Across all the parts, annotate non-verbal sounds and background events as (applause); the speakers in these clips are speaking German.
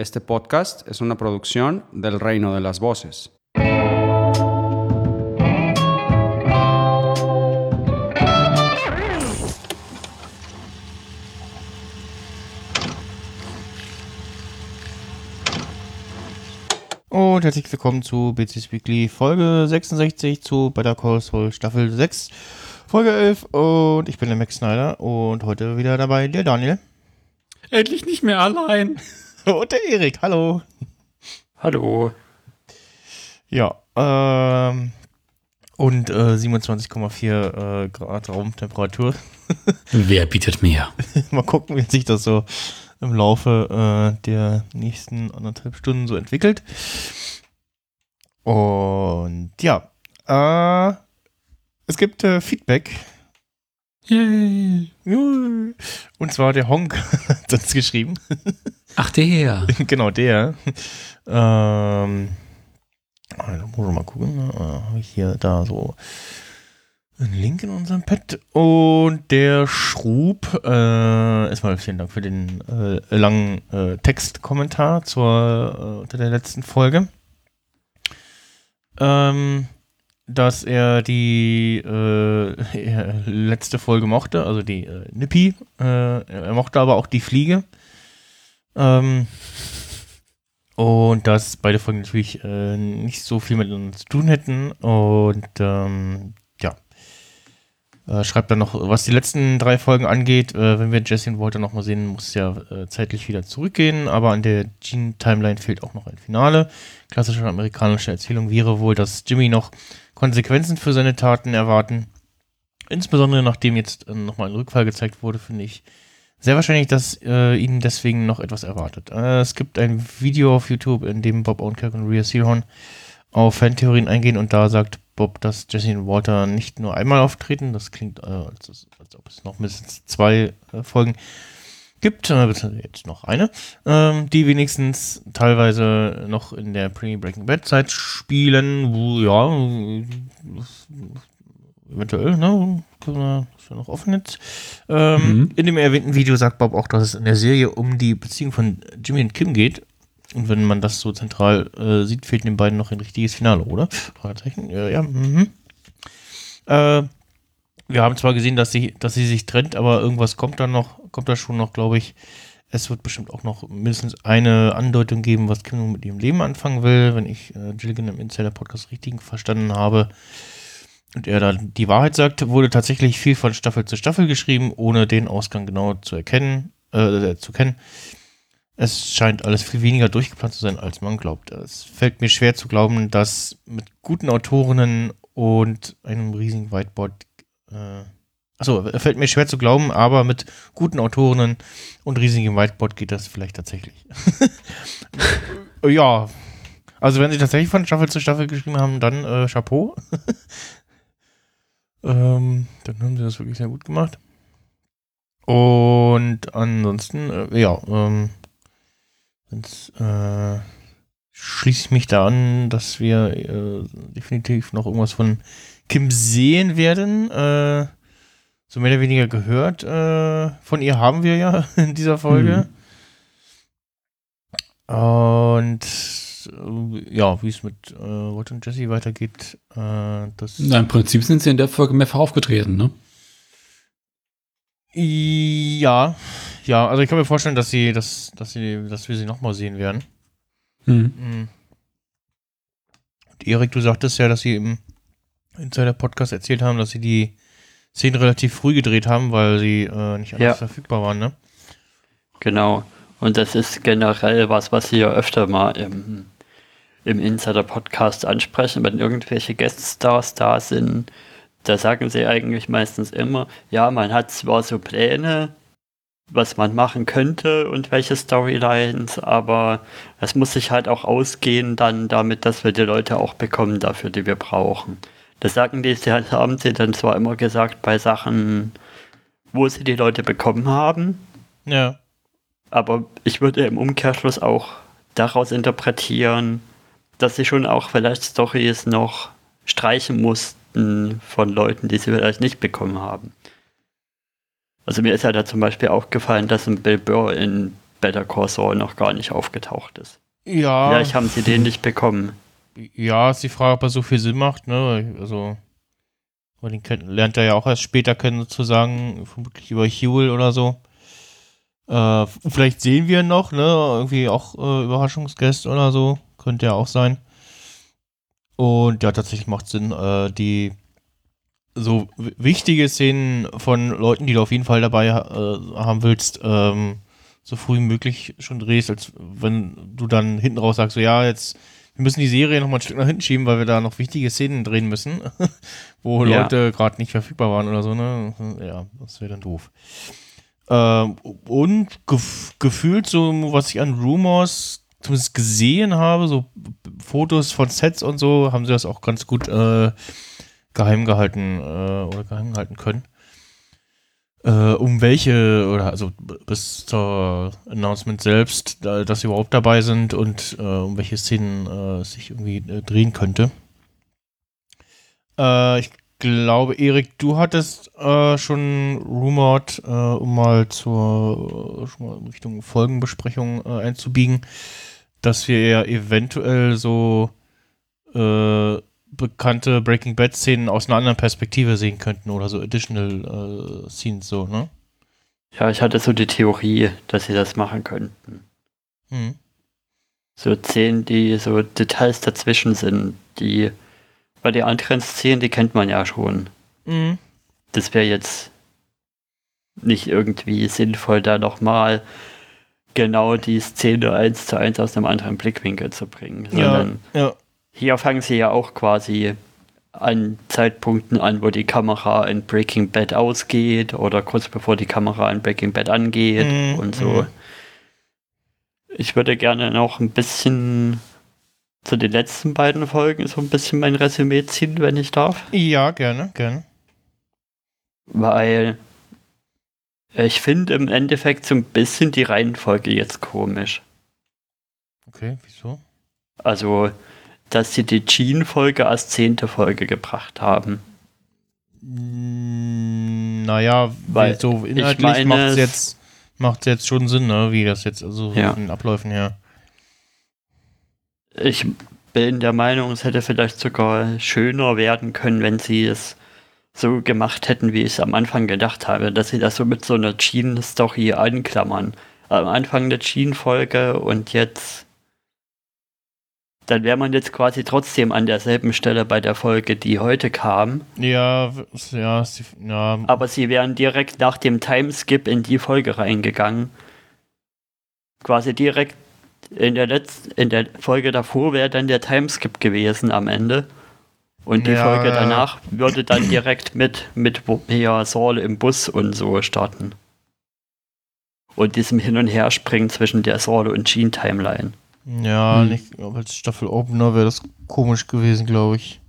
Este podcast es una producción del Reino de las Voces. Und herzlich willkommen zu BCS Weekly Folge 66 zu Better Call Saul Staffel 6, Folge 11. Und ich bin der Max Snyder und heute wieder dabei der Daniel. Endlich nicht mehr allein. (laughs) Und der Erik, hallo. Hallo. Ja, ähm, und äh, 27,4 äh, Grad Raumtemperatur. (laughs) Wer bietet mehr? (laughs) Mal gucken, wie sich das so im Laufe äh, der nächsten anderthalb Stunden so entwickelt. Und ja, äh, es gibt äh, Feedback. Yay. Und zwar der Honk (laughs) hat uns geschrieben. Ach, der. (laughs) genau, der. Ähm, also, muss ich mal gucken. Äh, Habe ich hier da so einen Link in unserem Pad. Und der Schrub, äh, erstmal vielen Dank für den äh, langen äh, Textkommentar zur, äh, unter der letzten Folge. Ähm, dass er die äh, (laughs) letzte Folge mochte, also die äh, Nippi. Äh, er mochte aber auch die Fliege. Ähm, und dass beide Folgen natürlich äh, nicht so viel miteinander zu tun hätten. Und ähm, ja. Äh, schreibt dann noch, was die letzten drei Folgen angeht, äh, wenn wir Jesse und Walter nochmal sehen, muss ja äh, zeitlich wieder zurückgehen. Aber an der Gene-Timeline fehlt auch noch ein Finale. Klassische amerikanische Erzählung wäre wohl, dass Jimmy noch Konsequenzen für seine Taten erwarten. Insbesondere nachdem jetzt äh, nochmal ein Rückfall gezeigt wurde, finde ich sehr wahrscheinlich, dass äh, ihnen deswegen noch etwas erwartet. Äh, es gibt ein Video auf YouTube, in dem Bob Odenkirk und Rhea Seahorn auf Fantheorien eingehen und da sagt Bob, dass Jesse und Walter nicht nur einmal auftreten, das klingt, äh, als, als, ob es noch mindestens zwei äh, Folgen gibt, äh, jetzt noch eine, ähm, die wenigstens teilweise noch in der Pre-Breaking Bad Zeit spielen, wo, ja, eventuell, ne, ist ja noch offen jetzt. Ähm, mhm. In dem erwähnten Video sagt Bob auch, dass es in der Serie um die Beziehung von Jimmy und Kim geht. Und wenn man das so zentral äh, sieht, fehlt den beiden noch ein richtiges Finale, oder? Fragezeichen. Ja, ja. Mhm. Äh, wir haben zwar gesehen, dass sie, dass sie sich trennt, aber irgendwas kommt da noch, kommt da schon noch, glaube ich. Es wird bestimmt auch noch mindestens eine Andeutung geben, was Kim nun mit ihrem Leben anfangen will, wenn ich äh, Gilligan im Insider-Podcast richtig verstanden habe. Und er da die Wahrheit sagt, wurde tatsächlich viel von Staffel zu Staffel geschrieben, ohne den Ausgang genau zu erkennen, äh, zu kennen. Es scheint alles viel weniger durchgeplant zu sein, als man glaubt. Es fällt mir schwer zu glauben, dass mit guten Autorinnen und einem riesigen Whiteboard, äh, achso, fällt mir schwer zu glauben, aber mit guten Autorinnen und riesigem Whiteboard geht das vielleicht tatsächlich. (laughs) ja, also wenn sie tatsächlich von Staffel zu Staffel geschrieben haben, dann äh, Chapeau. (laughs) Ähm, dann haben sie das wirklich sehr gut gemacht. Und ansonsten, äh, ja, ähm, jetzt, äh, schließe ich mich da an, dass wir äh, definitiv noch irgendwas von Kim sehen werden. Äh, so mehr oder weniger gehört. Äh, von ihr haben wir ja (laughs) in dieser Folge. Mhm. Und äh, ja, wie es mit äh, Rod und Jesse weitergeht, äh, das. Na, im Prinzip sind sie in der Folge mehrfach aufgetreten, ne? Ja, ja, also ich kann mir vorstellen, dass sie, dass, dass sie, dass wir sie nochmal sehen werden. Hm. Mhm. Und Erik, du sagtest ja, dass sie im Insider-Podcast erzählt haben, dass sie die Szenen relativ früh gedreht haben, weil sie äh, nicht anders ja. verfügbar waren, ne? Genau. Und das ist generell was, was sie ja öfter mal im, im Insider-Podcast ansprechen, wenn irgendwelche Gueststars da sind. Da sagen sie eigentlich meistens immer, ja, man hat zwar so Pläne, was man machen könnte und welche Storylines, aber es muss sich halt auch ausgehen dann damit, dass wir die Leute auch bekommen dafür, die wir brauchen. Das sagen die, sie haben sie dann zwar immer gesagt bei Sachen, wo sie die Leute bekommen haben. Ja. Aber ich würde im Umkehrschluss auch daraus interpretieren, dass sie schon auch vielleicht Storys noch streichen mussten von Leuten, die sie vielleicht nicht bekommen haben. Also mir ist ja da zum Beispiel auch gefallen, dass ein Bill Burr in Better Call Saul noch gar nicht aufgetaucht ist. Ja. Vielleicht haben sie den nicht bekommen. Ja, ist die Frage, ob er so viel Sinn macht, ne? Also, aber den kennt, lernt er ja auch erst später kennen, sozusagen, vermutlich über Huel oder so. Äh, vielleicht sehen wir ihn noch, ne? Irgendwie auch äh, Überraschungsgast oder so. Könnte ja auch sein. Und ja, tatsächlich macht Sinn, äh, die so wichtige Szenen von Leuten, die du auf jeden Fall dabei äh, haben willst, ähm, so früh wie möglich schon drehst, als wenn du dann hinten raus sagst, so ja, jetzt wir müssen die Serie noch mal ein Stück nach hinten schieben, weil wir da noch wichtige Szenen drehen müssen, (laughs) wo Ja. Leute gerade nicht verfügbar waren oder so, ne? Ja, das wäre dann doof. Ähm, und gef gefühlt so, was ich an Rumors zumindest gesehen habe, so Fotos von Sets und so, haben sie das auch ganz gut äh, geheim gehalten äh, oder geheim halten können. Äh, um welche, oder also bis zur Announcement selbst, da, dass sie überhaupt dabei sind und äh, um welche Szenen äh, sich irgendwie äh, drehen könnte. Äh, ich glaube, Erik, du hattest äh, schon rumored, um mal zur schon mal Richtung Folgenbesprechung einzubiegen, dass wir ja eventuell so bekannte Breaking Bad Szenen aus einer anderen Perspektive sehen könnten oder so additional äh, Scenes so, ne? Ja, ich hatte so die Theorie, dass sie das machen könnten. Hm. So Szenen, die so Details dazwischen sind, die bei den anderen Szenen, die kennt man ja schon. Mhm. Das wäre jetzt nicht irgendwie sinnvoll, da nochmal genau die Szene eins zu eins aus einem anderen Blickwinkel zu bringen. Ja, Sondern ja. Hier fangen sie ja auch quasi an Zeitpunkten an, wo die Kamera in Breaking Bad ausgeht oder kurz bevor die Kamera in Breaking Bad angeht Mhm, und so. mhm. Ich würde gerne noch ein bisschen zu den letzten beiden Folgen so ein bisschen mein Resümee ziehen, wenn ich darf. Ja, gerne, gerne. Weil ich finde im Endeffekt so ein bisschen die Reihenfolge jetzt komisch. Okay, wieso? Also, dass sie die Gene-Folge als zehnte Folge gebracht haben. Mm, Naja, Weil so ich inhaltlich macht es jetzt, macht's jetzt schon Sinn, ne? Wie das jetzt, also Ja. von den Abläufen her. Ich bin der Meinung, es hätte vielleicht sogar schöner werden können, wenn sie es so gemacht hätten, wie ich es am Anfang gedacht habe, dass sie das so mit so einer Gene-Story anklammern. Am Anfang eine Gene-Folge und jetzt. Dann wäre man jetzt quasi trotzdem an derselben Stelle bei der Folge, die heute kam. Ja, ja, sie, ja, Aber sie wären direkt nach dem Timeskip in die Folge reingegangen. Quasi direkt in der letzten, in der Folge davor wäre dann der Timeskip gewesen am Ende. Und die Ja, Folge ja. danach würde dann direkt mit, mit hier Saul im Bus und so starten. Und diesem Hin- und Herspringen zwischen der Saul und Jean Timeline. Ja, Hm. nicht, als Staffel Opener wäre das komisch gewesen, glaube ich.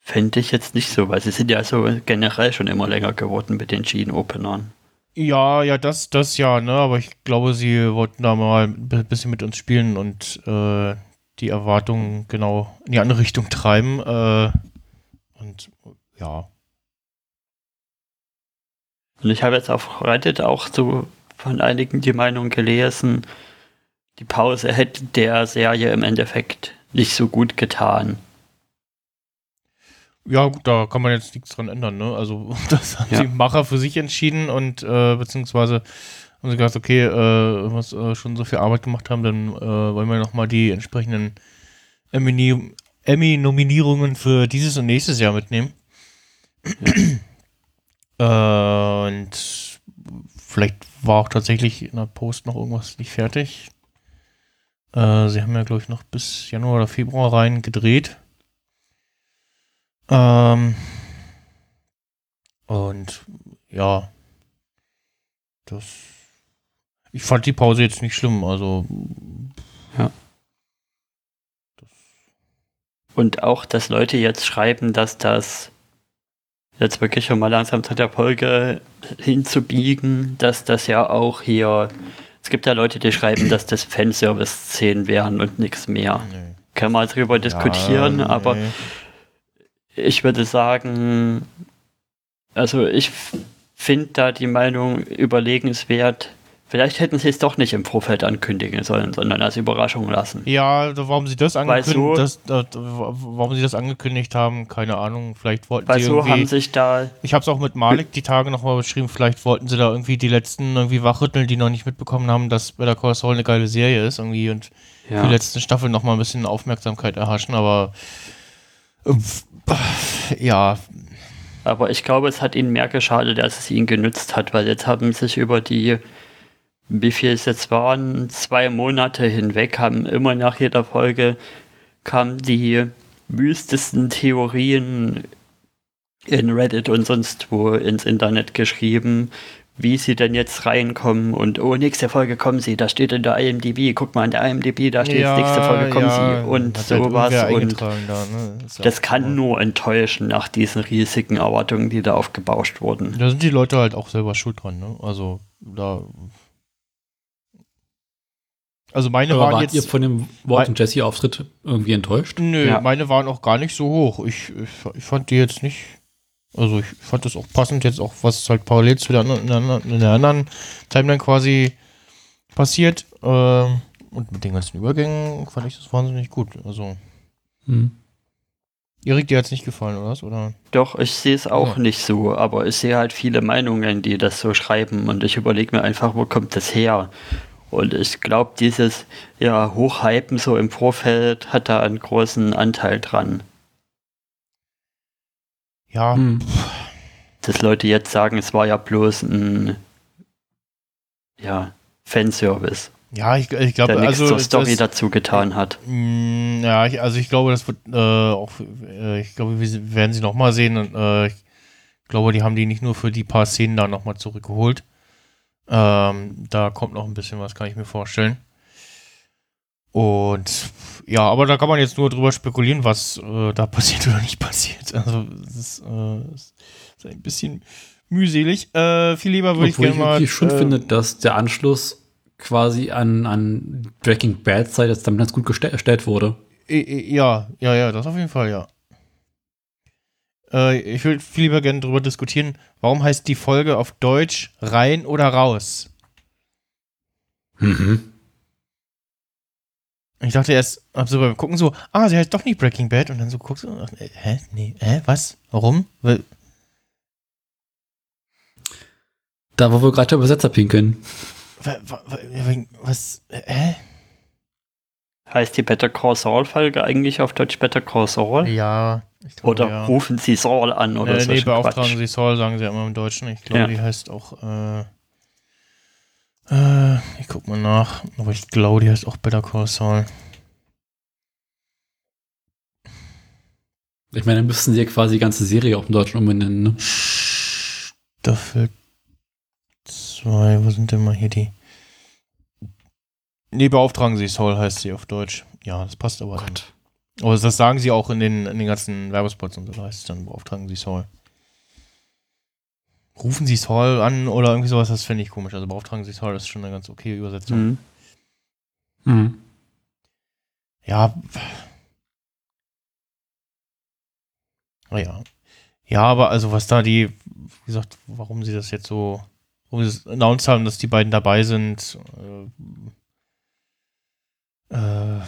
Finde ich jetzt nicht so, weil sie sind ja so generell schon immer länger geworden mit den Jean-Openern. Ja, ja, das, das ja, ne, aber ich glaube, sie wollten da mal ein bi- bisschen mit uns spielen und äh, die Erwartungen genau in die andere Richtung treiben. Äh, und ja. Und ich habe jetzt auf Reddit auch so von einigen die Meinung gelesen, die Pause hätte der Serie im Endeffekt nicht so gut getan. Ja, gut, da kann man jetzt nichts dran ändern, ne? Also, (laughs) das haben Ja. die Macher für sich entschieden und äh, beziehungsweise haben sie gesagt, okay, äh, wenn wir äh, schon so viel Arbeit gemacht haben, dann äh, wollen wir nochmal die entsprechenden Emmy- Emmy-Nominierungen für dieses und nächstes Jahr mitnehmen. (clears throat) äh, und vielleicht war auch tatsächlich in der Post noch irgendwas nicht fertig. Äh, sie haben ja, glaube ich, noch bis Januar oder Februar rein gedreht. Ähm, und ja, das. Ich fand die Pause jetzt nicht schlimm, also. Ja. Das, Und auch, dass Leute jetzt schreiben, dass das jetzt wirklich schon mal langsam zu der Folge hinzubiegen, dass das ja auch hier. Es gibt ja Leute, die schreiben, dass das Fanservice-Szenen wären und nichts mehr. nee. Kann man drüber diskutieren, Ja, aber nee. ich würde sagen, also ich finde da die Meinung überlegenswert. Vielleicht hätten sie es doch nicht im Vorfeld ankündigen sollen, sondern als Überraschung lassen. Ja, da- warum sie das angekündigt, so- das, das, warum sie das angekündigt haben, keine Ahnung. Vielleicht wollten Weil sie so irgendwie. haben sich da, ich habe es auch mit Malik die Tage nochmal beschrieben. Vielleicht wollten sie da irgendwie die letzten irgendwie wachrütteln, die noch nicht mitbekommen haben, dass Better Call Saul eine geile Serie ist irgendwie und ja, die letzten Staffeln nochmal ein bisschen Aufmerksamkeit erhaschen. Aber äh, ja, aber ich glaube, es hat ihnen mehr geschadet, als es ihnen genützt hat, weil jetzt haben sich über die, wie viel es jetzt waren, zwei Monate hinweg, haben immer nach jeder Folge kamen die wüstesten Theorien in Reddit und sonst wo ins Internet geschrieben, wie sie denn jetzt reinkommen und oh, nächste Folge kommen sie, da steht in der IMDb, guck mal in der IMDb, da steht ja, nächste Folge kommen ja, sie und halt sowas und Da, ne? Das kann nur enttäuschen nach diesen riesigen Erwartungen, die da aufgebauscht wurden. Da sind die Leute halt auch selber schuld dran, ne? Also, da. Also, meine Aber waren wart jetzt. ihr von dem Walt und Jesse-Auftritt irgendwie enttäuscht? Nö, Ja. meine waren auch gar nicht so hoch. Ich, ich, ich fand die jetzt nicht. Also, ich fand das auch passend, jetzt auch, was halt parallel zu der anderen, in der anderen, in der anderen Timeline quasi passiert. Ähm, und mit den ganzen Übergängen fand ich das wahnsinnig gut. Also, Hm. Erik, dir hat's nicht gefallen, oder was? Oder? Doch, ich sehe es auch Ja. nicht so, aber ich sehe halt viele Meinungen, die das so schreiben und ich überlege mir einfach, wo kommt das her? Und ich glaube, dieses ja, Hochhypen so im Vorfeld hat da einen großen Anteil dran. Ja, Hm. Dass Leute jetzt sagen, es war ja bloß ein ja, Fanservice, ja, ich, ich glaube, also. zur Story das, dazu getan hat. Mm, Ja, ich, also ich glaube, das wird äh, auch, äh, ich glaube, wir werden sie nochmal sehen und äh, ich glaube, die haben die nicht nur für die paar Szenen da nochmal zurückgeholt. Ähm, da kommt noch ein bisschen was, kann ich mir vorstellen. Und ja, aber da kann man jetzt nur drüber spekulieren, was äh, da (laughs) passiert oder nicht passiert. Also es ist, äh, ist ein bisschen mühselig. Äh, viel lieber würde ich gerne ich mal. wirklich schön äh, finde, dass der Anschluss quasi an, an Breaking Bad Zeit jetzt dann ganz gut geste- erstellt wurde. Ja, ja, ja, das auf jeden Fall, ja. Äh, ich würde viel lieber gerne darüber diskutieren, warum heißt die Folge auf Deutsch rein oder raus? Mhm. Ich dachte erst, hab so beim Gucken so, ah, sie heißt doch nicht Breaking Bad und dann so guckst du, äh, hä, nee, hä, was, warum? Weil, Da, wo wir gerade der Übersetzer pinkeln. was, äh, hä? Heißt die Better Call Saul Folge eigentlich auf Deutsch Better Call Saul? Ja, glaube, Oder ja. rufen sie Saul an oder äh, so. nee, beauftragen Sie Saul, sagen sie ja immer im Deutschen. Ich glaube, Ja. die heißt auch, äh, äh, ich guck mal nach, aber ich glaube, die heißt auch Better Call Saul. Ich meine, dann müssten sie ja quasi die ganze Serie auch im Deutschen umbenennen, ne? Staffel 2, wo sind denn mal hier die? Nee, beauftragen Sie Saul heißt sie auf Deutsch. Ja, das passt aber. Dann. Aber das sagen sie auch in den, in den ganzen Werbespots und so, da heißt es dann, beauftragen Sie Saul. Rufen Sie Saul an oder irgendwie sowas, das finde ich komisch. Also beauftragen Sie Saul, das ist schon eine ganz okay Übersetzung. Mhm. Mhm. Ja. Naja. Ja, aber also was da die, wie gesagt, warum sie das jetzt so, warum sie das announced haben, dass die beiden dabei sind, äh, äh,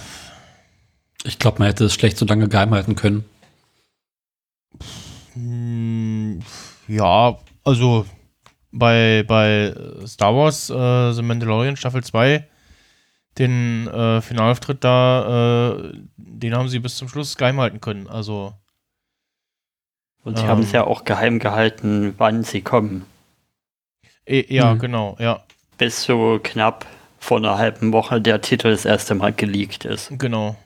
Ich glaube, man hätte es schlecht so lange geheim halten können. mh, ja, also bei, bei Star Wars äh, The Mandalorian Staffel 2, den äh, Finalauftritt da, äh, den haben sie bis zum Schluss geheim halten können. Also Und sie Ähm. haben es ja auch geheim gehalten, wann sie kommen. eh, ja, Mhm. genau, ja. Bis so knapp vor einer halben Woche der Titel das erste Mal geleakt ist. Genau.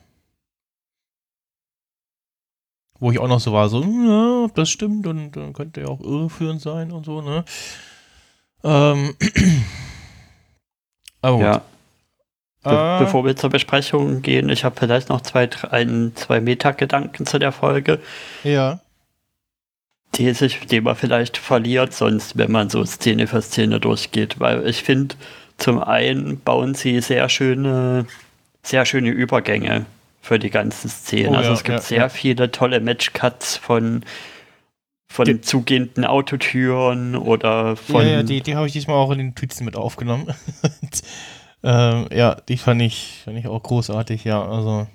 Wo ich auch noch so war, so, ja, ob das stimmt und dann könnte ja auch irreführend sein und so, ne? Ähm. (clears throat) Aber gut. Ja. Be Äh, Bevor wir zur Besprechung gehen, ich habe vielleicht noch zwei, drei, ein, zwei Metagedanken zu der Folge, ja. die sich, die man vielleicht verliert, sonst, wenn man so Szene für Szene durchgeht. Weil ich finde, zum einen bauen sie sehr schöne, sehr schöne Übergänge für die ganzen Szenen. Oh also ja, es gibt ja, sehr ja. viele tolle Matchcuts von von Die- zugehenden Autotüren oder von. ja, die, die habe ich diesmal auch in den Tweets mit aufgenommen. Und, (laughs) ähm, ja, die fand ich, fand ich auch großartig, ja. Also,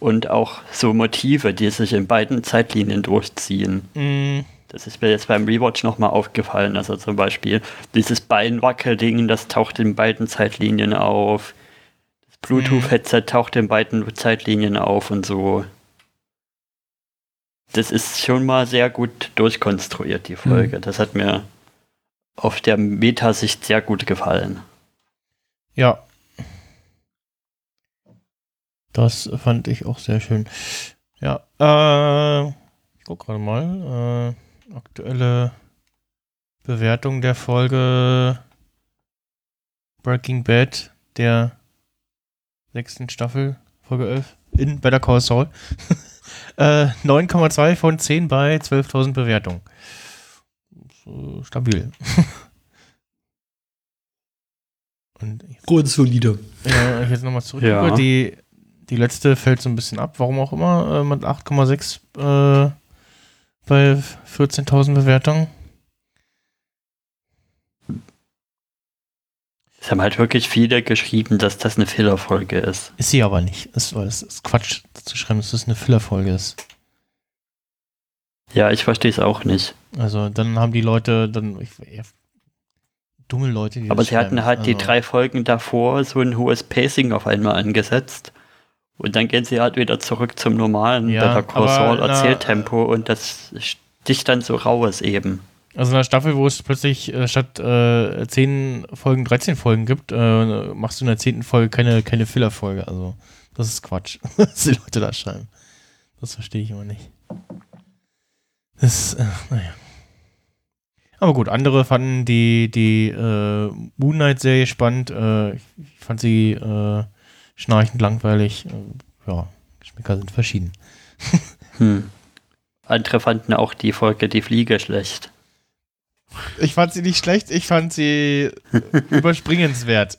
und auch so Motive, die sich in beiden Zeitlinien durchziehen. mh, Das ist mir jetzt beim Rewatch nochmal aufgefallen. Also zum Beispiel dieses Beinwackelding, das taucht in beiden Zeitlinien auf. Bluetooth-Headset taucht in beiden Zeitlinien auf und so. Das ist schon mal sehr gut durchkonstruiert, die Folge. Das hat mir auf der Metasicht sehr gut gefallen. ja. Das fand ich auch sehr schön. Ja, äh, ich guck gerade mal. Äh, aktuelle Bewertung der Folge Breaking Bad der sechsten Staffel, Folge 11, in Better Call Saul. (laughs) äh, 9,2 von 10 bei 12.000 Bewertungen. So, stabil. (laughs) Und ich Grundsolide. ja, wenn ich jetzt nochmal zurück. Ja. Die, die letzte fällt so ein bisschen ab, warum auch immer, äh, mit 8,6 äh, bei 14.000 Bewertungen. Es haben halt wirklich viele geschrieben, dass das eine Fehlerfolge ist. Ist sie aber nicht. Es ist Quatsch zu schreiben, dass das eine Fillerfolge ist. Ja, ich verstehe es auch nicht. Also dann haben die Leute dann ich, ja, dumme Leute, die Aber sie hatten halt die Also, drei Folgen davor so ein hohes Pacing auf einmal angesetzt. Und dann gehen sie halt wieder zurück zum normalen Ja, Better Call Saul Erzähltempo und das sticht dann so raues eben. Also in einer Staffel, wo es plötzlich äh, statt äh, 10 Folgen 13 Folgen gibt, äh, machst du in der 10. Folge keine, keine Fillerfolge. Also das ist Quatsch, (laughs) was die Leute da schreiben. Das verstehe ich immer nicht. Das, äh, naja. Aber gut, andere fanden die, die äh, Moon Knight-Serie spannend. Äh, ich fand sie äh, schnarchend langweilig. Äh, ja, Geschmäcker sind verschieden. (laughs) Hm. Andere fanden auch die Folge Die Fliege schlecht. Ich fand sie nicht schlecht, ich fand sie (laughs) überspringenswert.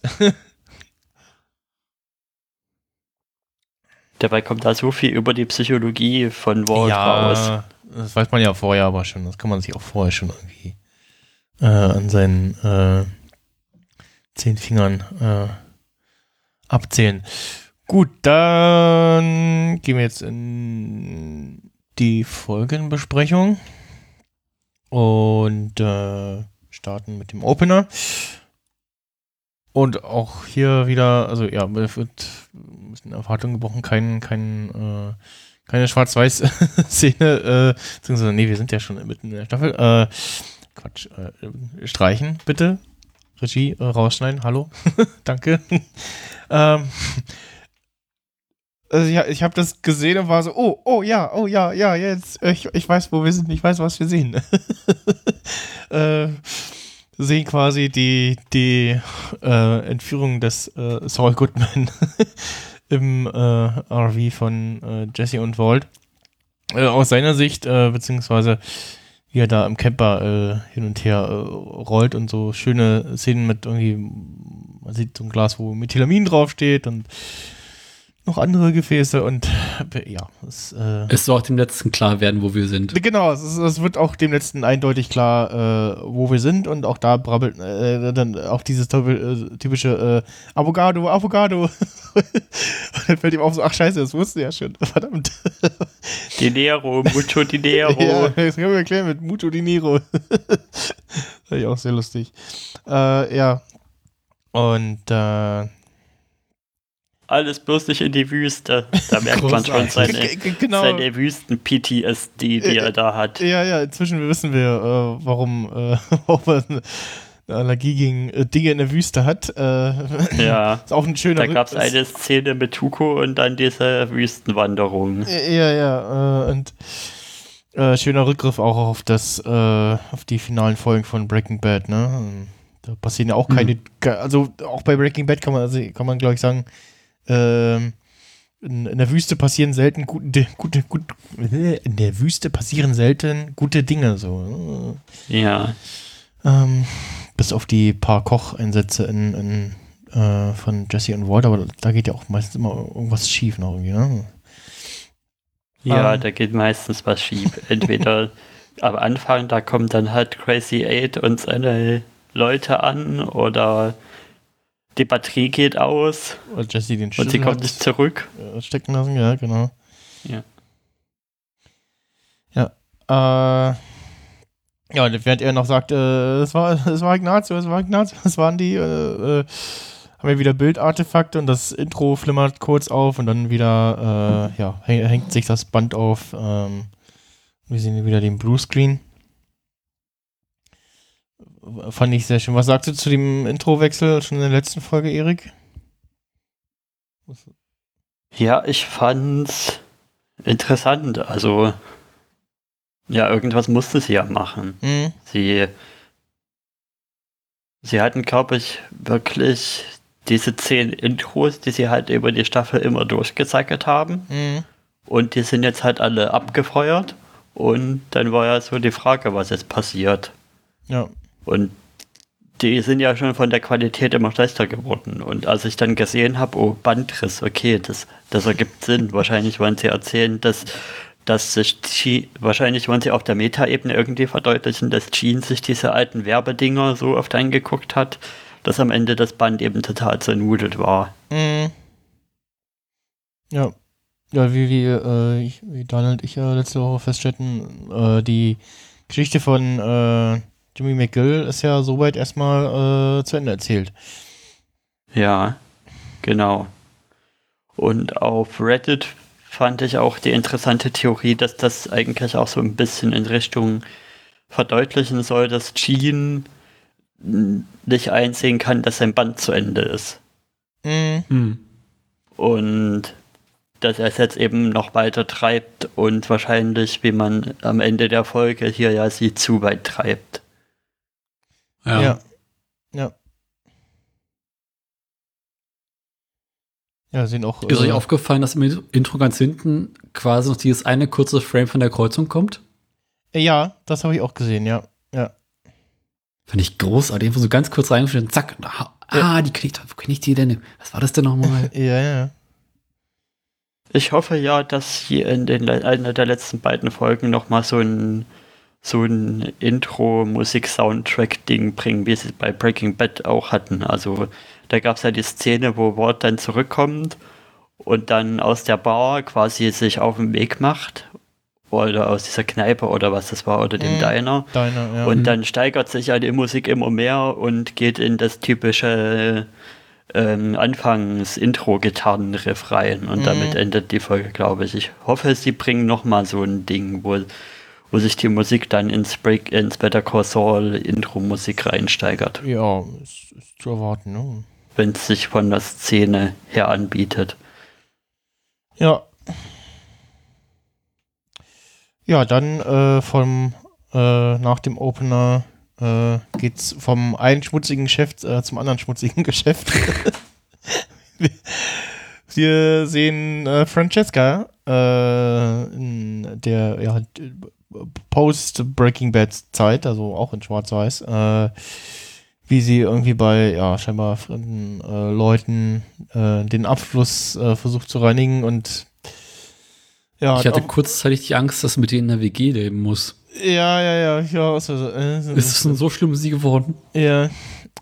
Dabei kommt da so viel über die Psychologie von Walt raus. ja, das weiß man ja vorher aber schon. Das kann man sich auch vorher schon irgendwie äh, an seinen äh, zehn Fingern äh, abzählen. Gut, dann gehen wir jetzt in die Folgenbesprechung und äh, starten mit dem Opener. Und auch hier wieder, also ja, wird ein bisschen Erwartung gebrochen, kein, kein, äh, keine Schwarz-Weiß-Szene, (laughs) äh, beziehungsweise, nee, wir sind ja schon mitten in der Staffel. Äh, Quatsch, äh, streichen, bitte. Regie, äh, rausschneiden, hallo. (laughs) Danke. (laughs) ähm, also ja, ich habe das gesehen und war so, oh, oh ja, oh ja, ja, jetzt, ich, ich weiß, wo wir sind, ich weiß, was wir sehen. (laughs) äh, sehen quasi die, die äh, Entführung des äh, Saul Goodman (laughs) im äh, RV von äh, Jesse und Walt. Äh, aus seiner Sicht, beziehungsweise wie er da im Camper hin und her rollt und so schöne Szenen mit irgendwie, man sieht so ein Glas, wo Methylamin draufsteht und noch andere Gefäße und ja, es, äh, Es soll auch dem Letzten klar werden, wo wir sind. Genau, es, es wird auch dem letzten eindeutig klar, äh, wo wir sind und auch da brabbelt äh, dann auch dieses äh, typische äh, Avocado, Avocado. (laughs) und dann fällt ihm auf so, ach scheiße, das wusste er ja schon, (laughs) verdammt. Dinero, mucho (laughs) dinero. ja, das können wir erklären mit Mucho Dinero. Fand ich auch sehr lustig. Äh, ja. Und äh, Alles bloß nicht in die Wüste. Da merkt man schon seine, genau. seine Wüsten-PTSD, die er da hat. Ja, ja, inzwischen wissen wir, äh, warum, äh, (laughs) er eine Allergie gegen äh, Dinge in der Wüste hat. Äh, Ja. (laughs) Ist auch ein schöner Da gab es eine Szene mit Tuko und dann diese Wüstenwanderung. Ja, ja, äh, und äh, schöner Rückgriff auch auf das, äh, auf die finalen Folgen von Breaking Bad, ne? Da passieren ja auch keine, ke- also auch bei Breaking Bad kann man, also kann man glaube ich sagen, ähm, in, der Wüste passieren selten gute, gute, gut, in der Wüste passieren selten gute Dinge, so. Ja. Ähm, bis auf die paar Kocheinsätze in, in, äh, von Jesse und Walt, aber da geht ja auch meistens immer irgendwas schief noch irgendwie, ne? Ja, Ähm. da geht meistens was schief. Entweder (laughs) am Anfang, da kommt dann halt Crazy Eight und seine Leute an oder die Batterie geht aus Oder Jesse den und sie Schlüssel kommt nicht zurück. äh, stecken lassen, ja, genau. Ja. Ja. Äh, ja, und während er noch sagt, äh, es war, (laughs) es war Ignazio, es war Ignazio, (laughs) es waren die, äh, äh, haben wir wieder Bildartefakte und das Intro flimmert kurz auf und dann wieder, äh, ja, häng, hängt sich das Band auf. Ähm, wir sehen wieder den Bluescreen. Fand ich sehr schön. Was sagst du zu dem Introwechsel schon in der letzten Folge, Erik? Ja, ich fand's interessant. Also, ja, irgendwas musste sie ja machen. Mhm. Sie, sie hatten, glaube ich, wirklich diese zehn Intros, die sie halt über die Staffel immer durchgezackert haben. Mhm. Und die sind jetzt halt alle abgefeuert. Und dann war ja so die Frage, was jetzt passiert. Ja. Und die sind ja schon von der Qualität immer schlechter geworden. Und als ich dann gesehen habe, oh, Bandriss, okay, das, das ergibt Sinn. Wahrscheinlich wollen sie erzählen, dass, dass sich Gene, wahrscheinlich wollen sie auf der Metaebene irgendwie verdeutlichen, dass Gene sich diese alten Werbedinger so oft angeguckt hat, dass am Ende das Band eben total zernudelt war. Mhm. Ja. Ja, wie, wie, äh, ich, wie Daniel und ich ja letzte Woche feststellten, äh, die Geschichte von äh, Jimmy McGill ist ja soweit erstmal äh, zu Ende erzählt. Ja, genau. Und auf Reddit fand ich auch die interessante Theorie, dass das eigentlich auch so ein bisschen in Richtung verdeutlichen soll, dass Gene nicht einsehen kann, dass sein Band zu Ende ist. Mhm. Hm. Und dass er es jetzt eben noch weiter treibt und wahrscheinlich, wie man am Ende der Folge hier ja sieht, zu weit treibt. Ja. Ja. Ja. Ja, sehen auch. Ist euch äh, aufgefallen, dass im Intro ganz hinten quasi noch dieses eine kurze Frame von der Kreuzung kommt? ja, das habe ich auch gesehen, ja. Ja. Fand ich großartig. Einfach so ganz kurz reingeschnitten, zack. Ah, ah, die kriegt, wo kenne ich die denn? Was war das denn nochmal? (laughs) Ja, ja. Ich hoffe ja, dass hier in den, einer der letzten beiden Folgen nochmal so ein, so ein Intro-Musik-Soundtrack-Ding bringen, wie sie es bei Breaking Bad auch hatten. Also da gab es ja die Szene, wo Ward dann zurückkommt und dann aus der Bar quasi sich auf den Weg macht. Oder aus dieser Kneipe oder was das war, oder dem Mhm. Diner. Deine, ja. Und dann steigert sich ja die Musik immer mehr und geht in das typische ähm, Anfangs-Intro-Gitarrenriff rein. Und Mhm. damit endet die Folge, glaube ich. Ich hoffe, sie bringen noch mal so ein Ding, wo, wo sich die Musik dann ins, Break, ins Better Call Saul Intro-Musik reinsteigert. ja, ist, ist zu erwarten, ne? Wenn es sich von der Szene her anbietet. Ja. Ja, dann äh, vom äh, nach dem Opener äh, geht's vom einen schmutzigen Geschäft äh, zum anderen schmutzigen (laughs) Geschäft. wir, wir sehen äh, Francesca äh, der ja, d- Post Breaking Bad Zeit, also auch in Schwarz-Weiß, äh, wie sie irgendwie bei ja scheinbar fremden äh, Leuten äh, den Abfluss äh, versucht zu reinigen und ja, ich hatte kurzzeitig die Angst, dass du mit denen in der WG leben muss. ja, ja, ja, ja, also, so- Ist es denn so schlimm sie geworden? ja.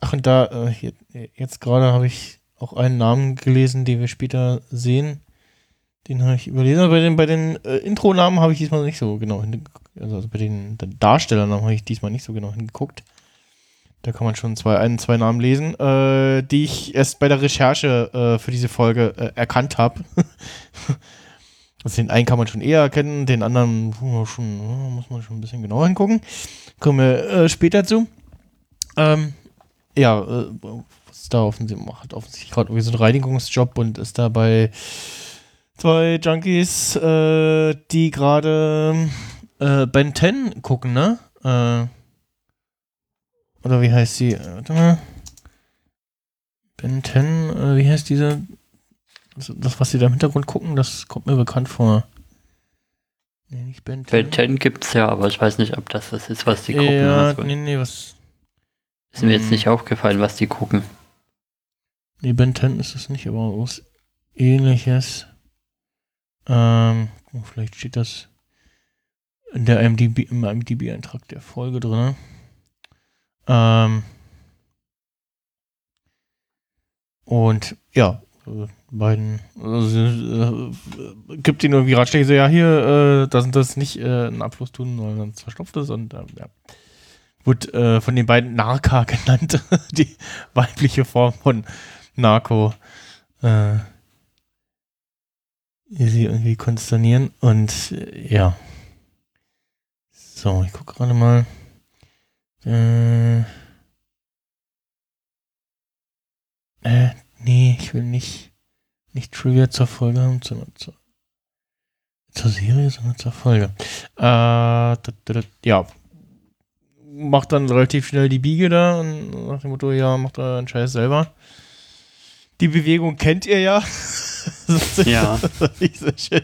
Ach, und da, äh, hier, jetzt gerade habe ich auch einen Namen gelesen, den wir später sehen. Den habe ich überlesen. Aber bei den, bei den äh, Intro-Namen habe ich diesmal nicht so genau hingeguckt. Also, also bei den Darstellernamen habe ich diesmal nicht so genau hingeguckt. Da kann man schon zwei, ein, zwei Namen lesen, äh, die ich erst bei der Recherche äh, für diese Folge äh, erkannt habe. (laughs) also den einen kann man schon eher erkennen, den anderen schon, muss man schon ein bisschen genauer hingucken. Kommen wir äh, später zu. Ähm, ja, äh, was da offensichtlich macht, offensichtlich gerade irgendwie so einen Reinigungsjob und ist da bei zwei Junkies, äh, die gerade äh, Ben 10 gucken, ne? Äh, oder wie heißt sie? Äh, Warte mal. Ben 10, äh, wie heißt diese? Das, das, was sie da im Hintergrund gucken, das kommt mir bekannt vor. Nee, nicht Ben 10. Ben 10 gibt es ja, aber ich weiß nicht, ob das das ist, was die gucken. Ja, Also, nee, nee, was. ist mir jetzt Hm. nicht aufgefallen, was die gucken. Nee, Ben 10 ist es nicht, aber was ähnliches. Ähm, oh, vielleicht steht das in der IMDb, im IMDb-Eintrag der Folge drin. Ähm, und ja, äh, beiden also, äh, gibt ihnen irgendwie Ratschläge, so ja, hier, äh, das und das nicht äh, einen Abfluss tun, weil sonst verstopft es und äh, ja. Wird äh, von den beiden Narka (laughs) genannt, die weibliche Form von Narco. Äh, sie irgendwie konsternieren und äh, ja. So, ich gucke gerade mal. Äh, äh, nee, ich will nicht, nicht Trivia zur Folge haben, sondern zur, zur Serie, sondern zur Folge. Äh, da, da, da, ja. Macht dann relativ schnell die Biege da und nach dem Motto, ja, macht euren Scheiß selber. Die Bewegung kennt ihr ja. (laughs) (laughs) Ja. ich sehr schön.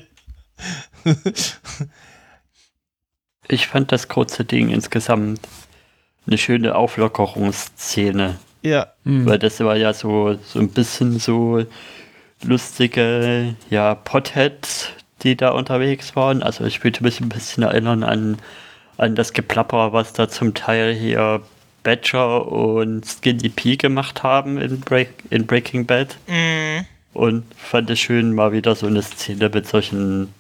Ich fand das kurze Ding insgesamt eine schöne Auflockerungsszene. ja. Hm. Weil das war ja so, so ein bisschen so lustige, ja, Potheads, die da unterwegs waren. Also ich würde mich ein bisschen erinnern an, an das Geplapper, was da zum Teil hier Badger und Skinny P gemacht haben in, Break, in Breaking Bad. Mm. Und fand es schön, mal wieder so eine Szene mit solchen,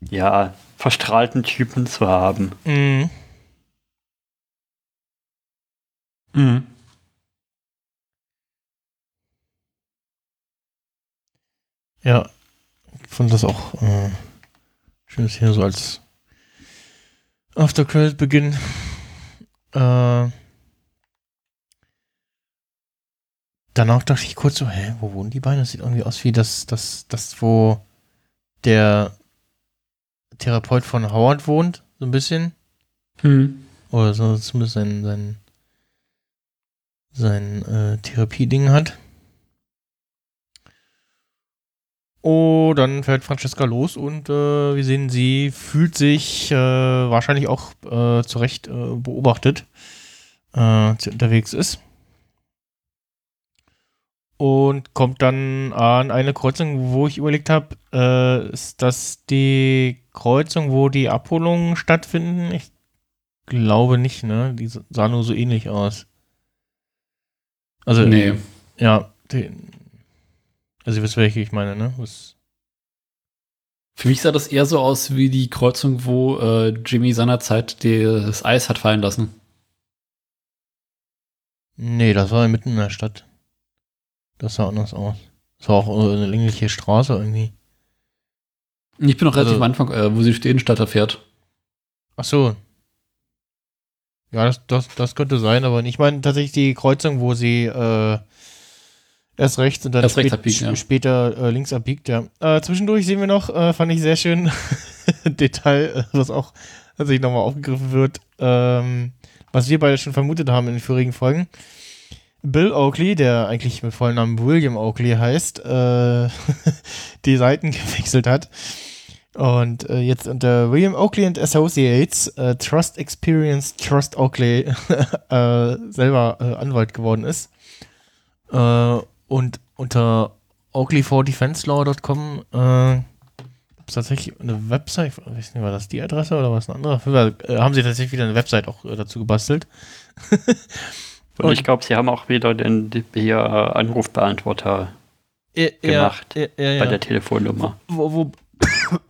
ja, verstrahlten Typen zu haben. Mm. Mhm. Ja, ich fand das auch äh, schön, dass hier so als After Credit Beginn. Äh, danach dachte ich kurz so, hä, wo wohnen die beiden? Das sieht irgendwie aus wie das, das, das, wo der Therapeut von Howard wohnt, so ein bisschen. Hm. Oder so zumindest sein, sein, sein äh, Therapieding hat. Oh, dann fährt Francesca los und äh, wir sehen, sie fühlt sich äh, wahrscheinlich auch äh, zu Recht äh, beobachtet, äh, als sie unterwegs ist. Und kommt dann an eine Kreuzung, wo ich überlegt habe, äh, ist das die Kreuzung, wo die Abholungen stattfinden? Ich glaube nicht, ne? Die sah nur so ähnlich aus. Also, Nee. ja, die, also ihr wisst, welche ich meine, ne? Was, Für mich sah das eher so aus wie die Kreuzung, wo äh, Jimmy seinerzeit das Eis hat fallen lassen. nee, das war mitten in der Stadt. Das sah anders aus. Das war auch eine längliche Straße irgendwie. Ich bin noch relativ Also- am Anfang, äh, wo sie stehen, statt er fährt. Ach so. Ja, das, das, das könnte sein, aber ich meine tatsächlich die Kreuzung, wo sie äh, erst rechts und dann Erst spät- abbiegt, ja. später äh, links abbiegt, ja. Äh, zwischendurch sehen wir noch, äh, fand ich sehr schön, (laughs) Detail, äh, was auch tatsächlich nochmal aufgegriffen wird, ähm, was wir beide schon vermutet haben in den vorigen Folgen. Bill Oakley, der eigentlich mit vollen Namen William Oakley heißt, äh, (laughs) die Seiten gewechselt hat und äh, jetzt unter William Oakley and Associates, äh, Trust Experience Trust Oakley, (laughs) äh, selber äh, Anwalt geworden ist. Äh, und unter oakley4defenselaw.com äh, gibt es tatsächlich eine Website, ich weiß nicht, war das die Adresse oder was eine andere? Haben sie tatsächlich wieder eine Website auch dazu gebastelt. (laughs) Und, Und- ich glaube, sie haben auch wieder den hier äh, Anrufbeantworter Gemacht. Ja, ja, bei ja. der Telefonnummer. Wo, wo,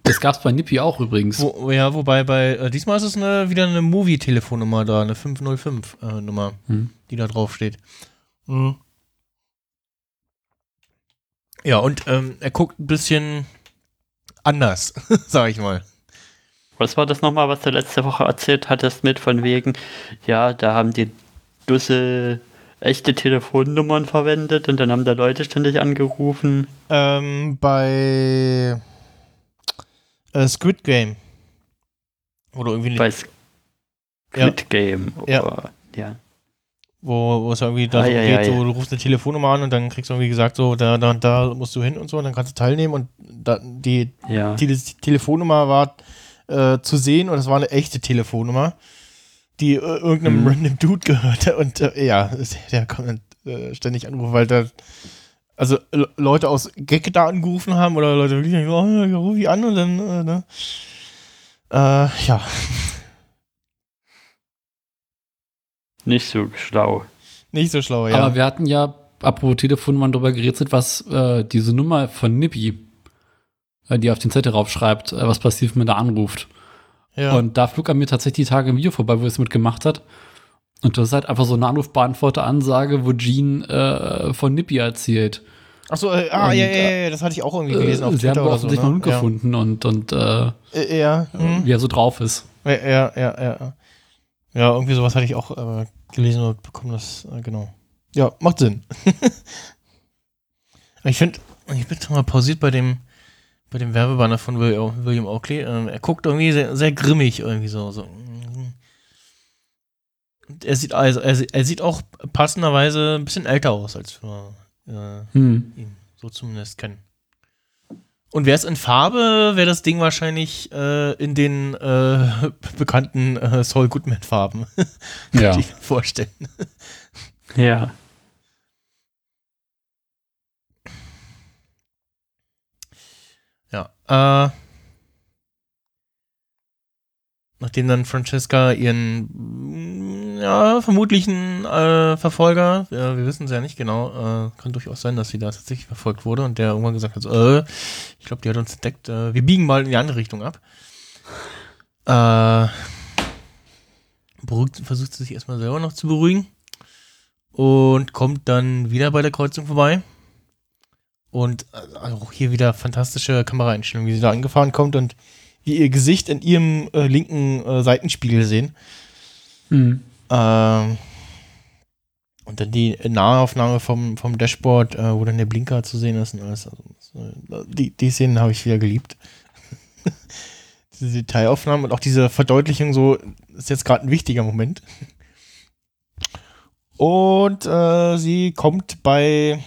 Das gab's bei Nippy auch übrigens. wo, ja, wobei bei, äh, diesmal ist es eine, wieder eine Movie-Telefonnummer da, eine 505-Nummer. Hm. die da drauf steht. Mhm. Ja, und ähm, er guckt ein bisschen anders, (laughs) sag ich mal. Was war das nochmal, was du letzte Woche erzählt hattest mit von wegen, ja, da haben die Dussel echte Telefonnummern verwendet und dann haben da Leute ständig angerufen. Ähm, bei äh, Squid Game. Oder irgendwie Bei nicht, Squid Game. Ja. Oder, ja. wo, wo es irgendwie darum Ah, ja, geht, ja, so, ja. du rufst eine Telefonnummer an und dann kriegst du irgendwie gesagt, so, da, da, da musst du hin und so, und dann kannst du teilnehmen und da, die Ja. die, die Telefonnummer war äh, zu sehen und es war eine echte Telefonnummer, die äh, irgendeinem Mhm. random Dude gehörte (laughs) und äh, ja, der kommt äh, ständig anrufen, weil da Also Le- Leute aus Gag da angerufen haben oder Leute wirklich oh, ja, ruf ich an und dann, äh, ne? Äh, ja. Nicht so schlau. Nicht so schlau, ja. Aber wir hatten ja, apropos Telefon, mal darüber gerätselt, was äh, diese Nummer von Nippy, äh, die auf den Zettel raufschreibt, äh, was passiert, wenn man da anruft. Ja. Und da flog an mir tatsächlich die Tage ein Video vorbei, wo es mitgemacht hat. Und das ist halt einfach so eine Anrufbeantworter-Ansage, wo Jean äh, von Nippy erzählt. Achso, äh, ah, Und, ja, ja, ja, das hatte ich auch irgendwie gelesen Äh, auf sie haben Twitter oder so. offensichtlich einen Hund ne? gefunden und, und äh, Ja, äh, ja, hm. wie er so drauf ist. ja, ja, ja, ja. Ja, irgendwie sowas hatte ich auch äh, gelesen oder bekommen, das, äh, genau. Ja, macht Sinn. (laughs) ich finde, ich bin mal pausiert bei dem, bei dem Werbebanner von Will- William Oakley. Ähm, er guckt irgendwie sehr, sehr grimmig irgendwie so. so. Und er sieht also, er, er sieht auch passenderweise ein bisschen älter aus, als wir äh, Hm. ihn so zumindest kennen. Und wäre es in Farbe, wäre das Ding wahrscheinlich äh, in den äh, (laughs) bekannten äh, Saul Goodman-Farben. (laughs) Ja. Könnte ich mir vorstellen. Ja. Äh, nachdem dann Francesca ihren mm, ja, vermutlichen äh, Verfolger, äh, wir wissen es ja nicht genau, äh, kann durchaus sein, dass sie da tatsächlich verfolgt wurde und der irgendwann gesagt hat, so, äh, ich glaube, die hat uns entdeckt, äh, wir biegen mal in die andere Richtung ab. Äh, beruhigt, versucht sie sich erstmal selber noch zu beruhigen und kommt dann wieder bei der Kreuzung vorbei. Und äh, auch hier wieder fantastische Kameraeinstellungen, wie sie da angefahren kommt und wie ihr Gesicht in ihrem äh, linken äh, Seitenspiegel sehen. Hm. Ähm, und dann die Nahaufnahme vom, vom Dashboard, äh, wo dann der Blinker zu sehen ist und alles. Also, so, die, die Szenen habe ich wieder geliebt. (laughs) diese Detailaufnahmen und auch diese Verdeutlichung, so ist jetzt gerade ein wichtiger Moment. Und äh, sie kommt bei,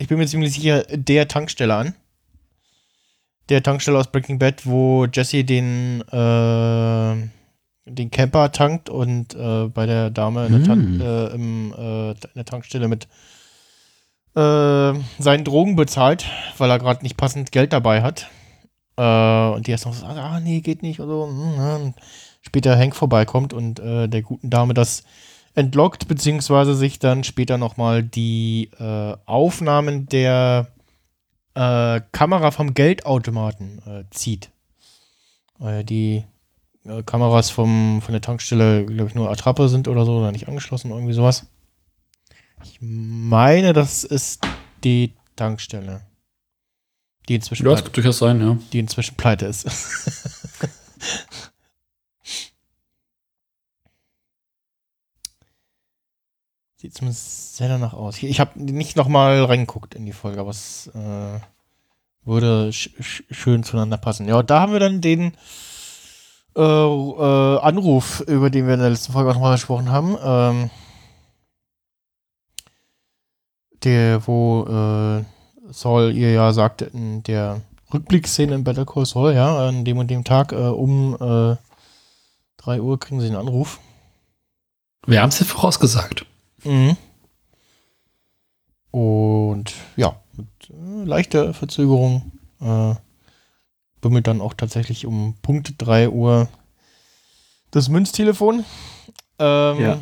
ich bin mir ziemlich sicher, der Tankstelle an. Der Tankstelle aus Breaking Bad, wo Jesse den, äh, den Camper tankt und äh, bei der Dame in der, Tan Mm. äh, im, äh, in der Tankstelle mit äh, seinen Drogen bezahlt, weil er gerade nicht passend Geld dabei hat. Äh, und die erst noch so, ah, nee, geht nicht. Und so. hm, ja. Und später Hank vorbeikommt und der guten Dame das entlockt, beziehungsweise sich dann später nochmal die äh, Aufnahmen der äh, Kamera vom Geldautomaten äh, zieht. Die äh, Kameras vom, von der Tankstelle, glaube ich, nur Attrappe sind oder so, oder nicht angeschlossen, irgendwie sowas. Ich meine, das ist die Tankstelle. Die inzwischen, Ja, das pleite, kann durchaus sein, ja. die inzwischen pleite ist. (laughs) Sieht zumindest sehr danach aus. Ich habe nicht nochmal reingeguckt in die Folge, aber es äh, würde sch sch schön zueinander passen. Ja, da haben wir dann den äh, äh, Anruf, über den wir in der letzten Folge auch nochmal gesprochen haben. Ähm, der, wo äh, Saul ihr ja sagte, in der Rückblickszene in Better Call Saul, ja, an dem und dem Tag äh, um äh, 3 Uhr kriegen sie einen Anruf. Wir haben es ja vorausgesagt. Mhm. Und ja, mit äh, leichter Verzögerung äh, bimmelt dann auch tatsächlich um Punkt 3 Uhr das Münztelefon. Ähm, Ja.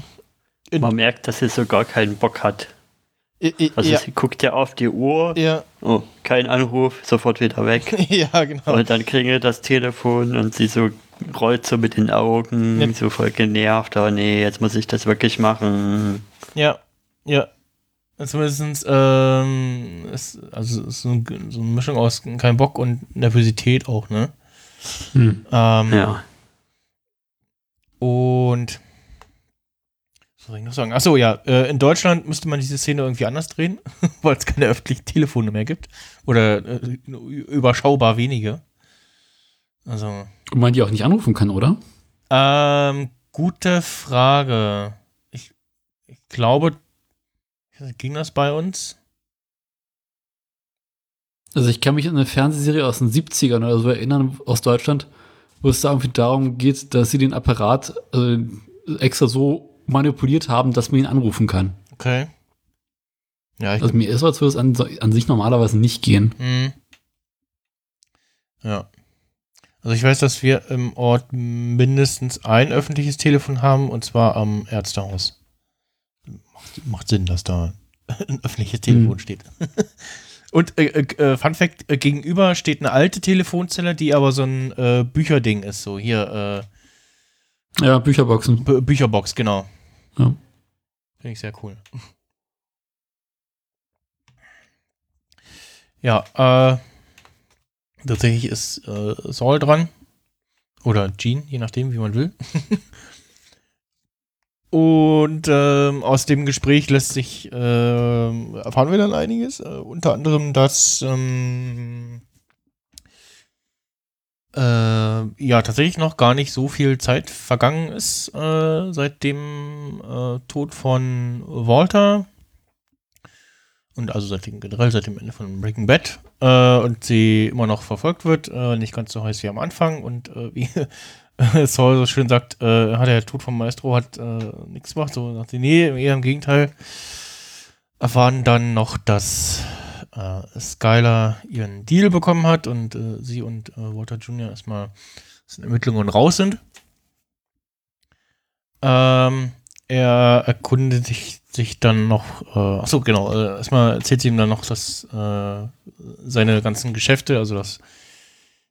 in- Man merkt, dass sie so gar keinen Bock hat. i- i- Also ja, sie guckt ja auf die Uhr, ja, oh, kein Anruf, sofort wieder weg. (laughs) ja, genau. Und dann klingelt das Telefon und sie so rollt so mit den Augen, Ja. so voll genervt, oh nee, jetzt muss ich das wirklich machen. Ja, ja. Zumindest, ähm, ist, also ist so, ein- so eine Mischung aus kein Bock und Nervosität auch, ne? Hm. Ähm, Ja. Und was soll ich noch sagen? Achso, ja, äh, in Deutschland müsste man diese Szene irgendwie anders drehen, (laughs) weil es keine öffentlichen Telefone mehr gibt. Oder äh, überschaubar wenige. Also, Und man die auch nicht anrufen kann, oder? ähm, gute Frage. Glaube, ging das bei uns? Also ich kann mich an eine Fernsehserie aus den 70ern oder so erinnern, aus Deutschland, wo es da irgendwie darum geht, dass sie den Apparat äh, extra so manipuliert haben, dass man ihn anrufen kann. Okay. Ja, Also mir ist was, würde es an, an sich normalerweise nicht gehen. An sich normalerweise nicht gehen. Mhm. Ja. Also ich weiß, dass wir im Ort mindestens ein öffentliches Telefon haben und zwar am Ärztehaus. Macht, Sinn, dass da ein öffentliches Telefon Mhm. steht. (laughs) und äh, äh, Fun Fact, äh, gegenüber steht eine alte Telefonzelle, die aber so ein äh, Bücherding ist. So hier, Ja, Bücherboxen. äh, Bü- Bücherbox, genau. Ja. Finde ich sehr cool. Ja, äh, tatsächlich ist äh, Saul dran. Oder Jean, je nachdem, wie man will. (laughs) Und ähm, aus dem Gespräch lässt sich, ähm, erfahren wir dann einiges. Äh, unter anderem, dass ähm, äh, ja tatsächlich noch gar nicht so viel Zeit vergangen ist äh, seit dem äh, Tod von Walter. Und also seit dem, generell seit dem Ende von Breaking Bad. Äh, und sie immer noch verfolgt wird. Äh, nicht ganz so heiß wie am Anfang. Und äh, wie (laughs) Saul so schön sagt, äh, hat der Tod vom Maestro hat äh, nichts gemacht. So sagt sie, nee, eher im Gegenteil. Erfahren dann noch, dass äh, Skylar ihren Deal bekommen hat und äh, sie und äh, Walter Jr. erstmal den Ermittlungen raus sind. Ähm, er erkundet sich, sich dann noch, äh, achso, genau, äh, erstmal erzählt sie ihm dann noch, dass äh, seine ganzen Geschäfte, also das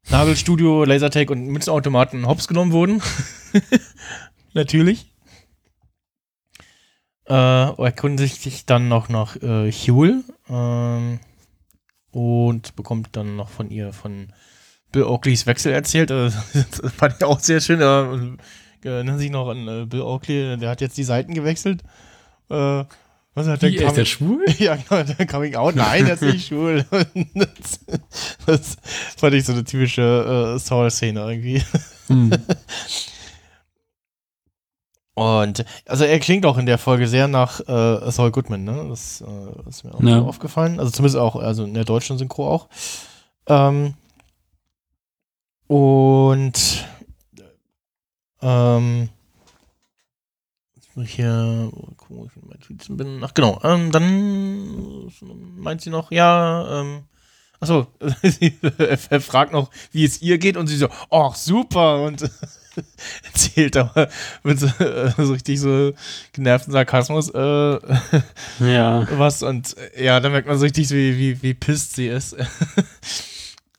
Nagelstudio, Lasertag und Münzenautomaten hops genommen wurden. (laughs) Natürlich. Äh, erkundigt sich dann noch nach äh, Huel ähm, und bekommt dann noch von ihr von Bill Oakleys Wechsel erzählt. Äh, (laughs) das fand ich auch sehr schön. Äh, erinnern sich noch an äh, Bill Oakley, der hat jetzt die Seiten gewechselt. Äh, was hat der Wie, ist der schwul? (laughs) ja, genau, der Coming Out. Nein, der ist nicht (laughs) schwul. das, (laughs) das fand ich so eine typische äh, Saul-Szene irgendwie. Hm. Und also er klingt auch in der Folge sehr nach äh, Saul Goodman, ne? Das äh, ist mir auch Ja. so aufgefallen. Also zumindest auch, also in der deutschen Synchro auch. Ähm, und ähm, hier gucken, wo ich in meinen Tweets bin. Ach genau, ähm, dann meint sie noch, ja, ähm, Achso, (laughs) er fragt noch, wie es ihr geht und sie so, ach super und (laughs) erzählt aber mit so, äh, so richtig so genervten Sarkasmus äh, Ja. (laughs) was und ja, da merkt man so richtig, wie, wie, wie pisst sie ist.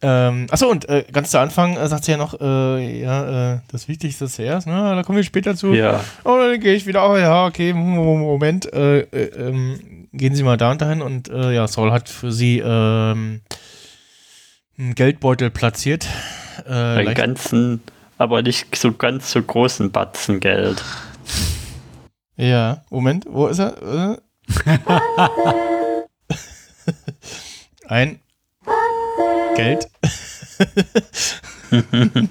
Ähm, achso, und äh, ganz zu Anfang äh, sagt sie ja noch, äh, ja, äh, das Wichtigste ist zuerst, ne? Da kommen wir später zu. Ja. Oh, dann gehe ich wieder, oh ja, okay, Mo- Moment, äh, äh, ähm, gehen Sie mal da und dahin und äh, ja, Saul hat für Sie ähm, einen Geldbeutel platziert. Äh, Einen ganzen, aber nicht so ganz so großen Batzen Geld. ja, Moment, wo ist er? Äh? (laughs) Ein Geld. (laughs)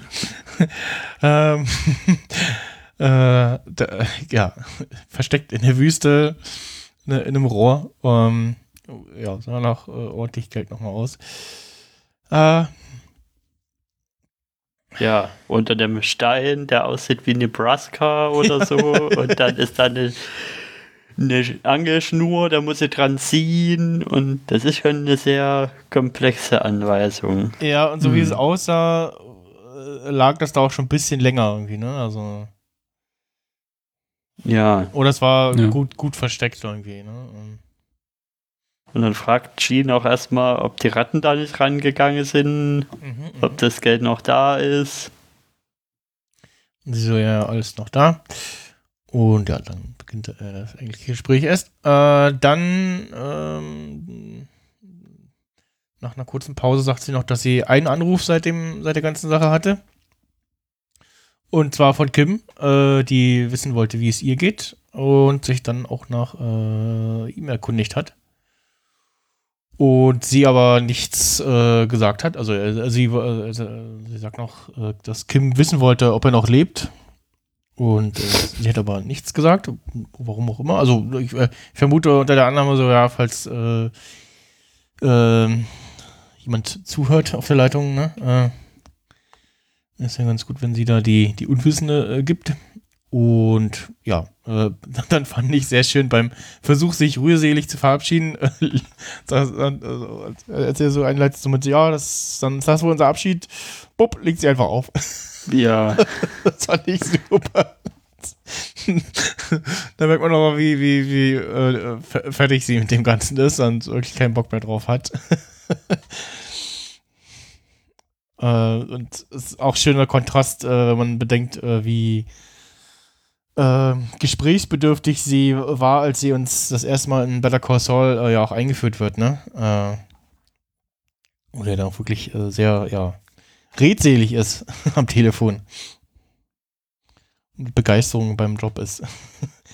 ähm, (laughs) äh, da, ja, versteckt in der Wüste, ne, in einem Rohr. Ähm, ja, sah noch äh, ordentlich Geld nochmal aus. Äh, Ja, unter dem Stein, der aussieht wie Nebraska oder so. (laughs) und dann ist da eine, eine Angelschnur, da muss sie dran ziehen. Und das ist schon eine sehr komplexe Anweisung. ja, und so wie Hm. es aussah, äh, lag das da auch schon ein bisschen länger irgendwie, ne? Also. Ja, Oder es war Ja. gut, gut versteckt irgendwie, ne? Ähm, und dann fragt Jean auch erstmal, ob die Ratten da nicht rangegangen sind, Mhm, ob mhm. das Geld noch da ist. Und sie so, ja, alles noch da. Und ja, dann beginnt äh, das eigentliche Gespräch erst. Äh, dann, ähm, nach einer kurzen Pause sagt sie noch, dass sie einen Anruf seit, dem, seit der ganzen Sache hatte. Und zwar von Kim, äh, die wissen wollte, wie es ihr geht. Und sich dann auch nach äh, ihm erkundigt hat. Und sie aber nichts äh, gesagt hat. Also äh, sie, sie sagt noch, dass Kim wissen wollte, ob er noch lebt. Und äh, sie hat aber nichts gesagt, warum auch immer. Also ich, äh, vermute unter der Annahme so, ja, falls äh, ähm, jemand zuhört auf der Leitung, ne? Äh, ist ja ganz gut, wenn sie da die, die Unwissende äh, gibt. Und ja, äh, (laughs) dann fand ich sehr schön beim Versuch, sich rührselig zu verabschieden, (laughs) als er so einleitet, so mit, ja, das, dann ist das wohl unser Abschied, bupp, legt sie einfach auf. (laughs) Ja. (laughs) das fand ich super. da merkt man nochmal, wie, wie, wie äh, fertig sie mit dem Ganzen ist und wirklich keinen Bock mehr drauf hat. (laughs) äh, und es ist auch schöner Kontrast, äh, wenn man bedenkt, äh, wie äh, gesprächsbedürftig sie war, als sie uns das erste Mal in Better Call Saul äh, ja auch eingeführt wird, ne? Äh, oder dann auch wirklich sehr, ja, redselig ist (laughs) am Telefon. Und Begeisterung beim Job ist. (laughs)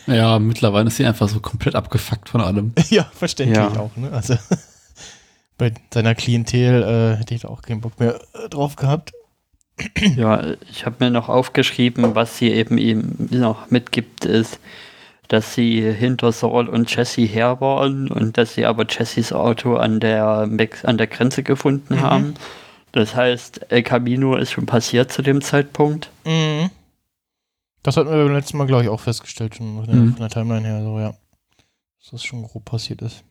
Ja, mittlerweile ist sie einfach so komplett abgefuckt von allem. (laughs) ja, verständlich Ja. auch, ne? Also bei seiner Klientel äh, hätte ich da auch keinen Bock mehr äh, drauf gehabt. (clears throat) Ja, ich habe mir noch aufgeschrieben, was sie eben ihm noch mitgibt, ist, dass sie hinter Saul und Jesse her waren und dass sie aber Jessys Auto an der, Mex an der Grenze gefunden Mhm. haben. Das heißt, El Camino ist schon passiert zu dem Zeitpunkt. Mhm. Das hatten wir beim letzten Mal, glaube ich, auch festgestellt, schon von der, Mhm. von der Timeline her, so, ja. Dass das schon grob passiert ist.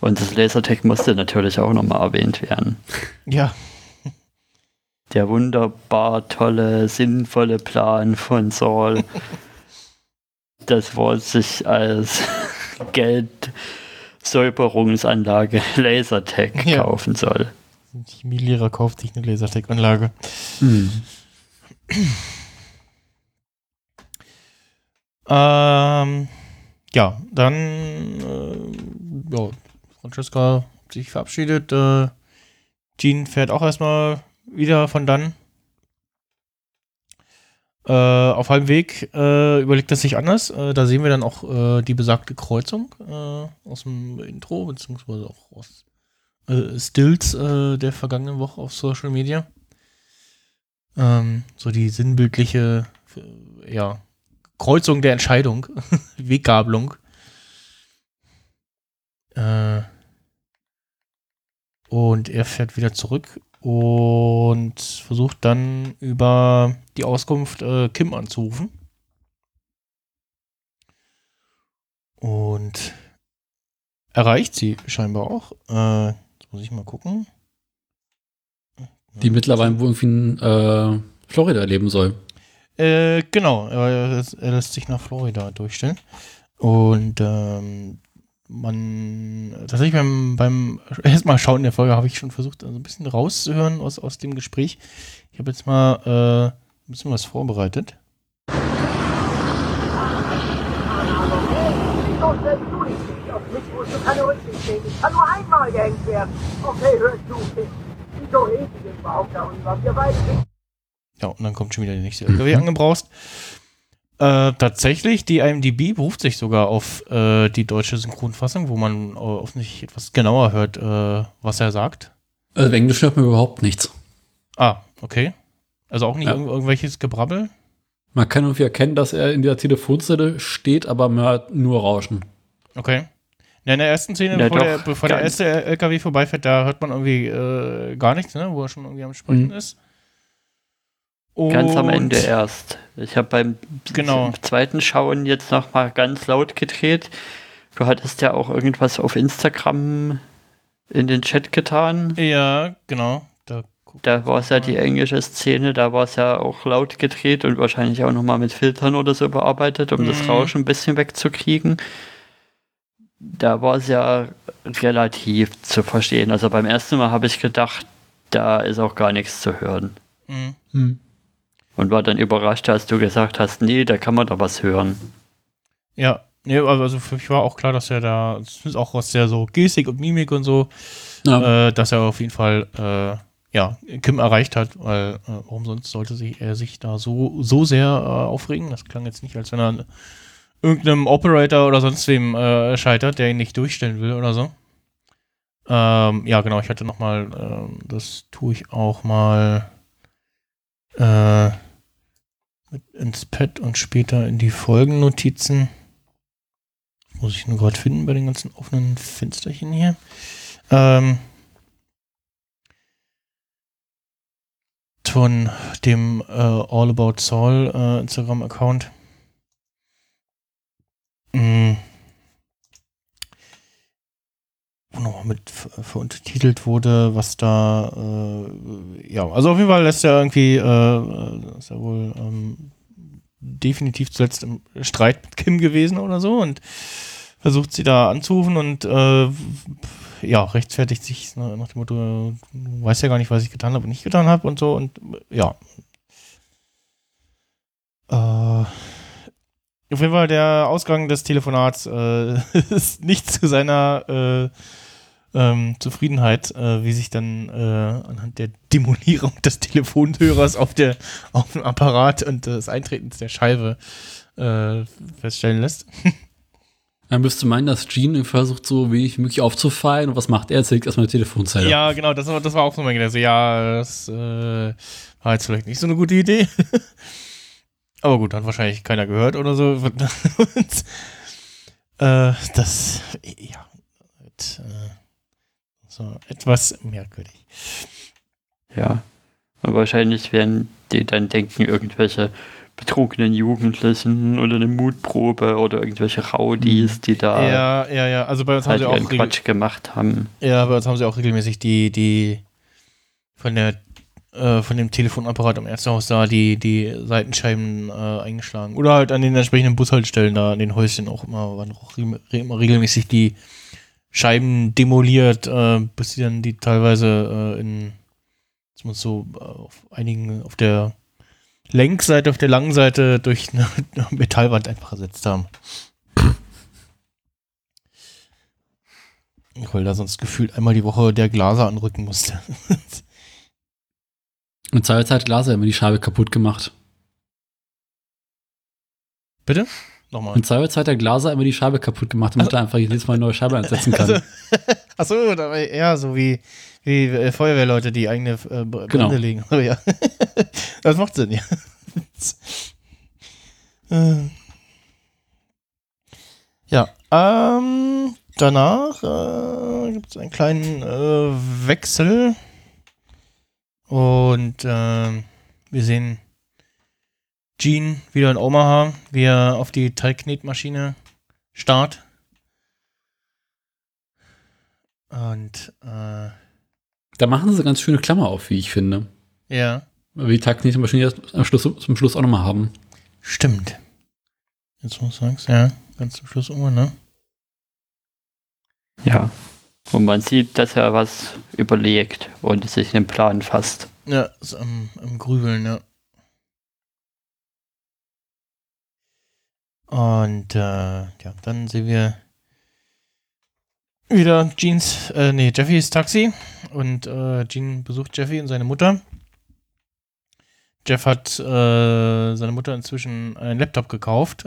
Und das Lasertech musste natürlich auch nochmal erwähnt werden. (laughs) Ja, Der wunderbar tolle, sinnvolle Plan von Saul, (laughs) das Wort sich als (laughs) Geldsäuberungsanlage Lasertech Ja. kaufen soll. Die Chemielehrer kauft sich eine Lasertech-Anlage. Hm. Ähm, ja, dann, äh, ja, Francesca hat sich verabschiedet. Äh, Jean fährt auch erstmal wieder von dann. Äh, auf halbem Weg äh, überlegt er sich anders. Äh, da sehen wir dann auch äh, die besagte Kreuzung äh, aus dem Intro, beziehungsweise auch aus äh, Stills äh, der vergangenen Woche auf Social Media. Ähm, so die sinnbildliche, äh, ja, Kreuzung der Entscheidung, (laughs) Weggabelung. Äh, und er fährt wieder zurück und versucht dann über die Auskunft äh, Kim anzurufen. Und erreicht sie scheinbar auch. Äh, jetzt muss ich mal gucken. Die mittlerweile wohl irgendwie in äh, Florida leben soll. Äh, genau, er, er lässt sich nach Florida durchstellen. Und ähm, man, tatsächlich beim, beim erstmal schauen der Folge habe ich schon versucht, also ein bisschen rauszuhören aus, aus dem Gespräch. Ich habe jetzt mal äh, ein bisschen was vorbereitet. Keine Rücksicht nehmen. Ich kann nur einmal gehängt werden. Okay, hör zu. Wieso reden wir überhaupt darüber? Wir beide sind Ja, und dann kommt schon wieder der nächste LKW angebraust. Äh, tatsächlich, die IMDb beruft sich sogar auf äh, die deutsche Synchronfassung, wo man äh, offensichtlich etwas genauer hört, äh, was er sagt. Also Englisch hört man überhaupt nichts. Ah, okay. Also auch nicht Ja. irgend irgendwelches Gebrabbel? Man kann irgendwie erkennen, dass er in der Telefonzelle steht, aber man hört nur Rauschen. Okay. Ja, in der ersten Szene, Ja, bevor, doch, der, bevor der erste LKW vorbeifährt, da hört man irgendwie äh, gar nichts, ne? wo er schon irgendwie am Sprechen Mhm. ist. Ganz am Und- Ende erst. Ich habe beim Genau. zweiten Schauen jetzt noch mal ganz laut gedreht. Du hattest ja auch irgendwas auf Instagram in den Chat getan. Ja, genau. Da, Da war es ja die englische Szene, da war es ja auch laut gedreht und wahrscheinlich auch nochmal mit Filtern oder so bearbeitet, um das Mhm. Rauschen ein bisschen wegzukriegen. Da war es ja relativ zu verstehen. Also beim ersten Mal habe ich gedacht, da ist auch gar nichts zu hören. Mhm. Hm. Und war dann überrascht, als du gesagt hast, nee, da kann man doch was hören. Ja, nee, also also für mich war auch klar, dass er da, das ist auch aus der so Gestik und Mimik und so, Ja. äh, dass er auf jeden Fall, äh, ja, Kim erreicht hat, weil äh, warum sonst sollte sich, er sich da so, so sehr äh, aufregen? Das klang jetzt nicht, als wenn er irgendeinem Operator oder sonst wem äh, scheitert, der ihn nicht durchstellen will oder so. Ähm, ja, genau, ich hatte noch mal, ähm, das tue ich auch mal äh, ins Pad und später in die Folgennotizen. Muss ich nur gerade finden bei den ganzen offenen Fensterchen hier. Ähm, von dem äh, All About Saul äh, Instagram-Account. Mh, wo nochmal mit ver- veruntertitelt wurde, was da, äh, ja, also auf jeden Fall lässt er irgendwie, äh, äh, ist er wohl ähm, definitiv zuletzt im Streit mit Kim gewesen oder so und versucht sie da anzurufen und äh, ja, rechtfertigt sich nach nach dem Motto, du weißt ja gar nicht, was ich getan habe und nicht getan habe und so und äh, ja. Äh, auf jeden Fall der Ausgang des Telefonats äh, (laughs) ist nicht zu seiner äh, ähm, Zufriedenheit, äh, wie sich dann äh, anhand der Demolierung des Telefonhörers auf, der, auf dem Apparat und des Eintretens der Scheibe äh, feststellen lässt. (laughs) Man müsste meinen, dass Gene versucht, so wenig wie möglich aufzufallen. Und was macht er? Er zählt erstmal eine Telefonzelle. Ja, genau, das war, das war auch so mein Gedanke. So, ja, das äh, war jetzt vielleicht nicht so eine gute Idee. (laughs) Aber gut, hat wahrscheinlich keiner gehört oder so. (laughs) Und, äh, das, ja, wird, äh, so etwas merkwürdig. Ja. Und wahrscheinlich werden die dann denken, irgendwelche betrogenen Jugendlichen oder eine Mutprobe oder irgendwelche Rowdies, die da Ja, ja, ja. Also bei uns haben halt sie auch Quatsch gemacht haben. Ja, bei uns haben sie auch regelmäßig die, die von der äh, von dem Telefonapparat am Ärztehaus da die, die Seitenscheiben äh, eingeschlagen. Oder halt an den entsprechenden Bushaltestellen da, an den Häuschen auch immer, waren auch re immer regelmäßig die Scheiben demoliert, äh, bis sie dann die teilweise äh, in man so äh, auf einigen, auf der Längsseite, auf der langen Seite durch (laughs) eine Metallwand einfach ersetzt haben. Weil da sonst gefühlt einmal die Woche der Glaser anrücken musste. (laughs) Und zwei Zeit hat immer die Scheibe kaputt gemacht. Bitte? Nochmal. Und zwei Zeit der Glaser immer die Scheibe kaputt gemacht, damit er einfach jedes Mal eine neue Scheibe einsetzen kann. Also, (laughs) achso, da war ja so wie, wie äh, Feuerwehrleute, die eigene äh, Br- Brände Genau. legen. Oh, (laughs) ja. das macht Sinn, ja. (laughs) Äh. ja, ähm, danach äh, gibt es einen kleinen äh, Wechsel. Und ähm, wir sehen Gene wieder in Omaha, wie er auf die Teigknetmaschine starrt. Und äh, Da machen sie ganz schöne Klammer auf, wie ich finde. ja, Weil wir die Taktnetmaschine jetzt am Schluss, zum Schluss auch nochmal haben. stimmt. Jetzt muss ich sagen, ja, ganz zum Schluss immer, ne? Ja. Und man sieht, dass er was überlegt und sich einen Plan fasst. Ja, ist am, am Grübeln, ja. Und äh, ja, dann sehen wir wieder Jeans, äh, nee, Jeffys Taxi. Und äh, Jean besucht Jeffy und seine Mutter. Jeff hat äh, seine Mutter inzwischen einen Laptop gekauft.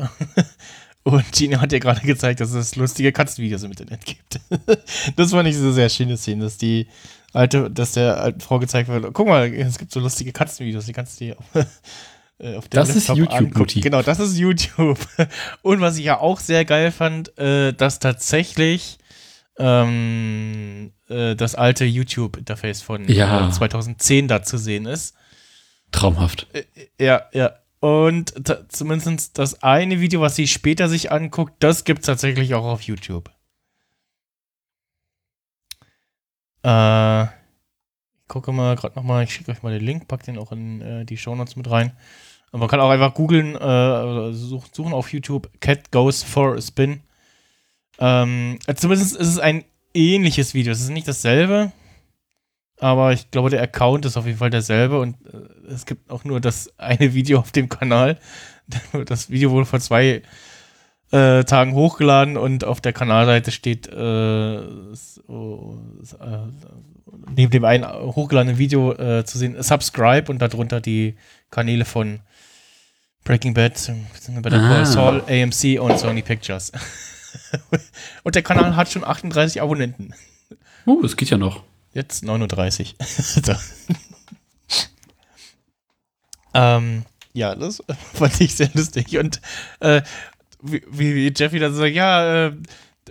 (laughs) Und Gina hat ihr gerade gezeigt, dass es lustige Katzenvideos im Internet gibt. (laughs) das fand ich so eine sehr schöne Szene, dass die alte, dass der alten Frau gezeigt wird, guck mal, es gibt so lustige Katzenvideos, die kannst du dir auf, (laughs) äh, auf dem Das ist YouTube. Genau, das ist YouTube. (laughs) Und was ich ja auch sehr geil fand, äh, dass tatsächlich ähm, äh, das alte YouTube-Interface von Ja. äh, 2010 da zu sehen ist. Traumhaft. Ja, ja. Und zumindest das eine Video, was sie später sich anguckt, das gibt es tatsächlich auch auf YouTube. Äh, ich gucke mal gerade nochmal, ich schicke euch mal den Link, pack den auch in äh, die Shownotes mit rein. Und man kann auch einfach googeln, äh, suchen auf YouTube, Cat Goes for a Spin. Ähm, äh, zumindest ist es ein ähnliches Video. Es ist nicht dasselbe, aber ich glaube, der Account ist auf jeden Fall derselbe und äh, es gibt auch nur das eine (laughs) Video auf dem Kanal. (laughs) Das Video wurde vor zwei äh, Tagen hochgeladen und auf der Kanalseite steht äh, so, äh, neben dem einen hochgeladenen Video äh, zu sehen Subscribe und darunter die Kanäle von Breaking Bad, Better Call Ah. Saul, AMC und Sony Pictures. (laughs) und der Kanal hat schon 38 Abonnenten. Oh, das geht ja noch. Jetzt 39. (laughs) so. ähm, ja, das (laughs) fand ich sehr lustig. Und äh, wie, wie Jeffy dann so sagt, ja, äh,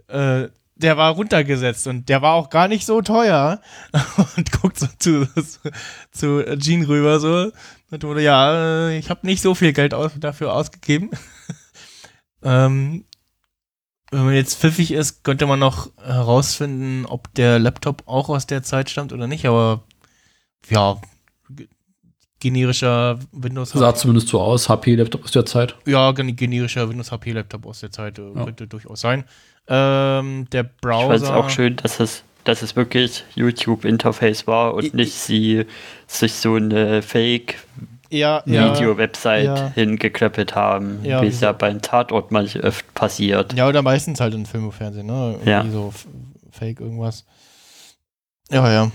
äh, der war runtergesetzt und der war auch gar nicht so teuer. (laughs) Und guckt so zu, zu Jean rüber so. Und wurde, ja, äh, ich habe nicht so viel Geld aus, dafür ausgegeben. ähm, wenn man jetzt pfiffig ist, könnte man noch herausfinden, ob der Laptop auch aus der Zeit stammt oder nicht, aber ja, ge- generischer Windows Sah zumindest so aus, HP-Laptop aus der Zeit. Ja, gen- generischer Windows HP Laptop aus der Zeit äh, Ja. könnte durchaus sein. Ähm, der Ich fand es Browser. auch schön, dass es, dass es wirklich YouTube-Interface war und I- nicht sie sich so eine Ja, Ja. Fake-Video-Website Ja. hingeklöppelt haben, Ja, wie es ja beim Tatort manchmal öfter passiert. Ja, oder meistens halt in Film und Fernsehen, ne? Irgendwie Ja. so Fake irgendwas. Ja, ja.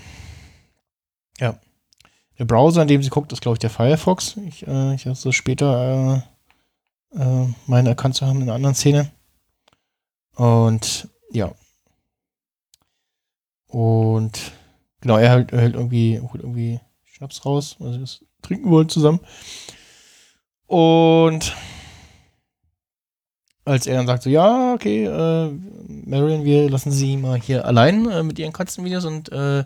Ja. Der Browser, in dem sie guckt, ist, glaube ich, der Firefox. Ich, äh, ich habe so später äh, äh, meine erkannt zu haben in einer anderen Szene. Und ja. Und genau, er hält, er hält irgendwie, holt irgendwie Schnaps raus, also das trinken wollen zusammen. Und als er dann sagt so, ja, okay, äh, Marion, wir lassen sie mal hier allein äh, mit ihren Katzenvideos und äh,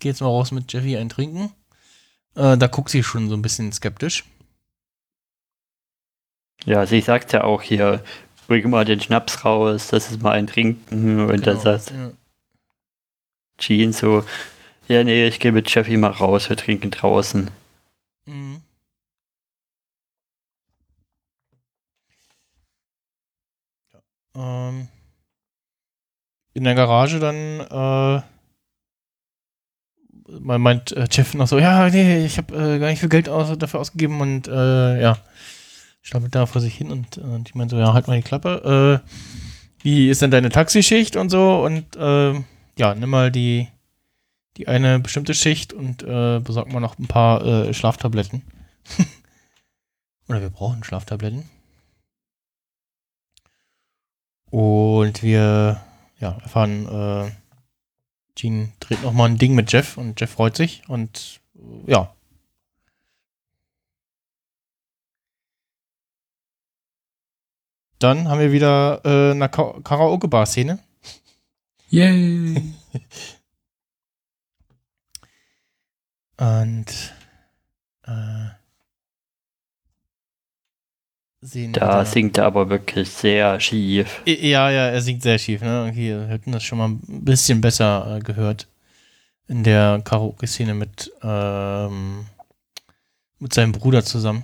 geh jetzt mal raus mit Jeffy ein Trinken. Äh, da guckt sie schon so ein bisschen skeptisch. Ja, sie sagt ja auch hier, bring mal den Schnaps raus, das ist mal ein Trinken. Und dann Genau, sagt ja. Jean so, ja, nee, ich gehe mit Jeffy mal raus, wir trinken draußen. Mhm. Ja, ähm, in der Garage dann äh, man meint äh, Jeff noch so, ja, nee, ich habe äh, gar nicht viel Geld aus, dafür ausgegeben und äh, ja, stammelt da vor sich hin und, äh, die meint so, ja, halt mal die Klappe. Äh, wie ist denn deine Taxischicht und so und äh, ja, nimm mal die die eine bestimmte Schicht und äh, besorgen mal noch ein paar äh, Schlaftabletten. (laughs) Oder wir brauchen Schlaftabletten. Und wir ja, erfahren, äh, Jean dreht noch mal ein Ding mit Jeff und Jeff freut sich und äh, ja. Dann haben wir wieder äh, eine Ka Karaoke-Bar-Szene. Yay! (laughs) Und äh, sehen Da wieder- singt er aber wirklich sehr schief. Ja, ja, er singt sehr schief, ne? Okay, wir hätten das schon mal ein bisschen besser äh, gehört in der Karaoke-Szene mit, ähm, mit seinem Bruder zusammen.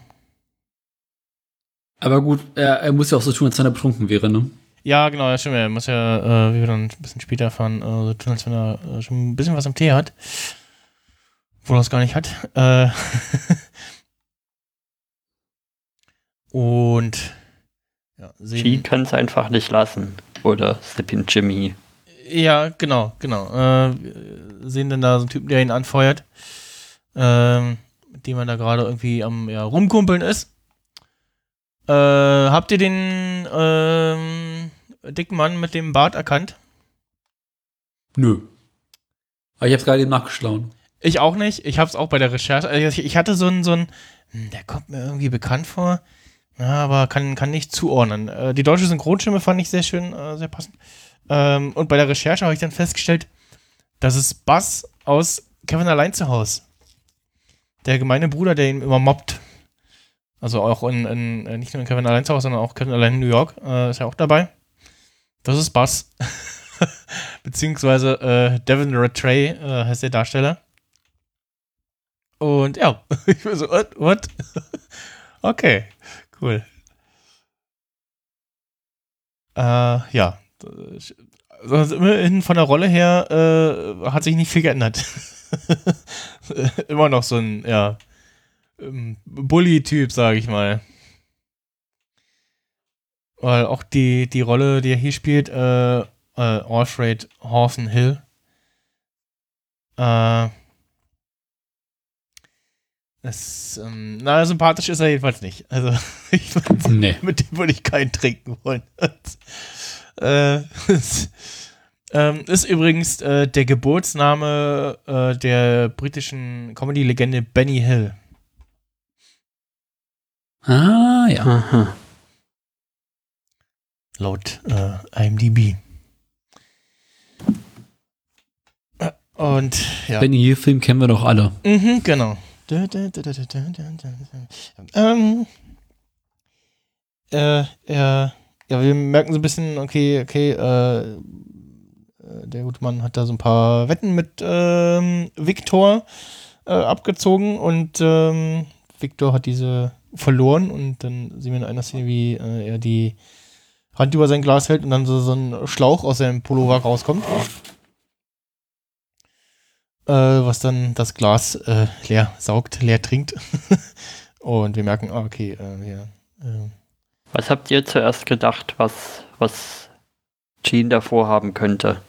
Aber gut, er, er muss ja auch so tun, als wenn er betrunken wäre, ne? Ja, genau, ja, stimmt. Er muss ja, äh, wie wir dann ein bisschen später erfahren, äh, so tun, als wenn er äh, schon ein bisschen was am Tee hat. Obwohl er es gar nicht hat. Äh (laughs) Und ja, Jean kann es einfach nicht lassen. Oder Slippin' Jimmy. Ja, genau, genau. Äh, wir sehen dann da so einen Typen, der ihn anfeuert, ähm, mit dem er da gerade irgendwie am ja, rumkumpeln ist. Äh, habt ihr den ähm, dicken Mann mit dem Bart erkannt? Nö. Aber ich hab's gerade eben nachgeschlagen. Ich auch nicht. Ich hab's auch bei der Recherche. Also ich, hatte so einen, so einen, hm, der kommt mir irgendwie bekannt vor, aber kann, kann nicht zuordnen. Äh, die deutsche Synchronstimme fand ich sehr schön, äh, sehr passend. Ähm, und bei der Recherche habe ich dann festgestellt, das ist Buzz aus Kevin allein zu Hause. Der gemeine Bruder, der ihn immer mobbt. Also auch in, in äh, nicht nur in Kevin allein zu Hause, sondern auch Kevin allein in New York ist ja auch dabei. Das ist Buzz. (laughs) Beziehungsweise äh, Devin Rattray äh, heißt der Darsteller. Und ja, (laughs) ich war so, what? what? (laughs) okay, cool. Äh, ja. Also immerhin von der Rolle her äh, hat sich nicht viel geändert. (laughs) Immer noch so ein, ja, ähm, Bully-Typ, sage ich mal. Weil auch die, die Rolle, die er hier spielt, äh, äh, Alfred Horton Hill, äh, das, ähm, na, sympathisch ist er jedenfalls nicht. Also, (laughs) ich, Nee. mit dem würde ich keinen trinken wollen. (laughs) äh, es, ähm, ist übrigens äh, der Geburtsname äh, der britischen Comedy-Legende Benny Hill. Ah, ja. Aha. Laut äh, IMDb. Äh, Und ja. Benny Hill-Film kennen wir doch alle. Mhm, genau. Ähm, äh, ja, wir merken so ein bisschen, okay, okay, äh, äh, der gute Mann hat da so ein paar Wetten mit ähm, Victor äh, abgezogen und ähm, Victor hat diese verloren und dann sehen wir in einer Szene, wie äh, er die Hand über sein Glas hält und dann so, so ein Schlauch aus seinem Pullover rauskommt. Äh, was dann das Glas äh, leer saugt, leer trinkt. (laughs) und wir merken, ah, okay, äh, wir, äh, Was habt ihr zuerst gedacht, was, was Gene davor haben könnte?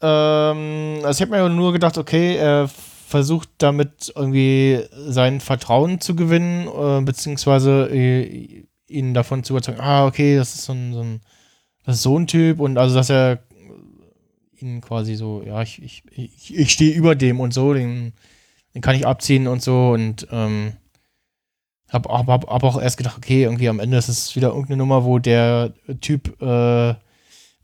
Ähm, also ich habe mir nur gedacht, okay, er versucht damit irgendwie sein Vertrauen zu gewinnen, äh, beziehungsweise äh, ihn davon zu überzeugen, ah, okay, das ist so ein, so ein, das ist so ein Typ und also, dass er ihn quasi so, ja, ich, ich, ich, ich stehe über dem und so, den, den kann ich abziehen und so und ähm, hab, hab, hab, hab auch erst gedacht, okay, irgendwie am Ende ist es wieder irgendeine Nummer, wo der Typ äh,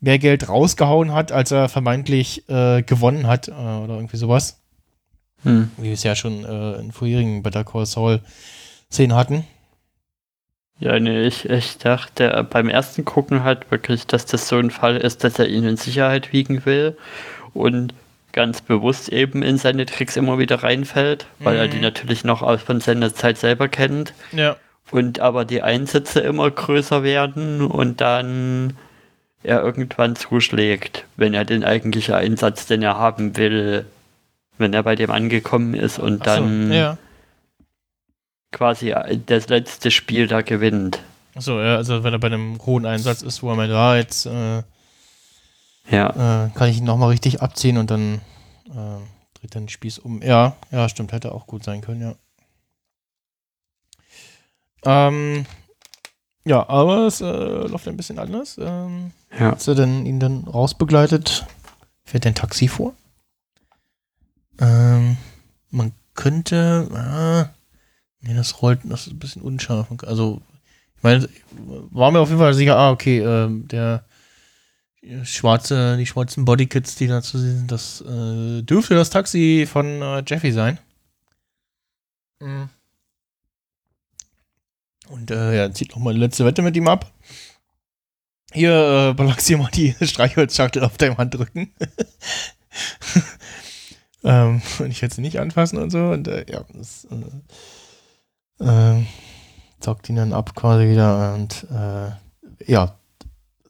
mehr Geld rausgehauen hat, als er vermeintlich äh, gewonnen hat äh, oder irgendwie sowas. Hm. Wie wir es ja schon äh, in vorherigen Better Call Saul Szenen hatten. Ja, nee, ich, ich dachte äh, beim ersten Gucken halt wirklich, dass das so ein Fall ist, dass er ihn in Sicherheit wiegen will und ganz bewusst eben in seine Tricks immer wieder reinfällt, weil er die Mhm. natürlich noch aus von seiner Zeit selber kennt Ja. und aber die Einsätze immer größer werden und dann er irgendwann zuschlägt, wenn er den eigentlichen Einsatz, den er haben will, wenn er bei dem angekommen ist und Achso, dann ja. Quasi das letzte Spiel da gewinnt. Achso, ja, also wenn er bei einem hohen Einsatz ist, wo er meint, ah, jetzt äh, Ja. äh, kann ich ihn nochmal richtig abziehen und dann äh, dreht er den Spieß um. Ja, ja, stimmt, hätte auch gut sein können, ja. Ähm, ja, aber es äh, läuft ein bisschen anders. Ähm, Ja. als er dann ihn dann rausbegleitet, fährt ein Taxi vor. Ähm, man könnte, nee, das rollt, das ist ein bisschen unscharf. Also, ich meine, war mir auf jeden Fall sicher, ah, okay, ähm, der die schwarze, die schwarzen Bodykits, die da zu sehen sind, das äh, dürfte das Taxi von äh, Jeffy sein. Mhm. Und äh, ja, zieht noch mal eine letzte Wette mit ihm ab. Hier, äh, balancier mal die (laughs) Streichholzschachtel auf deinem Handrücken. (laughs) ähm, und ich werde sie nicht anfassen und so. Und äh, ja, das äh, äh, zockt ihn dann ab quasi wieder. Und äh, ja,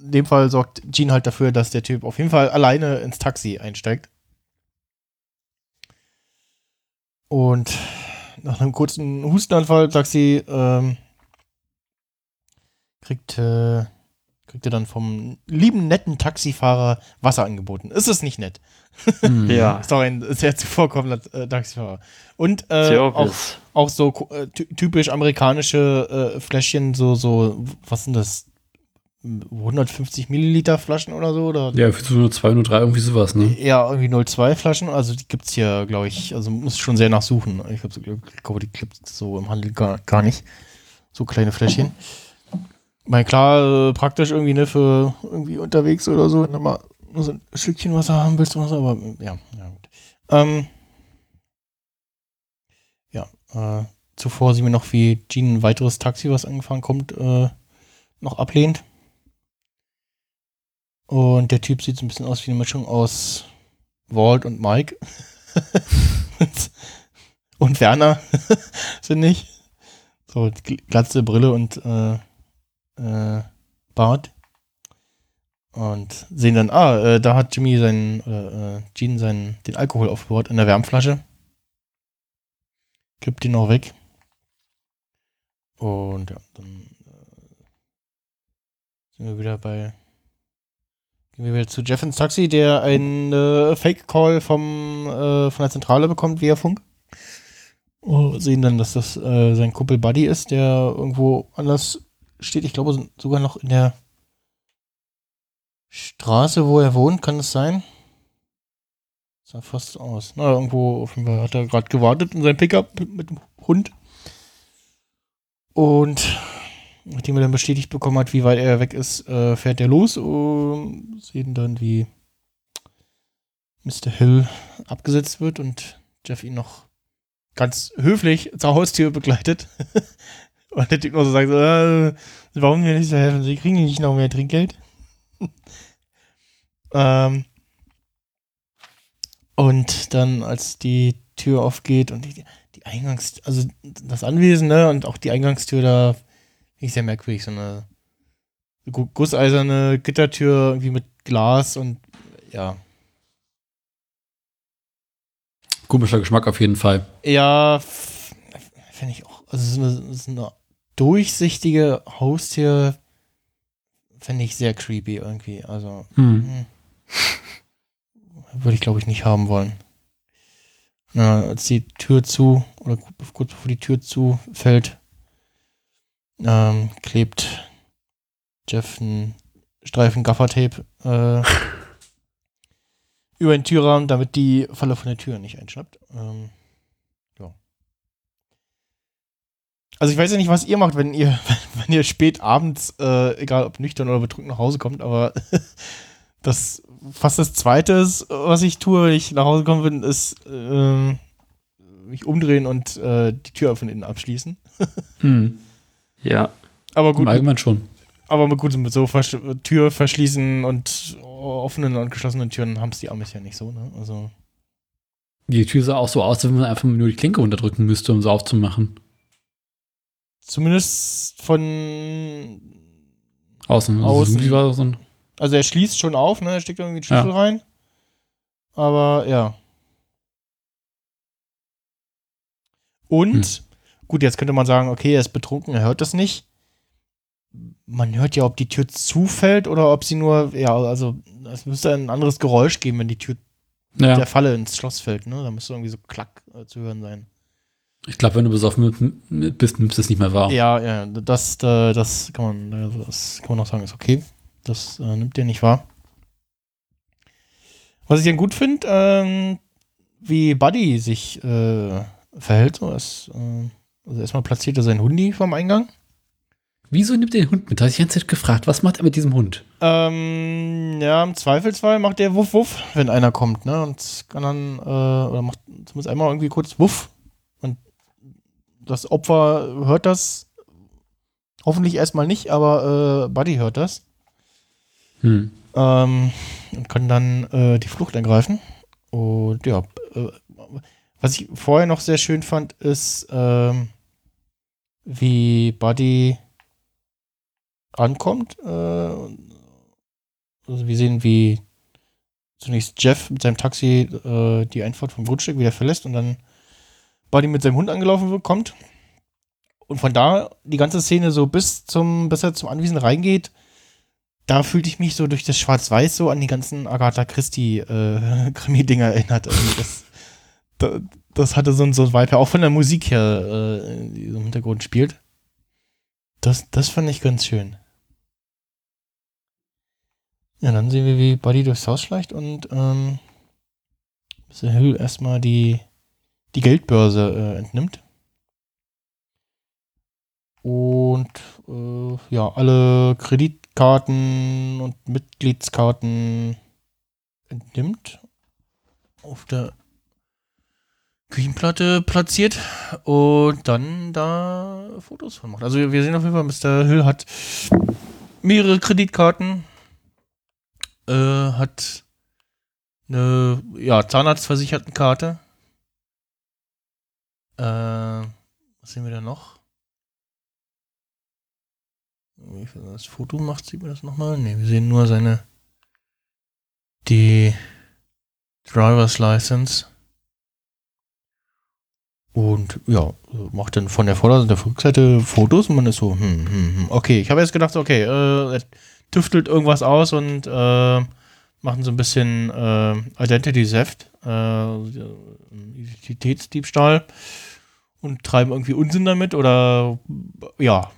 in dem Fall sorgt Gene halt dafür, dass der Typ auf jeden Fall alleine ins Taxi einsteigt. Und nach einem kurzen Hustenanfall, sagt sie, ähm, kriegt, äh, kriegt er dann vom lieben, netten Taxifahrer Wasser angeboten. Ist es nicht nett? Hm. (laughs) Ja. Ist doch ein sehr zuvorkommender äh, Taxifahrer. Und äh, auch. Auch so äh, ty- typisch amerikanische äh, Fläschchen, so, so, was sind das? 150 Milliliter Flaschen oder so? Oder Ja, für so eine 203 irgendwie sowas, ne? ja, irgendwie 02 Flaschen. Also die gibt's hier, glaube ich, also muss schon sehr nachsuchen. Ich glaube, ich glaube, die gibt's so im Handel gar, gar nicht. So kleine Fläschchen. Ich meine, klar, äh, praktisch irgendwie, ne, für irgendwie unterwegs oder so, wenn du mal so ein Stückchen Wasser haben willst oder so, aber ja, ja gut. Ähm, äh, zuvor sehen wir noch, wie Jean ein weiteres Taxi, was angefahren kommt, äh, noch ablehnt. Und der Typ sieht so ein bisschen aus wie eine Mischung aus Walt und Mike. (laughs) und, Werner, (laughs) finde ich. So, gl- glatze Brille und äh, äh, Bart. Und sehen dann, ah, äh, da hat Jimmy seinen, äh, Gene seinen, den Alkohol aufgebaut in der Wärmflasche. Kippt ihn noch weg. Und ja, dann äh, sind wir wieder bei Gehen wir wieder zu Jeff ins Taxi, der einen äh, Fake-Call äh, von der Zentrale bekommt via Funk. Oh, sehen dann, dass das äh, sein Kumpel Buddy ist, der irgendwo anders steht. Ich glaube sogar noch in der Straße, wo er wohnt, kann es sein? Sah fast aus. Na, irgendwo Fall hat er gerade gewartet in seinem Pickup mit, dem Hund. Und nachdem er dann bestätigt bekommen hat, wie weit er weg ist, äh, fährt er los und sehen dann, wie Mr. Hill abgesetzt wird und Jeff ihn noch ganz höflich zur Haustür begleitet. (laughs) Und der Typ nur so sagt, äh, warum mir nicht so helfen? Sie kriegen nicht noch mehr Trinkgeld. (laughs) ähm, und dann, als die Tür aufgeht und die, die Eingangs, also das Anwesen, ne, und auch die Eingangstür da, finde ich sehr merkwürdig, so eine gu- gusseiserne Gittertür irgendwie mit Glas und ja. Komischer Geschmack auf jeden Fall. Ja, finde ich auch. Also so eine, so eine durchsichtige Haustür finde ich sehr creepy irgendwie. Also Hm. Würde ich glaube ich nicht haben wollen. Ja, als die Tür zu oder ku- kurz bevor die Tür zufällt, ähm, klebt Jeff einen Streifen Gaffertape äh, (laughs) über den Türrahmen, damit die Falle von der Tür nicht einschnappt. Ähm, ja. Also ich weiß ja nicht, was ihr macht, wenn ihr, (laughs) wenn ihr spät abends, äh, egal ob nüchtern oder betrunken nach Hause kommt, aber (laughs) das fast das Zweite ist, was ich tue, wenn ich nach Hause kommen bin, ist ähm, mich umdrehen und äh, die Tür von innen abschließen. (laughs) Hm. Ja, Aber gut, Allgemeinen schon. aber mit gut, mit so Versch Tür verschließen und offenen und geschlossenen Türen haben es die Amis ja nicht so, ne? Also Die Tür sah auch so aus, als wenn man einfach nur die Klinke unterdrücken müsste, um sie aufzumachen. zumindest von Außen. Also Außen. irgendwie war so ein, Also er schließt schon auf, ne? Er steckt irgendwie den Schlüssel Ja. rein. Aber ja. Und, Hm. gut, jetzt könnte man sagen, okay, er ist betrunken, er hört das nicht. Man hört ja, ob die Tür zufällt oder ob sie nur, ja, also es müsste ein anderes Geräusch geben, wenn die Tür ja. der Falle ins Schloss fällt, ne? Da müsste irgendwie so klack äh, zu hören sein. Ich glaube, wenn du besoffen bist, nimmst du es nicht mehr wahr. Ja, ja, das, äh, das kann man, das kann man noch sagen, ist okay. Das äh, nimmt ihr nicht wahr. Was ich dann gut finde, ähm, wie Buddy sich äh, verhält. So, ist, äh, also erstmal platziert er seinen Hundi vorm Eingang. Wieso nimmt er den Hund mit? Da habe ich die ganze Zeit gefragt, was macht er mit diesem Hund? Ähm, ja, im Zweifelsfall macht der Wuff Wuff, wenn einer kommt, ne? Und kann dann, äh, oder macht zumindest einmal irgendwie kurz Wuff. Und das Opfer hört das hoffentlich erstmal nicht, aber äh, Buddy hört das. Hm. Ähm, und kann dann äh, die Flucht ergreifen. Und ja, äh, was ich vorher noch sehr schön fand, ist, ähm, wie Buddy ankommt. Äh, also wir sehen, wie zunächst Jeff mit seinem Taxi äh, die Einfahrt vom Grundstück wieder verlässt und dann Buddy mit seinem Hund angelaufen wird, kommt. Und von da die ganze Szene so bis zum, bis er zum Anwesen reingeht, da fühlte ich mich so durch das Schwarz-Weiß so an die ganzen Agatha Christie-Krimi-Dinger (laughs) erinnert. Also das, da, das hatte so ein, so Vibe, auch von der Musik her, äh, im Hintergrund spielt. Das, das fand ich ganz schön. Ja, dann sehen wir, wie Buddy durchs Haus schleicht und ähm, Mr. Hill erstmal die, die Geldbörse äh, entnimmt. Und äh, ja, alle Kreditkarten und Mitgliedskarten entnimmt. Auf der Küchenplatte platziert und dann da Fotos von macht. Also wir wir sehen auf jeden Fall, Mr. Hill hat mehrere Kreditkarten, äh, hat eine ja, Zahnarztversichertenkarte. Äh, was sehen wir da noch? Das Foto macht, sieht man das nochmal? Ne, wir sehen nur seine die Driver's License. Und ja, macht dann von der Vorder- und der Rückseite Fotos und man ist so, hm, hm, hm. Okay, ich habe jetzt gedacht, okay, äh, er tüftelt irgendwas aus und äh, machen so ein bisschen äh, Identity Theft, äh, Identitätsdiebstahl und treiben irgendwie Unsinn damit oder ja,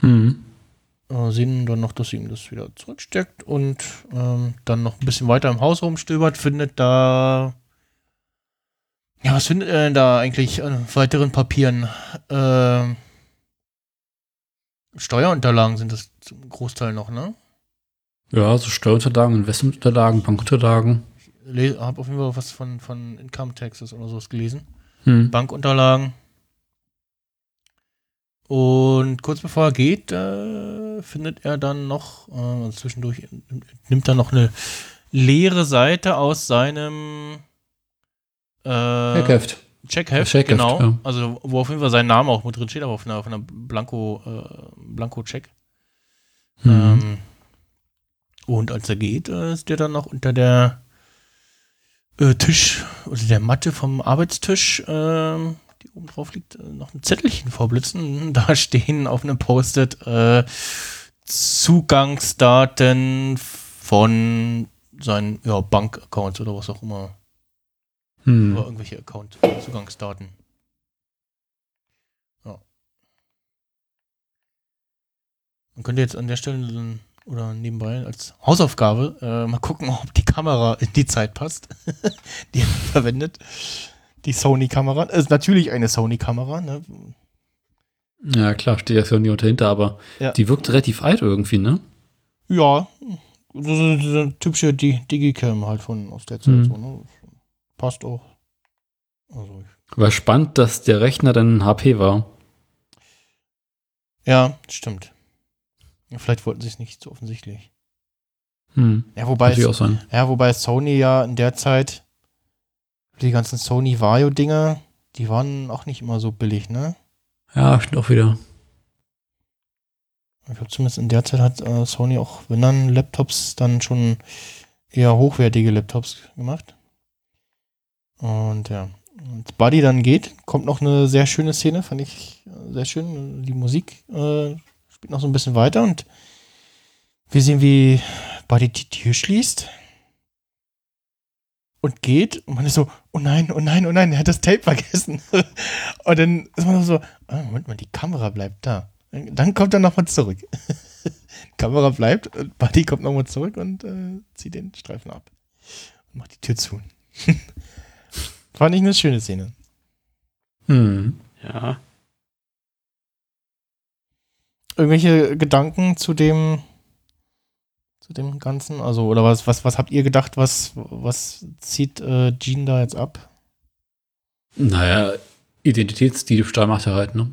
Hm. äh, sehen dann noch, dass sie ihm das wieder zurücksteckt und ähm, dann noch ein bisschen weiter im Haus rumstöbert, findet da. Ja, was findet er denn da eigentlich an weiteren Papieren? Ähm, Steuerunterlagen sind das zum Großteil noch, ne? Ja, so Steuerunterlagen, Investmentunterlagen, Bankunterlagen. Ich habe auf jeden Fall was von, von Income Taxes oder sowas gelesen. Hm. Bankunterlagen. Und kurz bevor er geht, äh, findet er dann noch, äh, zwischendurch äh, nimmt er noch eine leere Seite aus seinem äh, Checkheft. Checkheft, Checkheft, genau. ja. Also, wo auf jeden Fall sein Name auch mit drin steht, aber auf einer, auf einer Blanko, äh, Blanko-Check. Hm. Ähm, und als er geht, äh, ist der dann noch unter der äh, Tisch, oder der Matte vom Arbeitstisch, ähm, die oben drauf liegt, äh, noch ein Zettelchen vorblitzen. (laughs) Da stehen auf einem Post-it äh, Zugangsdaten von seinen ja, Bankaccounts oder was auch immer. Oder Hm. irgendwelche Account-Zugangsdaten. Ja. Man könnte jetzt an der Stelle dann- oder nebenbei als Hausaufgabe äh, mal gucken, ob die Kamera in die Zeit passt, (laughs) die er verwendet. Die Sony-Kamera. Ist natürlich eine Sony-Kamera, ne? Ja, klar, steht ja Sony dahinter, aber Ja. die wirkt relativ alt irgendwie, ne? Ja, so, eine typische Di- Digicam halt von aus der Zeit. Mhm. So, ne? Passt auch. Also, War spannend, dass der Rechner dann ein HP war. ja, stimmt. Vielleicht wollten sie es nicht so offensichtlich. Hm. Ja, wobei es, ja, wobei Sony ja in der Zeit die ganzen Sony Vario Dinger, die waren auch nicht immer so billig, ne? Ja, stimmt auch wieder. Ich glaube zumindest in der Zeit hat äh, Sony auch, wenn dann Laptops, dann schon eher hochwertige Laptops gemacht. Und ja, als Buddy dann geht, kommt noch eine sehr schöne Szene, fand ich äh, sehr schön. Die Musik äh, spielt noch so ein bisschen weiter und wir sehen, wie Buddy die Tür schließt und geht und man ist so, oh nein, oh nein, oh nein, er hat das Tape vergessen. (laughs) und dann ist man so, ah, Moment mal, die Kamera bleibt da. Dann kommt er nochmal zurück. (laughs) die Kamera bleibt und Buddy kommt nochmal zurück und äh, zieht den Streifen ab. Und macht die Tür zu. (laughs) Fand ich eine schöne Szene. Hm. Ja. Irgendwelche Gedanken zu dem zu dem Ganzen? Also, oder was, was, was habt ihr gedacht, was, was zieht äh, Jean da jetzt ab? Naja, Identitätsdiebstahl macht er halt, ne?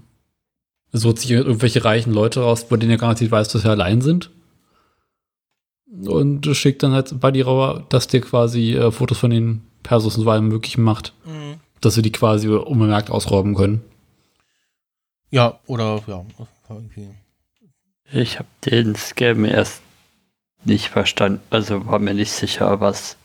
Es holt sich irgendwelche reichen Leute raus, bei denen er garantiert weiß, dass sie allein sind. Und schickt dann halt Buddy Rauer, dass der quasi äh, Fotos von den Persos und so allem Möglichen macht. Dass sie die quasi unbemerkt ausrauben können. Ja, oder ja, irgendwie. Ich habe den Scam erst nicht verstanden. Also war mir nicht sicher, was,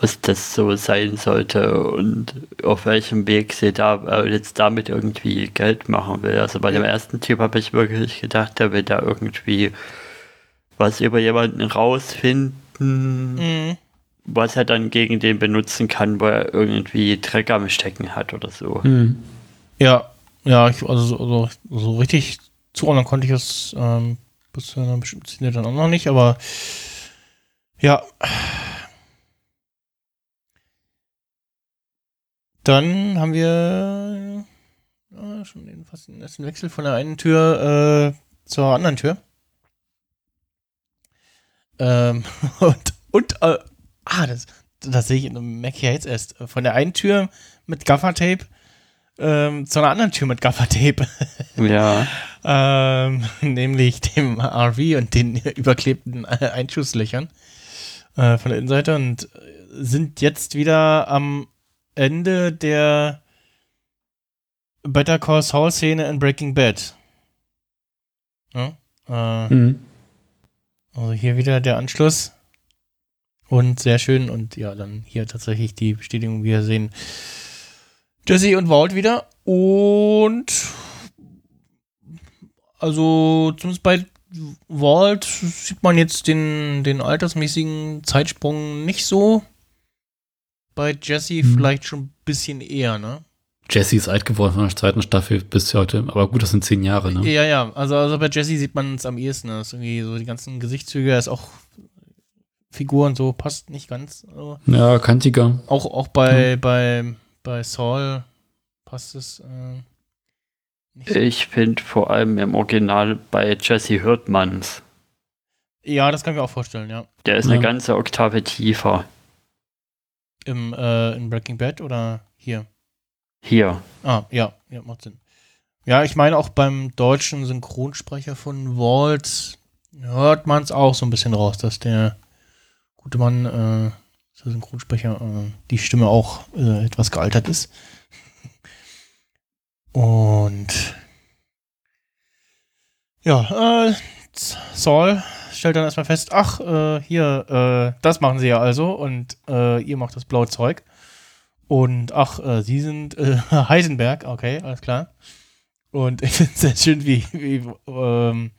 was das so sein sollte und auf welchem Weg sie da äh, jetzt damit irgendwie Geld machen will. Also bei dem ersten Typ habe ich wirklich gedacht, der will da irgendwie was über jemanden rausfinden, Mhm. was er dann gegen den benutzen kann, wo er irgendwie Dreck am Stecken hat oder so. Hm. Ja, ja, ich, also so, so, so richtig zuordnen konnte ich es ähm, bis zu einer bestimmten Szene dann auch noch nicht, aber ja. Dann haben wir ja, schon den, fast den ersten Wechsel von der einen Tür äh, zur anderen Tür. Ähm, (laughs) und und äh, ah, das, das sehe ich in einem Mac hier jetzt erst. Von der einen Tür mit Gaffertape ähm, zu einer anderen Tür mit Gaffertape. Ja. (laughs) ähm, nämlich dem RV und den überklebten äh, Einschusslöchern äh, von der Innenseite und sind jetzt wieder am Ende der Better Call Saul Szene in Breaking Bad. Ja, äh, Hm. also hier wieder der Anschluss. Und sehr schön. Und ja, dann hier tatsächlich die Bestätigung, wie wir sehen. Jesse und Walt wieder. Und also zumindest bei Walt sieht man jetzt den, den altersmäßigen Zeitsprung nicht so. Bei Jesse Hm. vielleicht schon ein bisschen eher, ne? Jesse ist alt geworden von der zweiten Staffel bis heute. Aber gut, das sind zehn Jahre, ne? Ja, ja. Also, also bei Jesse sieht man es am ehesten. Das ist irgendwie so die ganzen Gesichtszüge, ist auch Figur und so, passt nicht ganz. Also Ja, kantiger. auch, auch bei, bei, bei Saul passt es. Äh, nicht so. Ich finde vor allem im Original bei Jesse hört man's. Ja, das kann ich mir auch vorstellen, ja. Der ist Ja. eine ganze Oktave tiefer. Im, äh, in Breaking Bad oder hier? Hier. Ah, ja, ja, macht Sinn. Ja, ich meine auch beim deutschen Synchronsprecher von Walt hört man es auch so ein bisschen raus, dass der gute Mann, äh, der Synchronsprecher, äh, die Stimme auch äh, etwas gealtert ist. Und ja, äh, Saul stellt dann erstmal fest, ach, äh, hier, äh, das machen sie ja also und äh, ihr macht das blaue Zeug. Und ach, äh, sie sind äh, (laughs) Heisenberg, okay, alles klar. Und ich finde es sehr schön, wie, wie ähm,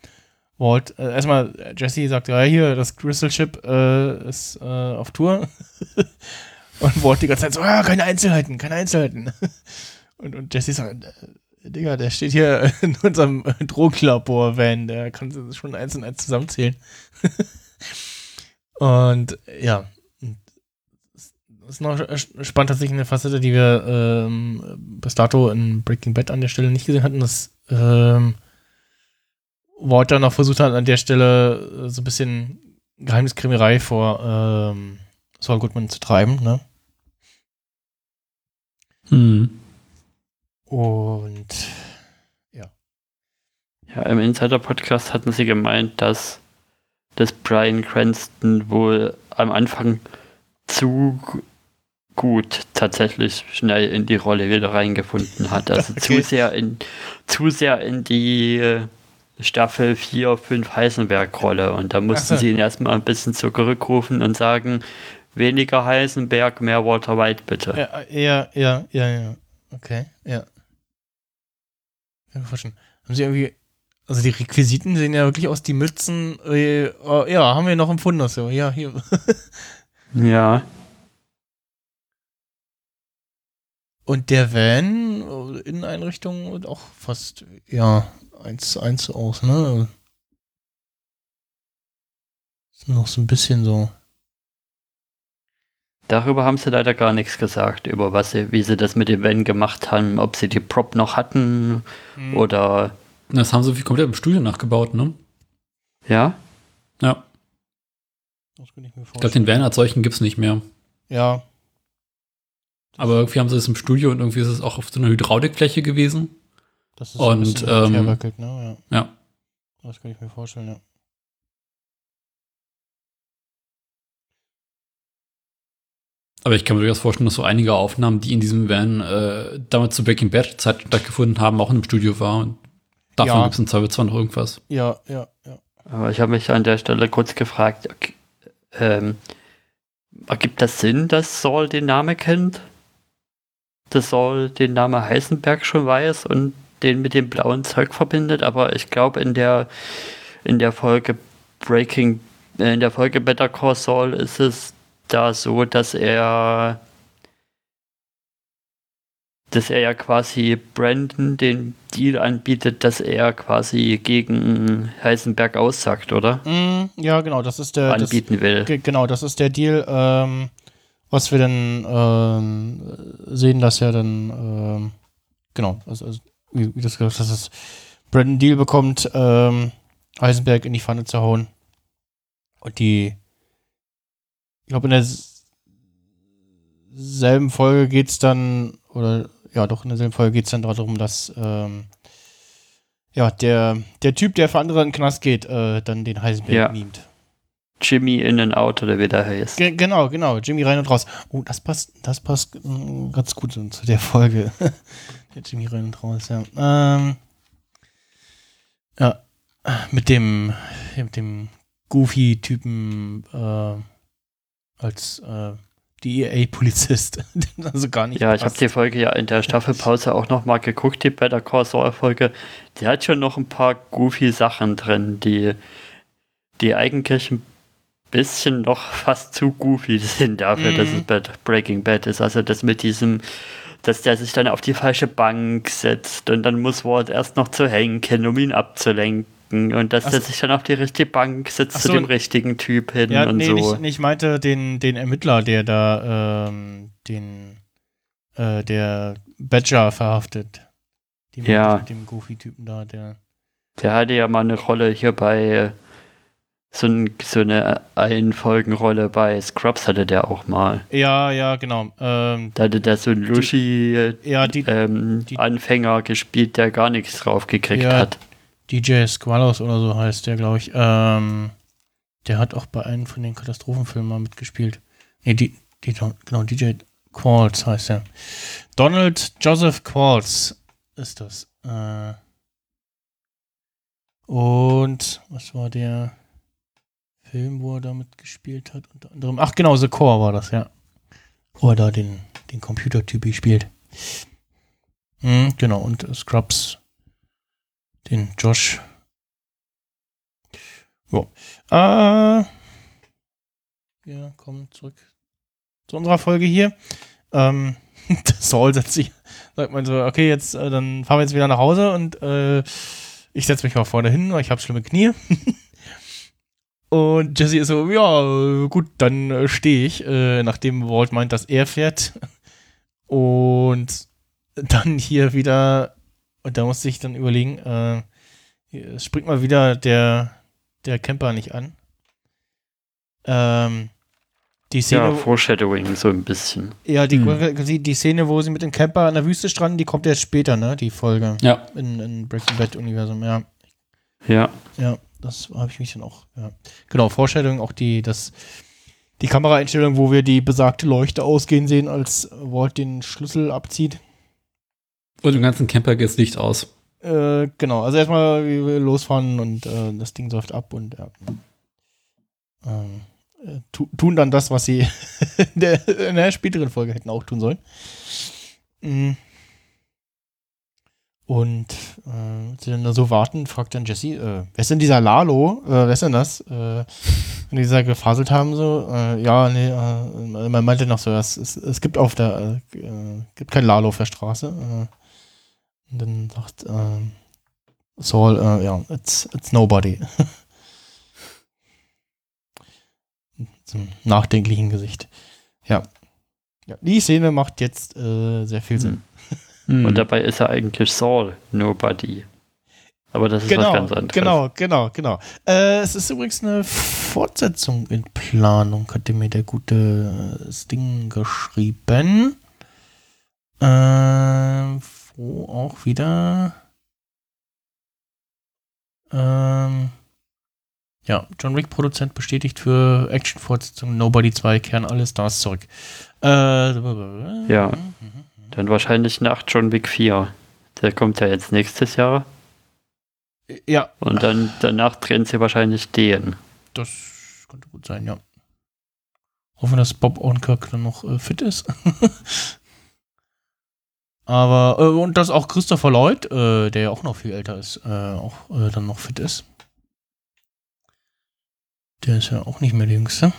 Walt, äh, erstmal Jesse sagt, ja, hier, das Crystal Ship äh, ist äh, auf Tour. (laughs) und Walt die ganze Zeit so, ja, keine Einzelheiten, keine Einzelheiten. (laughs) und, und Jesse sagt, äh, Digga, der steht hier (laughs) in unserem äh, Drogenlabor-Van, der kann schon eins und eins zusammenzählen. und ja, das ist noch spannend tatsächlich eine Facette, die wir ähm, bis dato in Breaking Bad an der Stelle nicht gesehen hatten, dass ähm, Walter noch versucht hat, an der Stelle äh, so ein bisschen Geheimniskrimerei vor ähm, Saul Goodman zu treiben, ne? Hm. Und ja. Ja, im Insider-Podcast hatten sie gemeint, dass, dass Brian Cranston wohl am Anfang zu gut tatsächlich schnell in die Rolle wieder reingefunden hat. Also (laughs) Okay. zu sehr in zu sehr in die äh, Staffel 4, 5 Heisenberg-Rolle. Und da mussten so. sie ihn erstmal ein bisschen zurückrufen und sagen, weniger Heisenberg, mehr Walter White bitte. Ja, ja, ja, ja, ja. Okay, ja. Haben sie irgendwie. Also die Requisiten sehen ja wirklich aus, die Mützen. Äh, oh, ja, haben wir noch im Fundus. So. Ja, hier. (laughs) Ja. Und der Van, äh, Inneneinrichtung, und auch fast, ja, eins zu eins aus, ne? Ist noch so ein bisschen so. Darüber haben sie leider gar nichts gesagt, über was sie, wie sie das mit dem Van gemacht haben, ob sie die Prop noch hatten Hm. oder Das haben sie wie komplett im Studio nachgebaut, ne? ja. Ja. Das kann ich mir Ich glaube, den Van als solchen gibt es nicht mehr. Ja. Aber irgendwie haben sie es im Studio und irgendwie ist es auch auf so einer Hydraulikfläche gewesen. Das ist Und, ein und her ähm, wackelt, ne? Ja. Ja. Das kann ich mir vorstellen, ja. Aber ich kann mir durchaus vorstellen, dass so einige Aufnahmen, die in diesem Van äh, damals zu Breaking Bad Zeit stattgefunden haben, auch in einem Studio war. Und davon Ja. gibt es in Zweifel zwar noch irgendwas. Ja, ja, ja. Aber ich habe mich an der Stelle kurz gefragt, okay, ähm, ergibt das Sinn, dass Saul den Namen kennt? Dass Saul den Namen Heisenberg schon weiß und den mit dem blauen Zeug verbindet, aber ich glaube in der in der Folge Breaking, äh, in der Folge Better Call Saul ist es da so, dass er dass er ja quasi Brandon den Deal anbietet, dass er quasi gegen Heisenberg aussagt, oder? Mm, ja, genau, das ist der. Das, Anbieten will. ge- genau, das ist der Deal, ähm, was wir dann ähm, sehen, dass er dann, ähm, genau, also, also wie, wie das gesagt hast, dass Brandon Deal bekommt, ähm, Heisenberg in die Pfanne zu hauen. Und die, ich glaube, in der selben Folge geht's dann, oder ja, doch, in derselben Folge geht's dann darum, dass ähm, ja, der, der Typ, der für andere in den Knast geht, äh, dann den Heisenberg Ja. mimt. Jimmy in and out oder wie der heißt. Ge genau, genau. Jimmy rein und raus. Oh, das passt, das passt mm, ganz gut zu der Folge. (laughs) der Jimmy rein und raus, ja. Ähm, ja, mit dem, mit dem Goofy-Typen äh, als äh, DEA-Polizist. also (laughs) gar nicht. Ja, ich habe passt. die Folge ja in der Staffelpause auch nochmal geguckt, die Better Call Saul Folge. Die hat schon noch ein paar goofy Sachen drin, die, die eigentlich ein bisschen noch fast zu goofy (laughs) sind dafür, Mhm. dass es Bad, Breaking Bad ist. Also das mit diesem, dass der sich dann auf die falsche Bank setzt und dann muss Walt erst noch zu Henken, um ihn abzulenken. Und dass Ach der so. sich dann auf die richtige Bank setzt Ach zu so. dem richtigen Typ hin Ja, und nee, so. nicht, nicht meinte den, den Ermittler, der da ähm, den äh, der Badger verhaftet. Die Ja. Mit dem Goofy-Typen da, der. Der hatte ja mal eine Rolle hier bei So, ein, so eine Einfolgenrolle bei Scrubs hatte der auch mal. Ja, ja, genau. Ähm, Da hatte der so einen Lushi ja, die, ähm, gespielt, der gar nichts drauf gekriegt Ja. hat. DJ Squallows oder so heißt der, glaube ich. Ähm, der hat auch bei einem von den Katastrophenfilmen mal mitgespielt. Nee, die, die, genau, DJ Qualls heißt er. Donald Joseph Qualls ist das. Äh, und was war der Film, wo er da mitgespielt hat? Unter anderem. Ach, genau, The Core war das, ja. Wo er da den, den Computertypi spielt. Hm, genau, und Scrubs den Josh. So. Äh, wir kommen zurück zu unserer Folge hier. Ähm, (laughs) Saul setzt sich, sagt man so, okay, jetzt, äh, dann fahren wir jetzt wieder nach Hause und äh, ich setze mich mal vorne hin, weil ich habe schlimme Knie. (laughs) und Jesse ist so, ja, gut, dann äh, stehe ich, äh, nachdem Walt meint, dass er fährt. (laughs) Und dann hier wieder und da musste ich dann überlegen, äh, es springt mal wieder der, der Camper nicht an. Ähm, die Szene, Ja, Foreshadowing so ein bisschen. ja, die, Hm. die, die Szene, wo sie mit dem Camper an der Wüste stranden, die kommt erst später, ne? Die Folge Ja. in, in Breaking Bad Universum, ja. Ja, Ja, das habe ich mich dann auch, ja. Genau, Vorstellung, auch die, das, die Kameraeinstellung, wo wir die besagte Leuchte ausgehen sehen, als Walt den Schlüssel abzieht. Und im ganzen Camper geht's Licht aus. Äh, genau, also erstmal losfahren und äh, das Ding säuft ab und ja. Ähm, äh, tu, tun dann das, was sie (laughs) in der, in der späteren Folge hätten auch tun sollen. Mhm. Und äh, sie dann da so warten, fragt dann Jesse, äh, wer ist denn dieser Lalo? Äh, wer ist denn das? Äh, und die da gefaselt haben, so, äh, ja, nee, äh, man meinte noch so, es, es, es gibt auf der, äh, äh, gibt kein Lalo auf der Straße. Äh, und dann sagt ähm, Saul, äh, ja, it's, it's nobody. (laughs) Einem nachdenklichen Gesicht. Ja. ja. Die Szene macht jetzt äh, sehr viel Sinn. Hm. und dabei ist er eigentlich Saul, Nobody. Aber das ist was Genau, ganz anderes. genau, genau, genau. Äh, es ist übrigens eine Fortsetzung in Planung, hatte mir der gute äh, Sting geschrieben. Äh, wo auch wieder. Ähm, ja, John Wick Produzent bestätigt für Action-Fortsetzung Nobody 2 kehren alle Stars zurück. Äh, Ja. Dann wahrscheinlich nach John Wick 4. Der kommt ja jetzt nächstes Jahr. Ja, Und dann danach drehen sie wahrscheinlich den. Das könnte gut sein, ja. Hoffen, dass Bob Odenkirk dann noch äh, fit ist. (laughs) Aber, äh, und dass auch Christopher Lloyd, äh, der ja auch noch viel älter ist, äh, auch äh, dann noch fit ist. Der ist ja auch nicht mehr der Jüngste.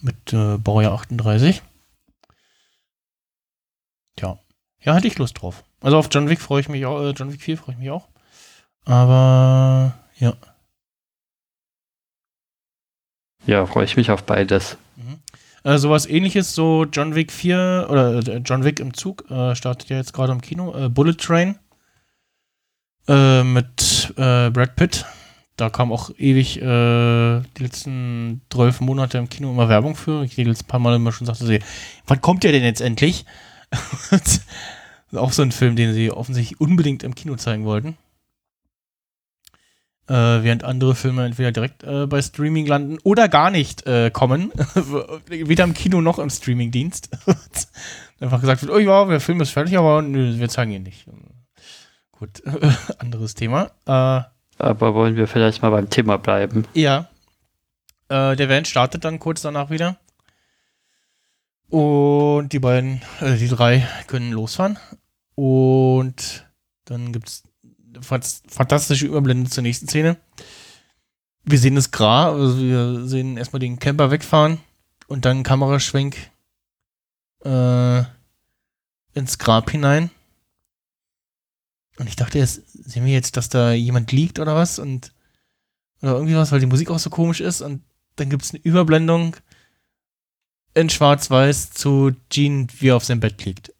Mit äh, Baujahr 38. Tja. Ja, hätte ich Lust drauf. Also auf John Wick freue ich mich auch, äh, John Wick 4 freue ich mich auch. Aber, ja. Ja, freue ich mich auf beides. Mhm. Äh, sowas ähnliches, so John Wick 4 oder äh, John Wick im Zug, äh, startet ja jetzt gerade im Kino. Äh, Bullet Train äh, mit äh, Brad Pitt. Da kam auch ewig die letzten zwölf Monate im Kino immer Werbung für. Ich die letzten paar Mal immer schon sagte sie, wann kommt der denn jetzt endlich? Das (laughs) ist auch so ein Film, den sie offensichtlich unbedingt im Kino zeigen wollten. Äh, während andere Filme entweder direkt äh, bei Streaming landen oder gar nicht äh, kommen. (laughs) Weder im Kino noch im Streamingdienst. (laughs) Einfach gesagt wird, oh ja, der Film ist fertig, aber nö, wir zeigen ihn nicht. Gut, anderes Thema. Äh, Aber wollen wir vielleicht mal beim Thema bleiben? ja. Äh, der Van startet dann kurz danach wieder. Und die beiden, äh, die drei können losfahren. Und dann gibt es fantastische Überblende zur nächsten Szene. Wir sehen das Gra, also wir sehen erstmal den Camper wegfahren und dann Kameraschwenk äh, ins Grab hinein. Und ich dachte jetzt, sehen wir jetzt, dass da jemand liegt oder was? Und oder irgendwie was, weil die Musik auch so komisch ist. Und dann gibt es eine Überblendung in Schwarz-Weiß zu Gene, wie er auf seinem Bett liegt.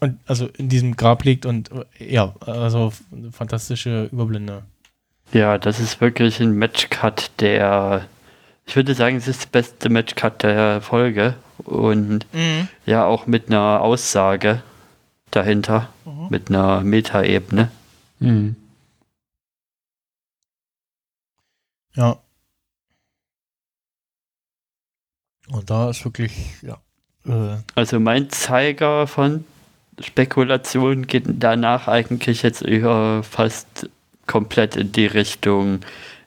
Und also in diesem Grab liegt und ja, also fantastische Überblende. Ja, das ist wirklich ein Matchcut, der. Ich würde sagen, es ist der beste Matchcut der Folge. Und Mhm. ja, auch mit einer Aussage dahinter. Mhm. Mit einer Metaebene. Hm. Ja. Und da ist wirklich, ja. Äh, Also mein Zeiger von Spekulation geht danach eigentlich jetzt eher fast komplett in die Richtung.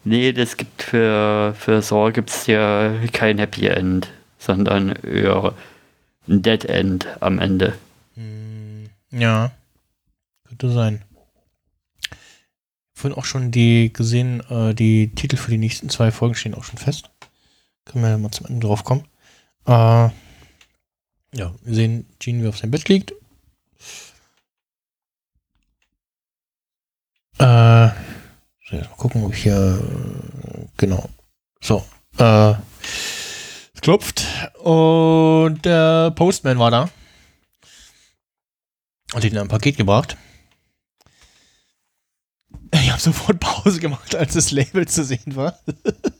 Nee, das gibt für, für Saw gibt's ja kein Happy End, sondern eher ein Dead End am Ende. mh, ja. Könnte sein. Vorhin auch schon die gesehen, äh, die Titel für die nächsten zwei Folgen stehen auch schon fest. Können wir mal zum Ende drauf kommen. Äh, ja, wir sehen Gene, wie er auf seinem Bett liegt. Äh, so, jetzt mal gucken, ob ich hier, äh, genau. So, äh, es klopft und der Postman war da. Und ihn ein Paket gebracht. Ich habe sofort Pause gemacht, als das Label zu sehen war.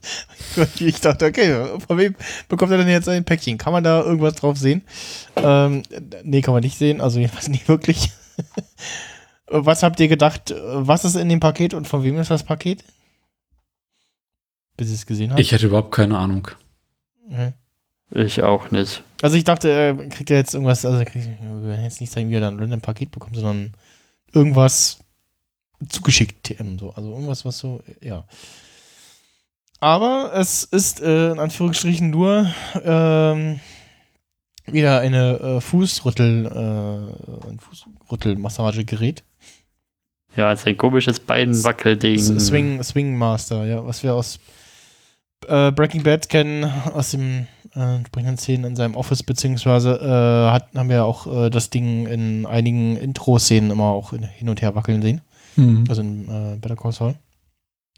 (laughs) ich dachte, okay, von wem bekommt er denn jetzt ein Päckchen? Kann man da irgendwas drauf sehen? Ähm, nee, kann man nicht sehen, also jedenfalls nicht wirklich. (laughs) Was habt ihr gedacht, was ist in dem Paket und von wem ist das Paket? Bis ihr es gesehen habt? Ich hätte überhaupt keine Ahnung. Mhm. Ich auch nicht. Also ich dachte, er kriegt ja jetzt irgendwas, also kriegt, wir werden jetzt nicht sagen, wie er dann ein Paket bekommt, sondern irgendwas zugeschickt, TM, so. Also irgendwas, was so, ja. Aber es ist äh, in Anführungsstrichen nur ähm, wieder eine äh, Fußrüttel, äh, ein Fußrüttelmassagegerät. Ja, es ist ein komisches Beinwackelding. Swing, Swing Master, ja, was wir aus äh, Breaking Bad kennen, aus dem äh, entsprechenden Szenen in seinem Office, beziehungsweise äh, hat, haben wir auch äh, das Ding in einigen Intro-Szenen immer auch in, hin und her wackeln sehen. Hm. Also im äh, Better Call Saul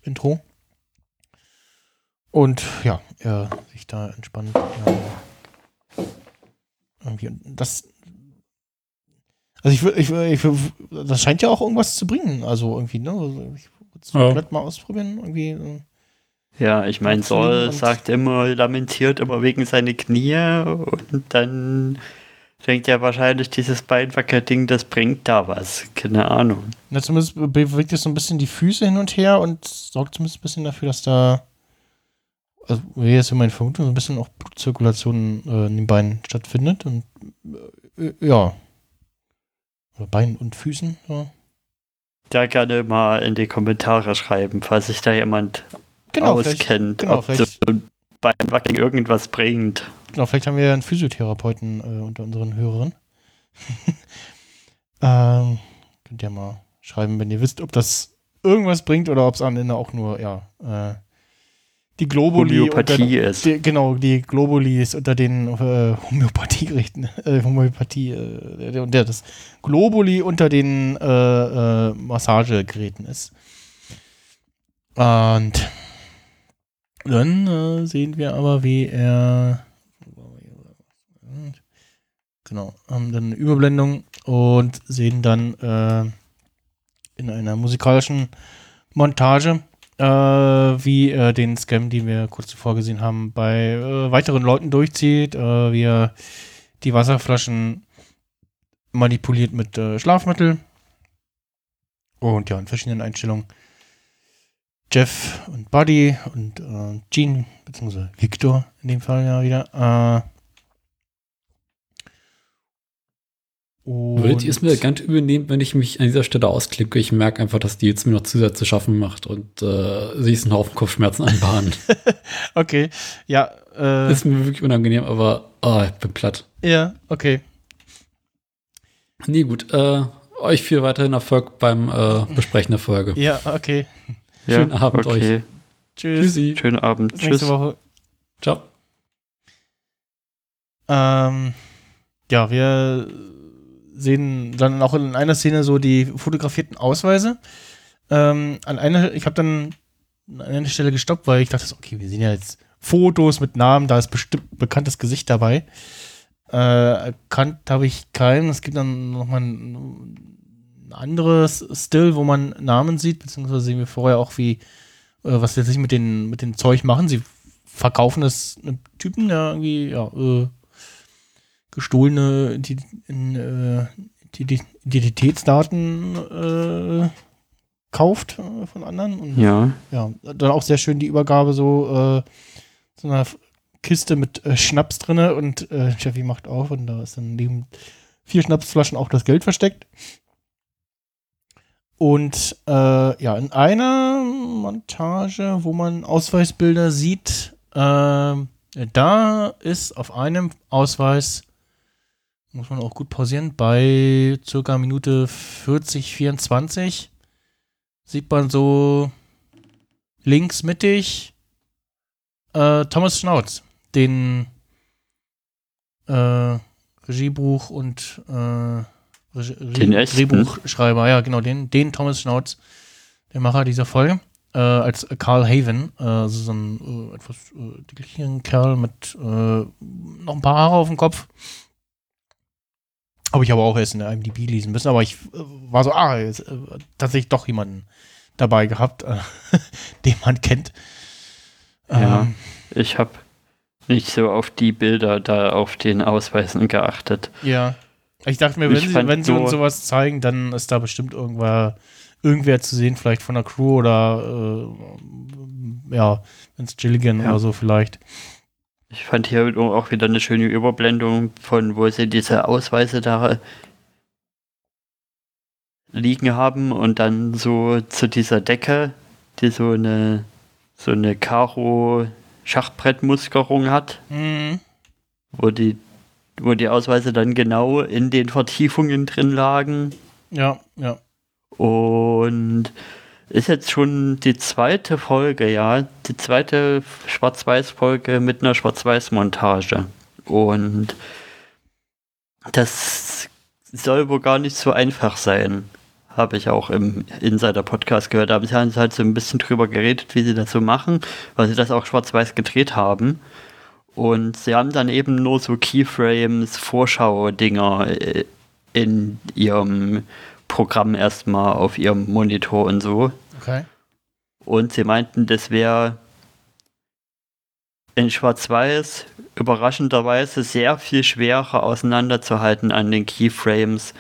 Intro. Und ja, er sich da entspannt äh, irgendwie und das also ich würde, ich, ich, das scheint ja auch irgendwas zu bringen, also irgendwie, ne? Also ich würde es Ja. vielleicht mal ausprobieren, irgendwie. äh. Ja, ich meine, Saul sagt immer, lamentiert immer wegen seine Knie und dann denkt er wahrscheinlich, dieses Beinwackelding, das bringt da was. Keine Ahnung. Na, zumindest bewegt es so ein bisschen die Füße hin und her und sorgt zumindest ein bisschen dafür, dass da, also wäre jetzt in meiner Vermutung, so ein bisschen auch Blutzirkulation äh, in den Beinen stattfindet und äh, ja. Oder Beinen und Füßen, ja. Da gerne mal in die Kommentare schreiben, falls sich da jemand Genau, auskennt, genau, ob so ein Beinwackeln irgendwas bringt. Genau, vielleicht haben wir ja einen Physiotherapeuten äh, unter unseren Hörern. (laughs) ähm, könnt ihr mal schreiben, wenn ihr wisst, ob das irgendwas bringt oder ob es am Ende auch nur, ja, äh, die Globuli unter, Homöopathie ist. die, genau, die Globulis unter den äh, Homöopathie-Gerichten, äh, Homöopathie, äh, der, der das Globuli unter den äh, äh, Massagegeräten ist. Und dann äh, sehen wir aber, wie er genau, haben dann eine Überblendung und sehen dann äh, in einer musikalischen Montage, äh, wie er den Scam, den wir kurz zuvor gesehen haben, bei äh, weiteren Leuten durchzieht, äh, wie er die Wasserflaschen manipuliert mit äh, Schlafmittel und ja, in verschiedenen Einstellungen. Jeff und Buddy und äh, Gene, beziehungsweise Victor in dem Fall ja wieder. Äh, Würdet ihr es mir ganz übernehmen, wenn ich mich an dieser Stelle ausklicke? Ich merke einfach, dass die jetzt mir noch Zusatz zu schaffen macht und äh, sie ist ein Haufen Kopfschmerzen anbahnen. (laughs) Okay, ja, äh, ist mir wirklich unangenehm, aber oh, ich bin platt. ja, okay. Nee, gut. Äh, euch viel weiterhin Erfolg beim äh, Besprechen der Folge. Ja, okay. (laughs) Schönen Abend okay. Tschüss. Tschüssi. Schönen Abend. Bis Tschüss. nächste Woche. Ciao. Ähm, ja, wir sehen dann auch in einer Szene so die fotografierten Ausweise. Ähm, an einer, ich habe dann an einer Stelle gestoppt, weil ich dachte, okay, wir sehen ja jetzt Fotos mit Namen, da ist bestimmt bekanntes Gesicht dabei. Äh, erkannt habe ich keinen. Es gibt dann nochmal ein anderes Still, wo man Namen sieht, beziehungsweise sehen wir vorher auch, wie, äh, was sie sich mit den, mit dem Zeug machen. Sie verkaufen es einem Typen, der irgendwie, ja, äh, gestohlene die, in, äh, die Identitätsdaten äh, kauft äh, von anderen. Und, Ja. ja, dann auch sehr schön die Übergabe so, äh, so einer Kiste mit äh, Schnaps drinne und äh, Jeffy macht auf und da ist dann neben vier Schnapsflaschen auch das Geld versteckt. Und äh, ja, in einer Montage, wo man Ausweisbilder sieht, äh, da ist auf einem Ausweis, muss man auch gut pausieren, bei circa Minute 40, 24 sieht man so links mittig äh, Thomas Schnauz, den äh, Regiebuch und äh, Regie, Den echten? Drehbuchschreiber, ja genau, den, den Thomas Schnauz, der Macher dieser Folge, äh, als Carl Haven, äh, also so ein äh, etwas äh, dicklichen Kerl mit noch ein paar Haare auf dem Kopf. Habe ich aber auch erst in der IMDb lesen müssen, aber ich äh, war so, ah, jetzt, äh, tatsächlich doch jemanden dabei gehabt, äh, (laughs) den man kennt. Ja. Ähm, Ich habe nicht so auf die Bilder da auf den Ausweisen geachtet. Ja. Ich dachte mir, wenn, Ich sie, wenn sie so- uns sowas zeigen, dann ist da bestimmt irgendwer, irgendwer zu sehen, vielleicht von der Crew oder äh, ja, Vince Gilligan Ja. oder so vielleicht. Ich fand hier auch wieder eine schöne Überblendung von, wo sie diese Ausweise da liegen haben und dann so zu dieser Decke, die so eine so eine Karo Schachbrettmusterung hat, Mhm. wo die wo die Ausweise dann genau in den Vertiefungen drin lagen Ja, ja. und ist jetzt schon die zweite Folge, ja, die zweite Schwarz-Weiß-Folge mit einer Schwarz-Weiß-Montage. Und das soll wohl gar nicht so einfach sein. Habe ich auch im Insider-Podcast gehört. Da haben sie halt so ein bisschen drüber geredet, wie sie das so machen, weil sie das auch schwarz-weiß gedreht haben. Und sie haben dann eben nur so Keyframes, Vorschau-Dinger äh, in ihrem Programm erstmal auf ihrem Monitor und so. Okay. Und sie meinten, das wäre in Schwarz-Weiß überraschenderweise sehr viel schwerer auseinanderzuhalten an den Keyframes,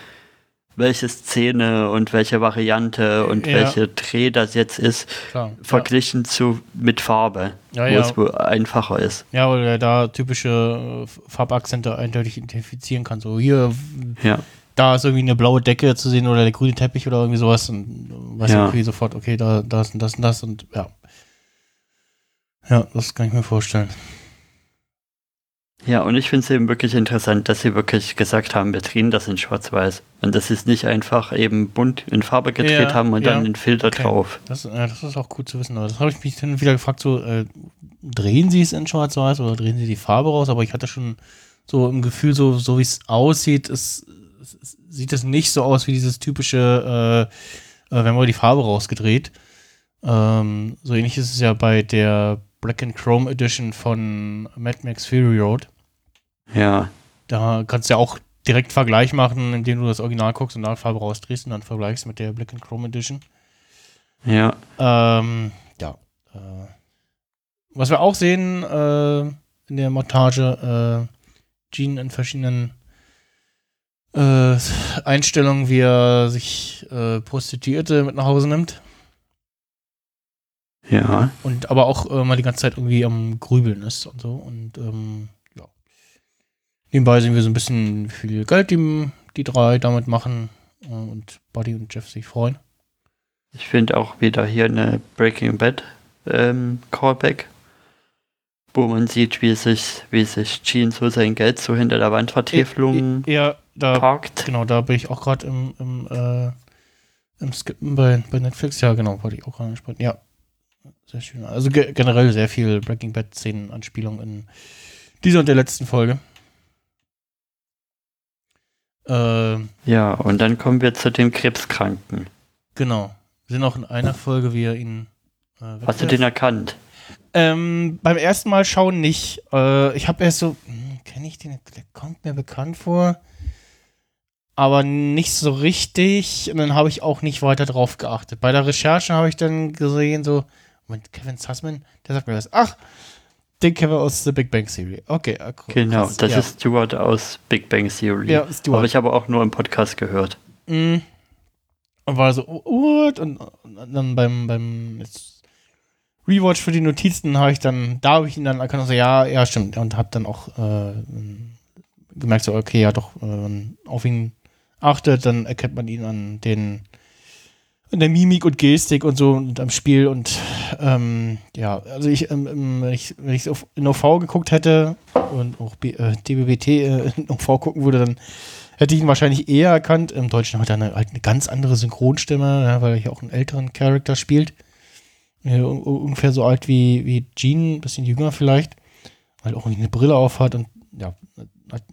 welche Szene und welche Variante und Ja. welche Dreh das jetzt ist, Klar. verglichen zu mit Farbe, Ja, wo ja. es wohl einfacher ist. Ja, weil er da typische äh, Farbakzente eindeutig identifizieren kann. So hier, Ja. Da ist irgendwie eine blaue Decke zu sehen oder der grüne Teppich oder irgendwie sowas und weiß Ja. irgendwie sofort, okay, da, das und das und das und ja. Ja, das kann ich mir vorstellen. Ja, und ich finde es eben wirklich interessant, dass sie wirklich gesagt haben, wir drehen das in Schwarz-Weiß. Und dass sie es nicht einfach eben bunt in Farbe gedreht Ja, haben und ja. dann den Filter Okay. drauf. Das, äh, das ist auch gut zu wissen. Aber das habe ich mich dann wieder gefragt, so, äh, drehen sie es in Schwarz-Weiß oder drehen sie die Farbe raus? Aber ich hatte schon so im Gefühl, so, so wie es aussieht, es, sieht es nicht so aus wie dieses typische, äh, äh, wenn wir die Farbe rausgedreht. Ähm, so ähnlich ist es ja bei der Black and Chrome Edition von Mad Max Fury Road. Ja, Da kannst du ja auch direkt Vergleich machen, indem du das Original guckst und da Farbe rausdrehst und dann vergleichst mit der Black and Chrome Edition. ja. Ähm, ja. Äh, was wir auch sehen äh, in der Montage, äh, Gene in verschiedenen äh, Einstellungen, wie er sich äh, Prostituierte mit nach Hause nimmt. Ja, Und aber auch äh, mal die ganze Zeit irgendwie am Grübeln ist und so. Und ähm, ja. Nebenbei sehen wir so ein bisschen, viel Geld die, die drei damit machen. Äh, und Buddy und Jeff sich freuen. ich finde auch wieder hier eine Breaking Bad ähm, Callback, wo man sieht, wie sich, wie sich Gene so sein Geld so hinter der Wandvertäfelung Ja, da parkt. Genau, da bin ich auch gerade im, im, äh, im Skippen bei, bei Netflix. Ja, genau, wollte ich auch gerade ansprechen. Ja, sehr schön. Also ge generell sehr viel Breaking Bad-Szenen-Anspielung in dieser und der letzten Folge. Äh, Ja, und dann kommen wir zu dem Krebskranken. genau. Wir sind auch in einer Folge, wie er ihn. Äh, Hast du den erkannt? Ähm, beim ersten Mal schauen nicht. Äh, ich habe erst so, hm, kenne ich den? Der kommt mir bekannt vor. Aber nicht so richtig. Und dann habe ich auch nicht weiter drauf geachtet. Bei der Recherche habe ich dann gesehen, so, Moment, Kevin Sussman, der sagt mir das. Ach, den kennen wir aus The Big Bang Theory. Okay, ah, cool. Genau, das ja. ist Stuart aus Big Bang Theory. Ja, Stuart. Aber ich habe auch nur im Podcast gehört. Mm. Und war so, oh, what? Und, und dann beim, beim Rewatch für die Notizen habe ich dann, da habe ich ihn dann erkannt, so, ja, ja, stimmt. Und habe dann auch äh, gemerkt, so, okay, ja, doch, man auf ihn achtet, dann erkennt man ihn an den, an der Mimik und Gestik und so und am Spiel und ähm, ja, also ich, ähm, ähm, wenn ich wenn ich auf in OV geguckt hätte und auch B, äh, DBBT äh, (laughs) in OV gucken würde, dann hätte ich ihn wahrscheinlich eher erkannt. Im Deutschen hat er eine, halt eine ganz andere Synchronstimme, ja, weil er hier auch einen älteren Charakter spielt. Äh, un- ungefähr so alt wie, wie Gene, ein bisschen jünger vielleicht. Weil auch irgendwie eine Brille auf hat und ja,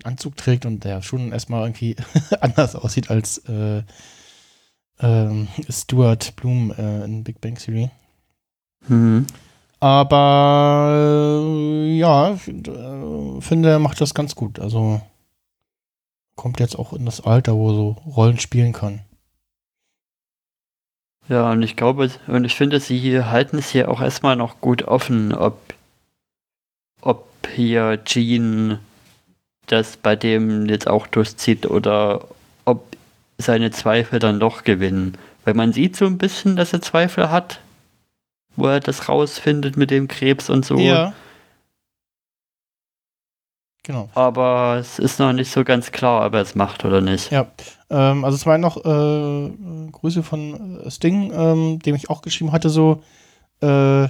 Anzug trägt und der schon erstmal irgendwie (laughs) anders aussieht als äh, ähm, Stuart Bloom äh, in Big Bang Theory. Mhm. Aber äh, ja, ich äh, finde, er macht das ganz gut. Also kommt jetzt auch in das Alter, wo er so Rollen spielen kann. Ja, und ich glaube, und ich finde, sie hier halten es hier auch erstmal noch gut offen, ob, ob hier Gene das bei dem jetzt auch durchzieht oder ob seine Zweifel dann doch gewinnen. Weil man sieht so ein bisschen, dass er Zweifel hat, wo er das rausfindet mit dem Krebs und so. Genau. Aber es ist noch nicht so ganz klar, ob er es macht oder nicht. Ja. Ähm, also es waren noch äh, äh, Grüße von äh, Sting, ähm, dem ich auch geschrieben hatte, so äh,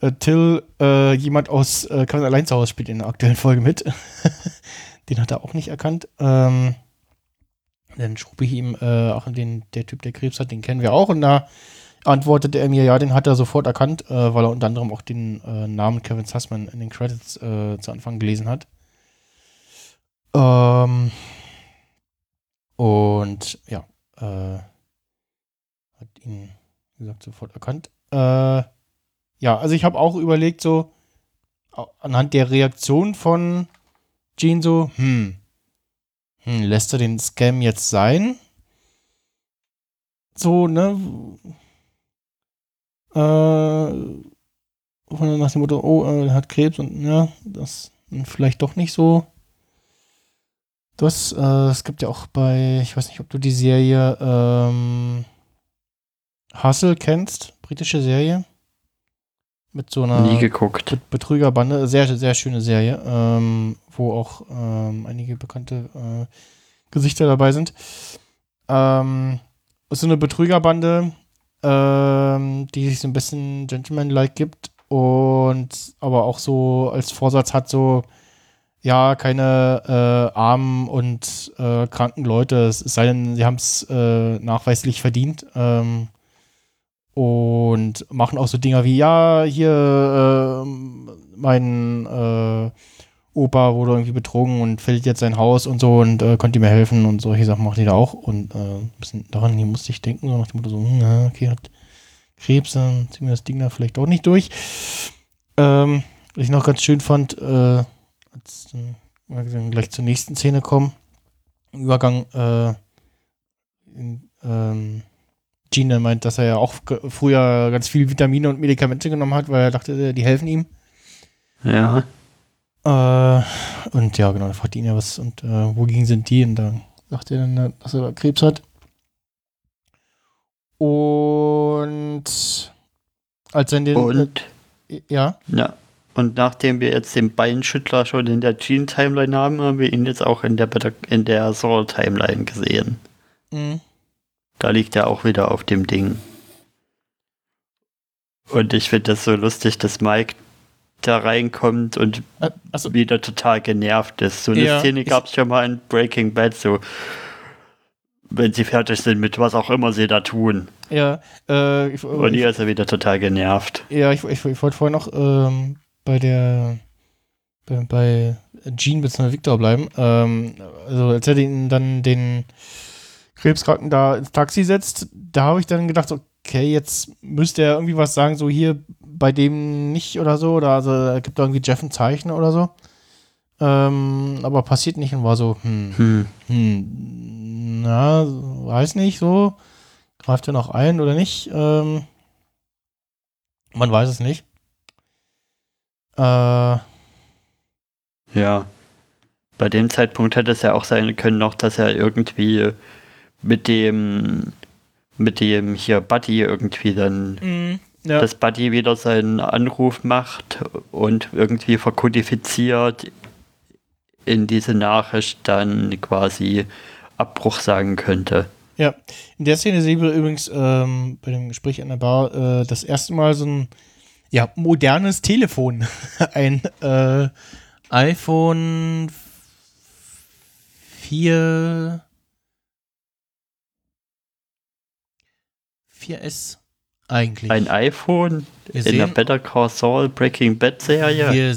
äh, Till, äh, jemand aus äh, Kevin allein zu Hause spielt in der aktuellen Folge mit. (laughs) den hat er auch nicht erkannt. Ähm, dann schrub ich ihm, äh, auch den, der Typ, der Krebs hat, den kennen wir auch. Und da antwortete er mir, ja, den hat er sofort erkannt, äh, weil er unter anderem auch den äh, Namen Kevin Sussman in den Credits äh, zu Anfang gelesen hat. Ähm, und ja, hat ihn, wie gesagt, sofort erkannt. Äh, ja, also ich habe auch überlegt, so anhand der Reaktion von Gene so, hm, hm, lässt er den Scam jetzt sein? So, ne? Äh, von nach dem Motto, oh, äh, er hat Krebs und ja, das hm, vielleicht doch nicht so. Das, äh, es gibt ja auch bei, ich weiß nicht, ob du die Serie ähm, Hustle kennst, britische Serie. Mit so einer Nie geguckt. Bet- Betrügerbande, sehr, sehr schöne Serie, ähm, wo auch ähm, einige bekannte äh, Gesichter dabei sind. Ähm, ist so eine Betrügerbande, ähm, die sich so ein bisschen Gentleman-like gibt und aber auch so als Vorsatz hat, so ja, keine äh, armen und äh, kranken Leute, es sei denn, sie haben es äh, nachweislich verdient. Ähm, und machen auch so Dinger wie, ja, hier, ähm, mein äh, Opa wurde irgendwie betrogen und fällt jetzt sein Haus und so und äh, könnt ihr mir helfen und solche Sachen machen die da auch. Und äh, ein bisschen daran musste ich denken, so nach dem Motto so, hm, okay, hat Krebs, dann ziehen wir das Ding da vielleicht auch nicht durch. Ähm, was ich noch ganz schön fand, äh, als dann gleich zur nächsten Szene kommen, Übergang, äh, in, ähm, Gene meint, dass er ja auch früher ganz viel Vitamine und Medikamente genommen hat, weil er dachte, die helfen ihm. Ja. Äh, und ja, genau, da fragt ihn ja was und äh, wogegen sind die? Und dann sagt er dann, dass er Krebs hat. Und als er den. Und, Äh, ja, ja. Und nachdem wir jetzt den Beinschüttler schon in der Gene-Timeline haben, haben wir ihn jetzt auch in der, in der Saul-Timeline gesehen. mhm. Da liegt er auch wieder auf dem Ding. Und ich finde das so lustig, dass Mike da reinkommt und also, wieder total genervt ist. So eine Ja, Szene gab es schon mal in Breaking Bad, so wenn sie fertig sind mit was auch immer sie da tun. ja, äh, ich, Und hier ist er wieder total genervt. ja, ich, ich, ich wollte vorher noch ähm, bei der bei, bei Jean bzw. Victor bleiben. Ähm, also als er den, dann den Krebskranken da ins Taxi setzt, da habe ich dann gedacht, okay, jetzt müsste er irgendwie was sagen, so hier bei dem nicht oder so, oder also er gibt irgendwie Jeff ein Zeichen oder so. Ähm, aber passiert nicht und war so, hm, Hm. hm, ja, weiß nicht so. Greift er noch ein oder nicht? Ähm, man weiß es nicht. Äh, Ja. Bei dem Zeitpunkt hätte es ja auch sein können noch, dass er irgendwie mit dem mit dem hier Buddy irgendwie dann mh, ja. dass Buddy wieder seinen Anruf macht und irgendwie verkodifiziert in diese Nachricht dann quasi Abbruch sagen könnte. Ja, in der Szene sehen wir übrigens ähm, bei dem Gespräch an der Bar äh, das erste Mal so ein ja, modernes Telefon. (laughs) ein äh, iPhone 4 4S eigentlich. Ein iPhone wir in der sehen, Better Call Saul Breaking Bad Serie. wir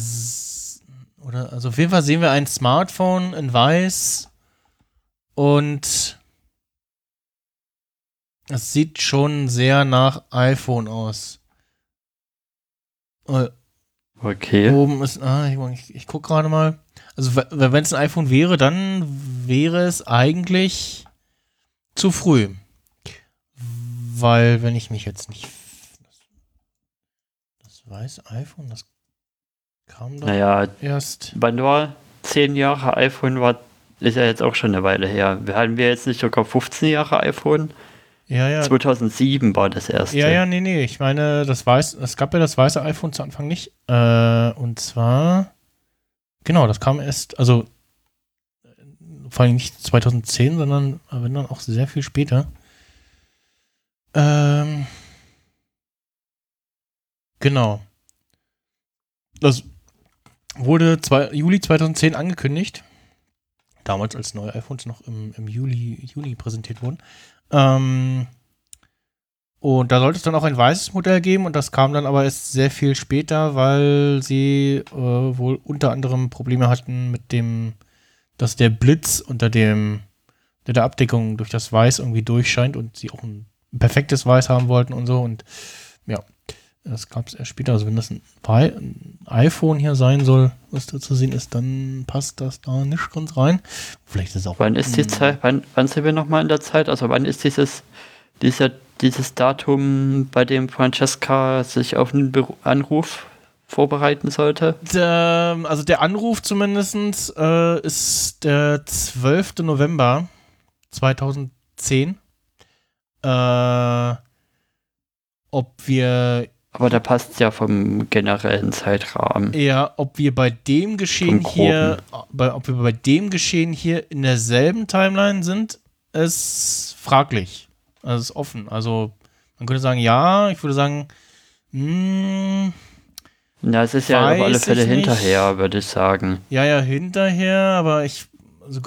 oder also auf jeden Fall sehen wir ein Smartphone in weiß und es sieht schon sehr nach iPhone aus. Äh, Okay. Oben ist, ah, ich, ich, ich guck gerade mal. Also wenn es ein iPhone wäre, dann wäre es eigentlich zu früh. Weil, wenn ich mich jetzt nicht. Das, das weiß iPhone, das kam doch Naja, erst. wann war zehn Jahre iPhone war, ist ja jetzt auch schon eine Weile her. Wir hatten wir jetzt nicht sogar 15 Jahre iPhone? Ja, ja. 2007 war das erste. Ja, ja, nee, nee. Ich meine, das weiß, es gab ja das weiße iPhone zu Anfang nicht. Äh, und zwar, genau, das kam erst, also vor allem nicht 2010, sondern wenn dann auch sehr viel später. Ähm, genau. Das wurde zwei, Juli 2010 angekündigt. Damals, als neue iPhones noch im, im Juli, Juni präsentiert wurden. Ähm, und da sollte es dann auch ein weißes Modell geben und das kam dann aber erst sehr viel später, weil sie äh, wohl unter anderem Probleme hatten mit dem, dass der Blitz unter dem der, der Abdeckung durch das Weiß irgendwie durchscheint und sie auch ein perfektes Weiß haben wollten und so und ja, das gab es erst später. Also wenn das ein, iPhone hier sein soll, was da zu sehen ist, dann passt das da nicht ganz rein. Vielleicht ist es auch Wann ist die. Zeit, wann, wann sind wir nochmal in der Zeit? Also wann ist dieses, dieser, dieses Datum, bei dem Francesca sich auf einen Beru Anruf vorbereiten sollte? Der, also der Anruf zumindest äh, ist der 12. November 2010. Äh, ob wir Aber da passt ja vom generellen Zeitrahmen. ja, ob wir bei dem Geschehen hier, bei, ob wir bei dem Geschehen hier in derselben Timeline sind, ist fraglich. Also ist offen. Also man könnte sagen, ja, ich würde sagen, hm, Na, es ist ja auf alle Fälle hinterher, würde ich sagen. Ja, ja, hinterher, aber ich, also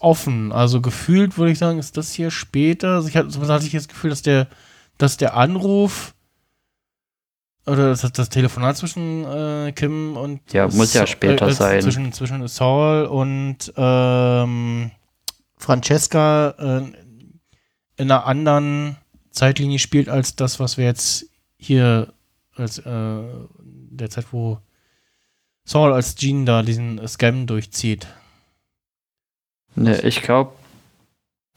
offen. Also gefühlt würde ich sagen, ist das hier später. Also ich hatte, hatte ich das Gefühl, dass der, dass der Anruf oder das, das Telefonat zwischen äh, Kim und Ja, muss ja später sein. Zwischen, zwischen Saul und ähm, Francesca äh, in einer anderen Zeitlinie spielt als das, was wir jetzt hier als äh, der Zeit, wo Saul als Jean da diesen Scam durchzieht. Ne, ich glaube,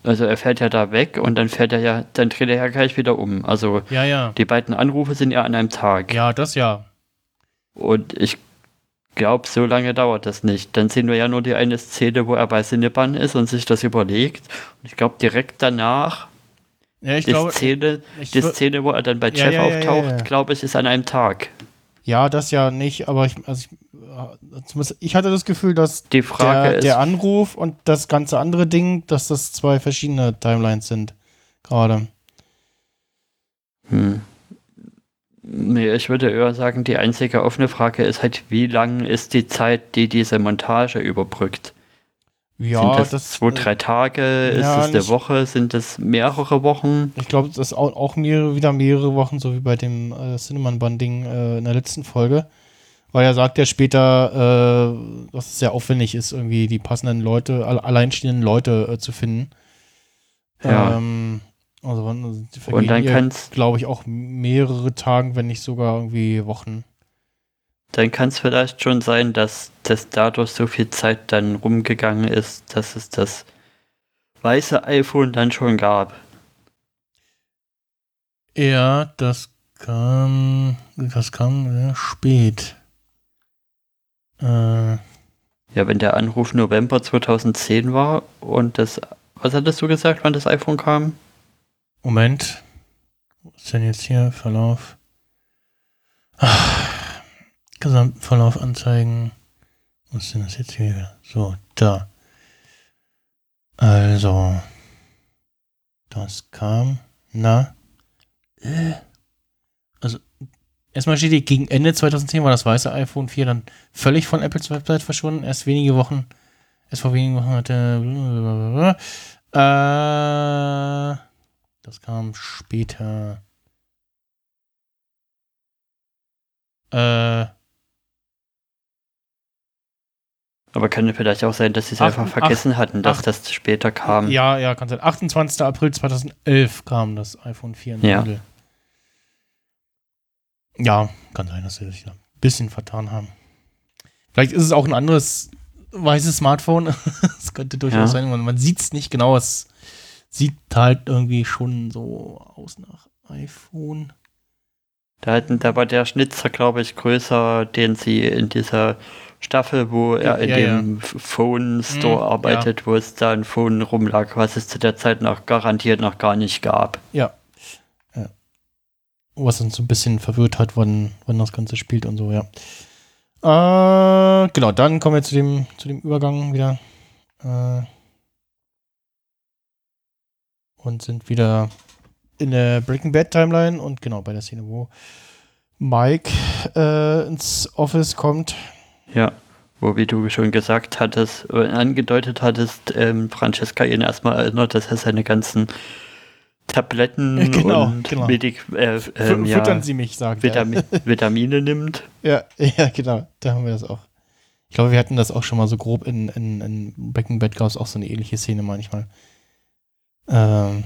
also er fährt ja da weg und dann fährt er ja, dann dreht er ja gleich wieder um. Also Ja, ja. die beiden Anrufe sind ja an einem Tag. Ja, das ja. Und ich glaube, so lange dauert das nicht. Dann sehen wir ja nur die eine Szene, wo er bei Cineban ist und sich das überlegt. Und ich glaube, direkt danach, Ja, ich die, glaube, Szene, ich die wür- Szene, wo er dann bei Ja, Jeff ja, auftaucht, glaube ich, ist an einem Tag. Ja, das ja nicht, aber ich, also ich, äh, ich hatte das Gefühl, dass Die Frage der, ist, der Anruf und das ganze andere Ding, dass das zwei verschiedene Timelines sind. Gerade. Hm. Nee, ich würde eher sagen, die einzige offene Frage ist halt, wie lang ist die Zeit, die diese Montage überbrückt? Ja, sind das, das zwei, drei Tage? Ist ja, es eine Woche? Sind es mehrere Wochen? Ich glaube, das ist auch, mehrere, wieder mehrere Wochen, so wie bei dem äh, Cinnamon-Bun-Ding äh, in der letzten Folge. Weil er sagt ja später, äh, dass es sehr aufwendig ist, irgendwie die passenden Leute, alle, alleinstehenden Leute äh, zu finden. Ja. Ähm, also, wann- also die Und dann hier, kann's, glaube ich, auch mehrere Tagen, wenn nicht sogar irgendwie Wochen. Dann kann es vielleicht schon sein, dass das dadurch so viel Zeit dann rumgegangen ist, dass es das weiße iPhone dann schon gab. Ja, das kam, das kam sehr spät. Äh, ja, wenn der Anruf November 2010 war und das, was hattest du gesagt, wann das iPhone kam? Moment. Was ist denn jetzt hier? Verlauf. Ach, Gesamtverlauf anzeigen. Was ist denn das jetzt hier? So, da. Also. Das kam. Na. Äh. Also, erstmal steht hier, gegen Ende 2010 war das weiße iPhone 4 dann völlig von Apples Website verschwunden. Erst wenige Wochen, erst vor wenigen Wochen hatte. Äh, das kam später. Äh. Aber könnte vielleicht auch sein, dass sie es einfach vergessen ach, hatten, dass ach, das später kam. Ja, ja, kann sein. 28. April 2011 kam das iPhone 4 in ja. Handel. Ja, kann sein, dass sie sich ein bisschen vertan haben. Vielleicht ist es auch ein anderes weißes Smartphone. (laughs) das könnte durchaus ja. sein. Man, man sieht es nicht genau. Es sieht halt irgendwie schon so aus nach iPhone. Da, hatten, da war der Schnitzer, glaube ich, größer, den sie in dieser Staffel, wo er in ja, dem ja. Phone Store hm, arbeitet, ja. wo es da ein Phone rumlag, was es zu der Zeit noch garantiert noch gar nicht gab. Ja. Was uns so ein bisschen verwirrt hat, wann, wann das Ganze spielt und so, ja. Äh, genau, dann kommen wir zu dem, zu dem Übergang wieder. Äh, und sind wieder in der Breaking Bad Timeline und genau bei der Szene, wo Mike äh, ins Office kommt. Ja, wo, wie du schon gesagt hattest, äh, angedeutet hattest, ähm, Francesca ihn erstmal erinnert, dass er seine ganzen Tabletten (laughs) genau, und genau. Medik, äh, ähm, Füttern ja, Sie mich, sagt Vitam er. (laughs) Vitamine nimmt. Ja, ja, genau, da haben wir das auch. Ich glaube, wir hatten das auch schon mal so grob in, in, in Breaking Bad gab es auch so eine ähnliche Szene manchmal. Ähm,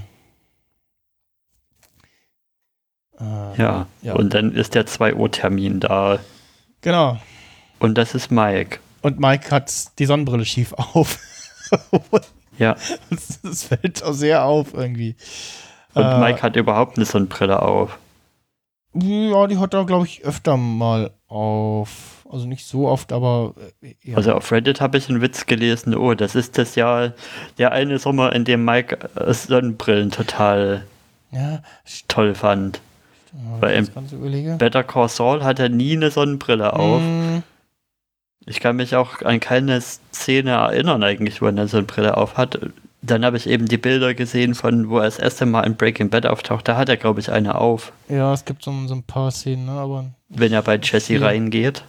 äh, ja. ja, und dann ist der 2 Uhr Termin da. Genau. Und das ist Mike. Und Mike hat die Sonnenbrille schief auf. (laughs) ja. Das, fällt auch sehr auf irgendwie. Und äh, Mike hat überhaupt eine Sonnenbrille auf. Ja, die hat er, glaube ich, öfter mal auf. Also nicht so oft, aber. Äh, ja. Also auf Reddit habe ich einen Witz gelesen. Oh, das ist das Jahr, der eine Sommer, in dem Mike äh, Sonnenbrillen total ja, toll fand. Weil im Better Call Saul hat er nie eine Sonnenbrille auf. Mm. Ich kann mich auch an keine Szene erinnern, eigentlich, wo er eine Sonnenbrille auf hat. Dann habe ich eben die Bilder gesehen, von wo er das erste Mal in Breaking Bad auftaucht. Da hat er, glaube ich, eine auf. Ja, es gibt so, so ein paar Szenen, ne? aber. Wenn er bei Jesse viel. reingeht.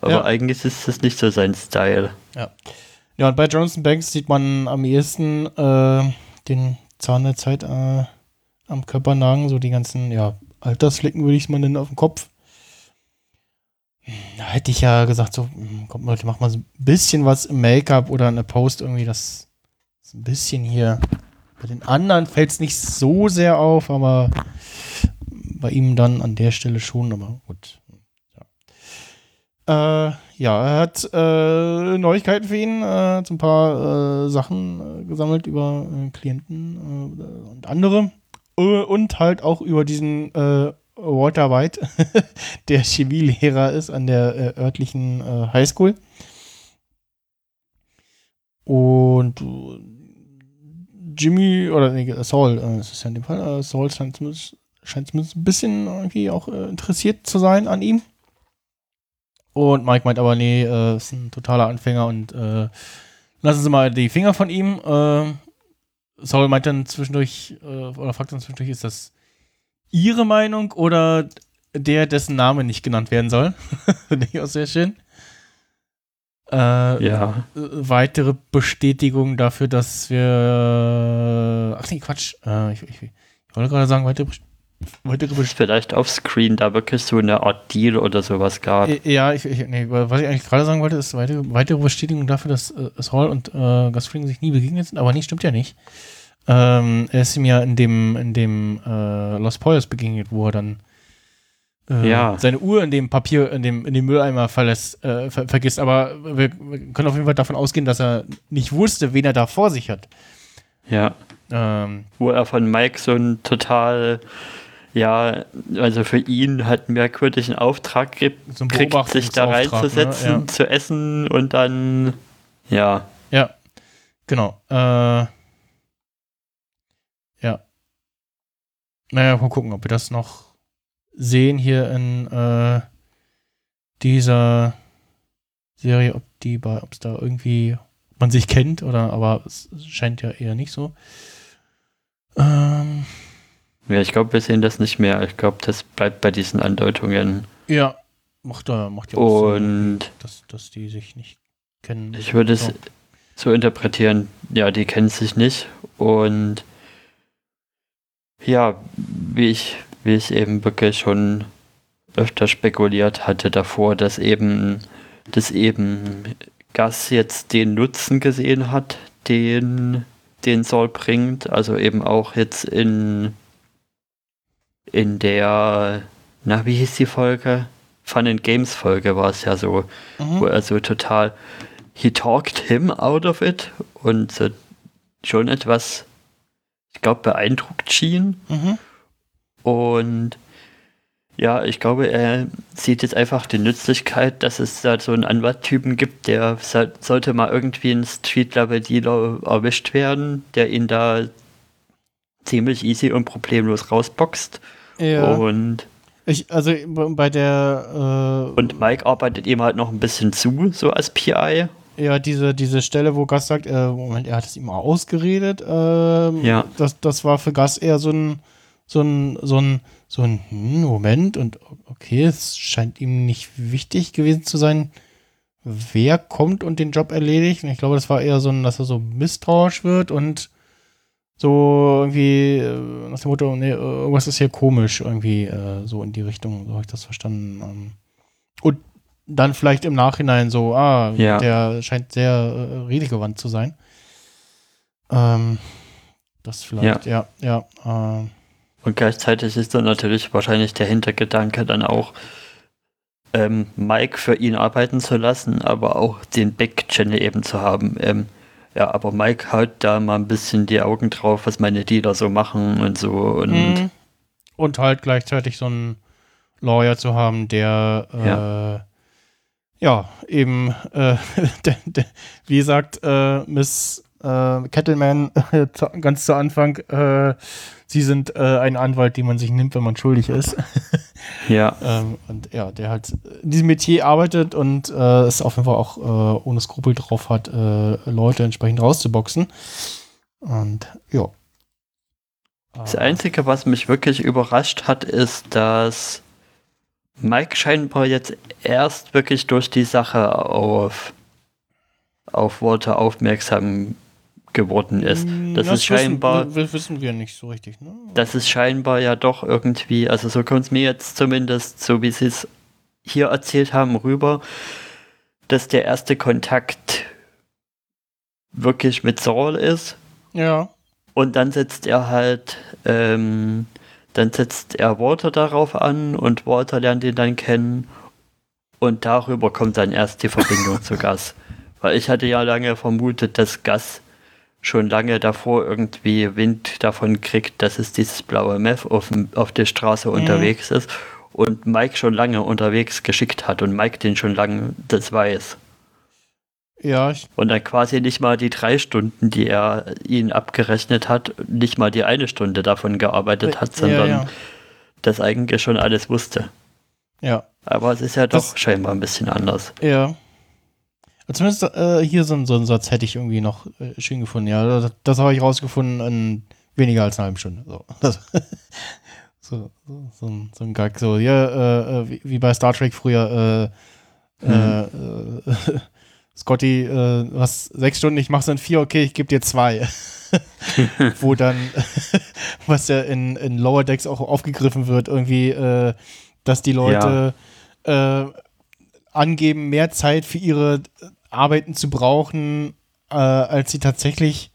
Aber ja. eigentlich ist das nicht so sein Style. Ja. Ja, und bei Johnson Banks sieht man am ehesten äh, den Zahn der Zeit äh, am Körper nagen, so die ganzen, ja, Altersflecken würde ich es mal nennen, auf dem Kopf. Da hätte ich ja gesagt, so, hm, kommt Leute, mach mal so ein bisschen was im Make-up oder in der Post irgendwie, das ist ein bisschen hier. Bei den anderen fällt es nicht so sehr auf, aber bei ihm dann an der Stelle schon, aber gut. Ja, äh, ja er hat äh, Neuigkeiten für ihn, äh, hat ein paar äh, Sachen äh, gesammelt über äh, Klienten und andere. Und halt auch über diesen Walter White, (laughs) der Chemielehrer ist an der äh, örtlichen äh, Highschool. Und äh, Jimmy, oder nee, Saul, äh, ist ja in dem Fall, äh, Saul scheint zumindest, scheint zumindest ein bisschen irgendwie auch äh, interessiert zu sein an ihm. Und Mike meint aber, nee, äh, ist ein totaler Anfänger und lassen Sie mal die Finger von ihm. Saul meint dann zwischendurch, oder fragt dann zwischendurch, ist das Ihre Meinung oder der, dessen Name nicht genannt werden soll? (laughs) Finde ich auch sehr schön. Äh, ja. Weitere Bestätigung dafür, dass wir. Ach nee, Quatsch. Äh, ich, ich, ich, wollte gerade sagen, weitere, weitere Bestätigung. Vielleicht auf Screen da wirklich so eine Art Deal oder sowas gab. Äh, ja, ich, ich, nee, was ich eigentlich gerade sagen wollte, ist weitere, weitere Bestätigung dafür, dass äh, Saul und äh, Gasfring sich nie begegnet sind, aber nee, stimmt ja nicht. Ähm, er ist ihm ja in dem, in dem äh, Lost Poyos begegnet, wo er dann äh, Ja. seine Uhr in dem Papier, in dem, in dem Mülleimer verlässt, äh, ver vergisst. Aber wir, wir können auf jeden Fall davon ausgehen, dass er nicht wusste, wen er da vor sich hat. Ja. Ähm, Wo er von Mike so ein total, ja, also für ihn halt merkwürdigen Auftrag gibt, so kriegt, sich da Beobachtungsauftrag, reinzusetzen, Ne? zu essen und dann, ja, Ja. ja, genau. Äh, ja. Naja, mal gucken, ob wir das noch sehen hier in äh, dieser Serie, ob die bei, ob es da irgendwie man sich kennt oder aber es scheint ja eher nicht so. Ähm, Ja, ich glaube, wir sehen das nicht mehr. Ich glaube, das bleibt bei diesen Andeutungen. ja, macht, äh, macht ja auch Sinn, Und dass, dass die sich nicht kennen. ich würde es so interpretieren, ja, die kennen sich nicht. Und ja, wie ich, wie ich eben wirklich schon öfter spekuliert hatte davor, dass eben, dass eben Gus jetzt den Nutzen gesehen hat, den, den Saul bringt. Also eben auch jetzt in, in der, na, wie hieß die Folge? Fun and Games Folge war es ja so, Mhm. wo er so total, he talked him out of it und so schon etwas, ich glaube, beeindruckt schien. Mhm. Und ja, ich glaube, er sieht jetzt einfach die Nützlichkeit, dass es da so einen Anwalttypen gibt, der so- sollte mal irgendwie ein Street-Level-Dealer erwischt werden, der ihn da ziemlich easy und problemlos rausboxt. Ja. Und, Ich, also bei der äh, und Mike arbeitet ihm halt noch ein bisschen zu, so als PI. Ja, diese, diese Stelle, wo Gus sagt, äh, Moment, er hat es ihm ausgeredet, ähm, Ja. das, das war für Gus eher so ein, so ein, so ein, so ein hm, Moment und okay, es scheint ihm nicht wichtig gewesen zu sein, wer kommt und den Job erledigt. Und ich glaube, das war eher so ein, dass er so misstrauisch wird und so irgendwie äh, nach dem Motto, nee, irgendwas ist hier komisch, irgendwie äh, so in die Richtung, so habe ich das verstanden. Ähm, und dann vielleicht im Nachhinein so, ah, Ja. der scheint sehr äh, redegewandt zu sein. Ähm, das vielleicht, ja, ja. ähm, Und gleichzeitig ist dann natürlich wahrscheinlich der Hintergedanke dann auch, ähm, Mike für ihn arbeiten zu lassen, aber auch den Back-Channel eben zu haben. Ähm, ja, aber Mike haut da mal ein bisschen die Augen drauf, was meine Dealer so machen und so. Und Mhm. Und halt gleichzeitig so einen Lawyer zu haben, der äh, ja, eben, äh, (laughs) der, der, wie sagt äh, Miss äh, Kettleman äh, zu, ganz zu Anfang, äh, sie sind äh, ein Anwalt, den man sich nimmt, wenn man schuldig ist. (laughs) ja, ähm, und ja, der halt in diesem Metier arbeitet und es auf jeden Fall auch ohne Skrupel drauf hat, Leute entsprechend rauszuboxen. Und ja. Das Einzige, was mich wirklich überrascht hat, ist, dass Mike scheinbar jetzt erst wirklich durch die Sache auf, auf Walter aufmerksam geworden ist. Mm, Das, ist scheinbar, Wissen, wissen wir nicht so richtig, ne? das ist scheinbar ja doch irgendwie, also so kommt es mir jetzt zumindest, so wie sie es hier erzählt haben, rüber, dass der erste Kontakt wirklich mit Saul ist Ja. und dann setzt er halt, ähm, dann setzt er Walter darauf an und Walter lernt ihn dann kennen und darüber kommt dann erst die Verbindung zu Gus. (laughs) Weil ich hatte ja lange vermutet, dass Gus schon lange davor irgendwie Wind davon kriegt, dass es dieses blaue Meth auf, auf der Straße unterwegs ist und Mike schon lange unterwegs geschickt hat und Mike den schon lange das weiß. Ja, ich, Und dann quasi nicht mal die drei Stunden, die er ihn abgerechnet hat, nicht mal die eine Stunde davon gearbeitet hat, ja, sondern ja. das eigentlich schon alles wusste. Ja, Aber es ist ja doch Das- scheinbar ein bisschen anders. ja. Zumindest äh, hier so, so einen Satz hätte ich irgendwie noch äh, schön gefunden. Ja, das, das habe ich rausgefunden in weniger als einer halben Stunde. So, (laughs) das, so, so, so, ein, so ein Gag. So, ja, äh, äh, wie, wie bei Star Trek früher. Äh, (laughs) Scotty, äh, du hast sechs Stunden, ich mache es in vier, okay, ich gebe dir zwei. (laughs) Wo dann, (laughs) was ja in, in Lower Decks auch aufgegriffen wird, irgendwie, äh, dass die Leute äh, angeben, mehr Zeit für ihre Arbeiten zu brauchen, äh, als sie tatsächlich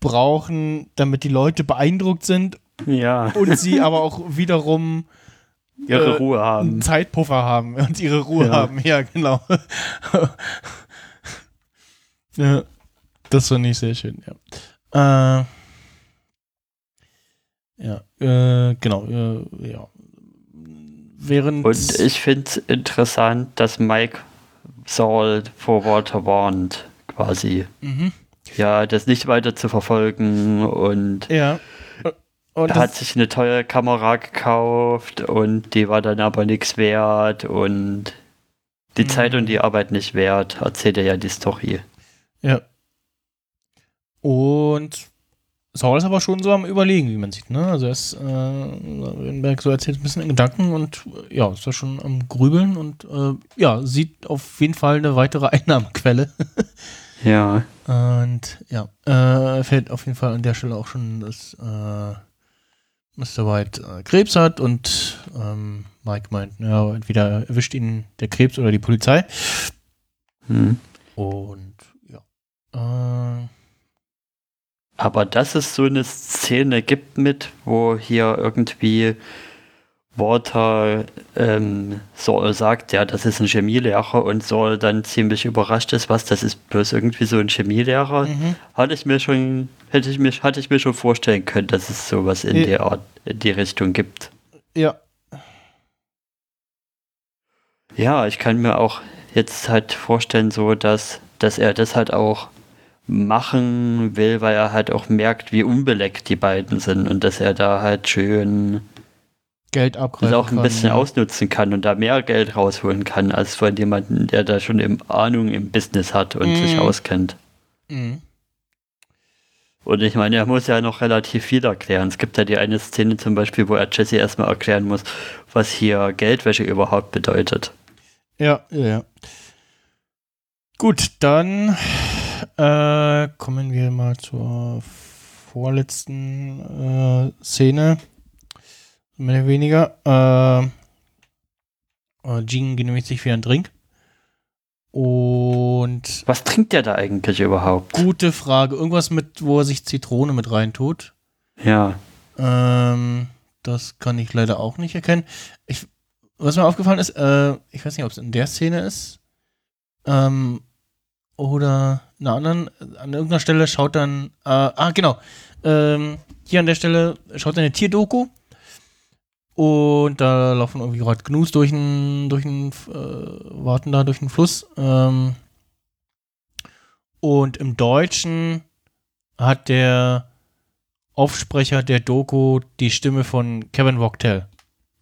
brauchen, damit die Leute beeindruckt sind Ja. und sie aber auch wiederum ihre äh, Ruhe haben. einen Zeitpuffer haben und ihre Ruhe Ja. haben. Ja, genau. (laughs) ja, das fand ich sehr schön, ja. Äh, ja, äh, genau, äh, ja. Während. Und ich finde es interessant, dass Mike Saul vor Walter warnt, quasi. Mhm. Ja, das nicht weiter zu verfolgen und Ja. Und er hat sich eine teure Kamera gekauft und die war dann aber nichts wert und die Mhm. Zeit und die Arbeit nicht wert, erzählt er ja die Story. Ja. Und Saul ist aber schon so am Überlegen, wie man sieht, ne? Also er ist, äh, Wittenberg so erzählt ein bisschen in Gedanken und äh, ja, ist da schon am Grübeln und äh, ja, sieht auf jeden Fall eine weitere (laughs) Einnahmequelle. Ja. Und ja, äh, fällt auf jeden Fall an der Stelle auch schon, dass äh, Mr. White äh, Krebs hat und ähm, Mike meint, ja, entweder erwischt ihn der Krebs oder die Polizei. Hm. Und ja. Äh, Aber dass es so eine Szene gibt mit, wo hier irgendwie Walter ähm, Saul sagt, ja, das ist ein Chemielehrer und Saul dann ziemlich überrascht ist, was, das ist bloß irgendwie so ein Chemielehrer. mhm. Hatte ich mir schon, hätte ich mir, hatte ich mir schon vorstellen können, dass es sowas in Ja. der Art, in die Richtung gibt. Ja, Ja, ich kann mir auch jetzt halt vorstellen, so dass, dass er das halt auch machen will, weil er halt auch merkt, wie unbeleckt die beiden sind und dass er da halt schön Geld das abgreifen auch ein kann, bisschen ja. ausnutzen kann und da mehr Geld rausholen kann, als von jemandem, der da schon im Ahnung im Business hat und sich Mhm. auskennt. Mhm. Und ich meine, er muss ja noch relativ viel erklären. Es gibt ja die eine Szene zum Beispiel, wo er Jesse erstmal erklären muss, was hier Geldwäsche überhaupt bedeutet. Ja, ja, ja. Gut, dann äh, kommen wir mal zur vorletzten äh, Szene. Mehr oder weniger. Äh, äh, Jean genehmigt sich für einen Drink. Und Was trinkt der da eigentlich überhaupt? gute Frage. Irgendwas mit, wo er sich Zitrone mit reintut. Ja. Ähm, das kann ich leider auch nicht erkennen. Ich, was mir aufgefallen ist, äh, ich weiß nicht, ob es in der Szene ist ähm, oder in einer anderen, an irgendeiner Stelle schaut dann, äh, ah genau, ähm, hier an der Stelle schaut er eine Tierdoku und da laufen irgendwie gerade Gnus durch den, durch den, äh, warten da durch den Fluss. Ähm, und im Deutschen hat der Aufsprecher der Doku die Stimme von Kevin Wachtel.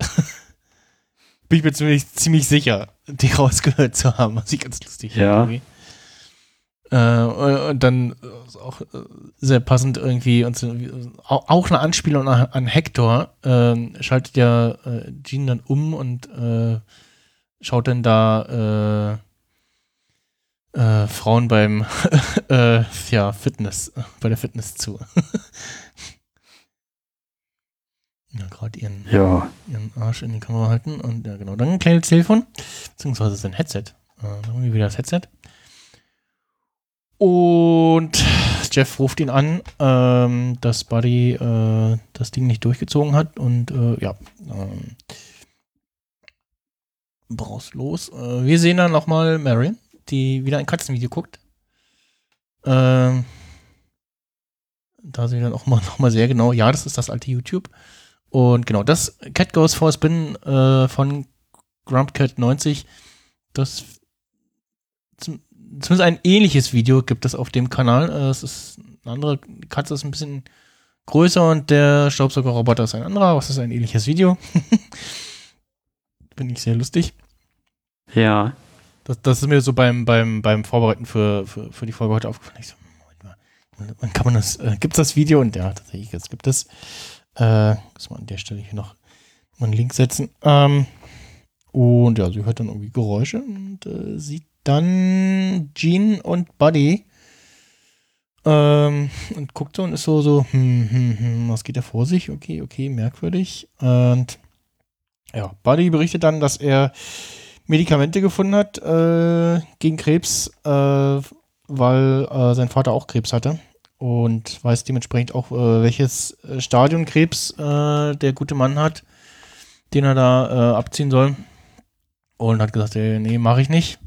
(laughs) Bin ich mir ziemlich, ziemlich sicher, die rausgehört zu haben, was ich ganz lustig Ja. finde. Äh, und dann äh, ist auch äh, sehr passend irgendwie und auch eine Anspielung an, Hector ähm, schaltet ja äh, Jean dann um und äh, schaut dann da äh, äh, Frauen beim (laughs) äh, ja, Fitness, äh, bei der Fitness zu. (laughs) ja, gerade ihren, Ja. ihren Arsch in die Kamera halten und ja genau, dann ein kleines Telefon, beziehungsweise sein Headset. Äh, dann wieder das Headset. Und Jeff ruft ihn an, ähm, dass Buddy äh, das Ding nicht durchgezogen hat und äh, ja, ähm, brauchst los. Äh, wir sehen dann nochmal Marion, die wieder ein Katzenvideo guckt. Ähm, da sehen wir dann auch mal, (laughs) noch mal sehr genau, ja, das ist das alte YouTube. Und genau, das Cat Goes for a Spin äh, von Grumpcat 90, das zum, zumindest ein ähnliches Video gibt es auf dem Kanal. Äh, es ist eine andere Katze ist ein bisschen größer und der Staubsaugerroboter ist ein anderer, aber es ist ein ähnliches Video. (laughs) Finde ich sehr lustig. Ja. Das, das ist mir so beim, beim, beim Vorbereiten für, für, für die Folge heute aufgefallen. Ich so, Moment mal, kann man das, äh, gibt es das Video? Und ja, tatsächlich, jetzt gibt es. Äh, muss man an der Stelle hier noch mal einen Link setzen. Ähm, und ja, sie hört dann irgendwie Geräusche und äh, sieht dann Jean und Buddy. Ähm, und guckt so und ist so, so, hm, hm, hm, was geht da vor sich? Okay, okay, merkwürdig. Und ja, Buddy berichtet dann, dass er Medikamente gefunden hat äh, gegen Krebs, äh, weil äh, sein Vater auch Krebs hatte und weiß dementsprechend auch, äh, welches äh, Stadion Krebs äh, der gute Mann hat. den er da abziehen soll. Und hat gesagt, nee, mache ich nicht.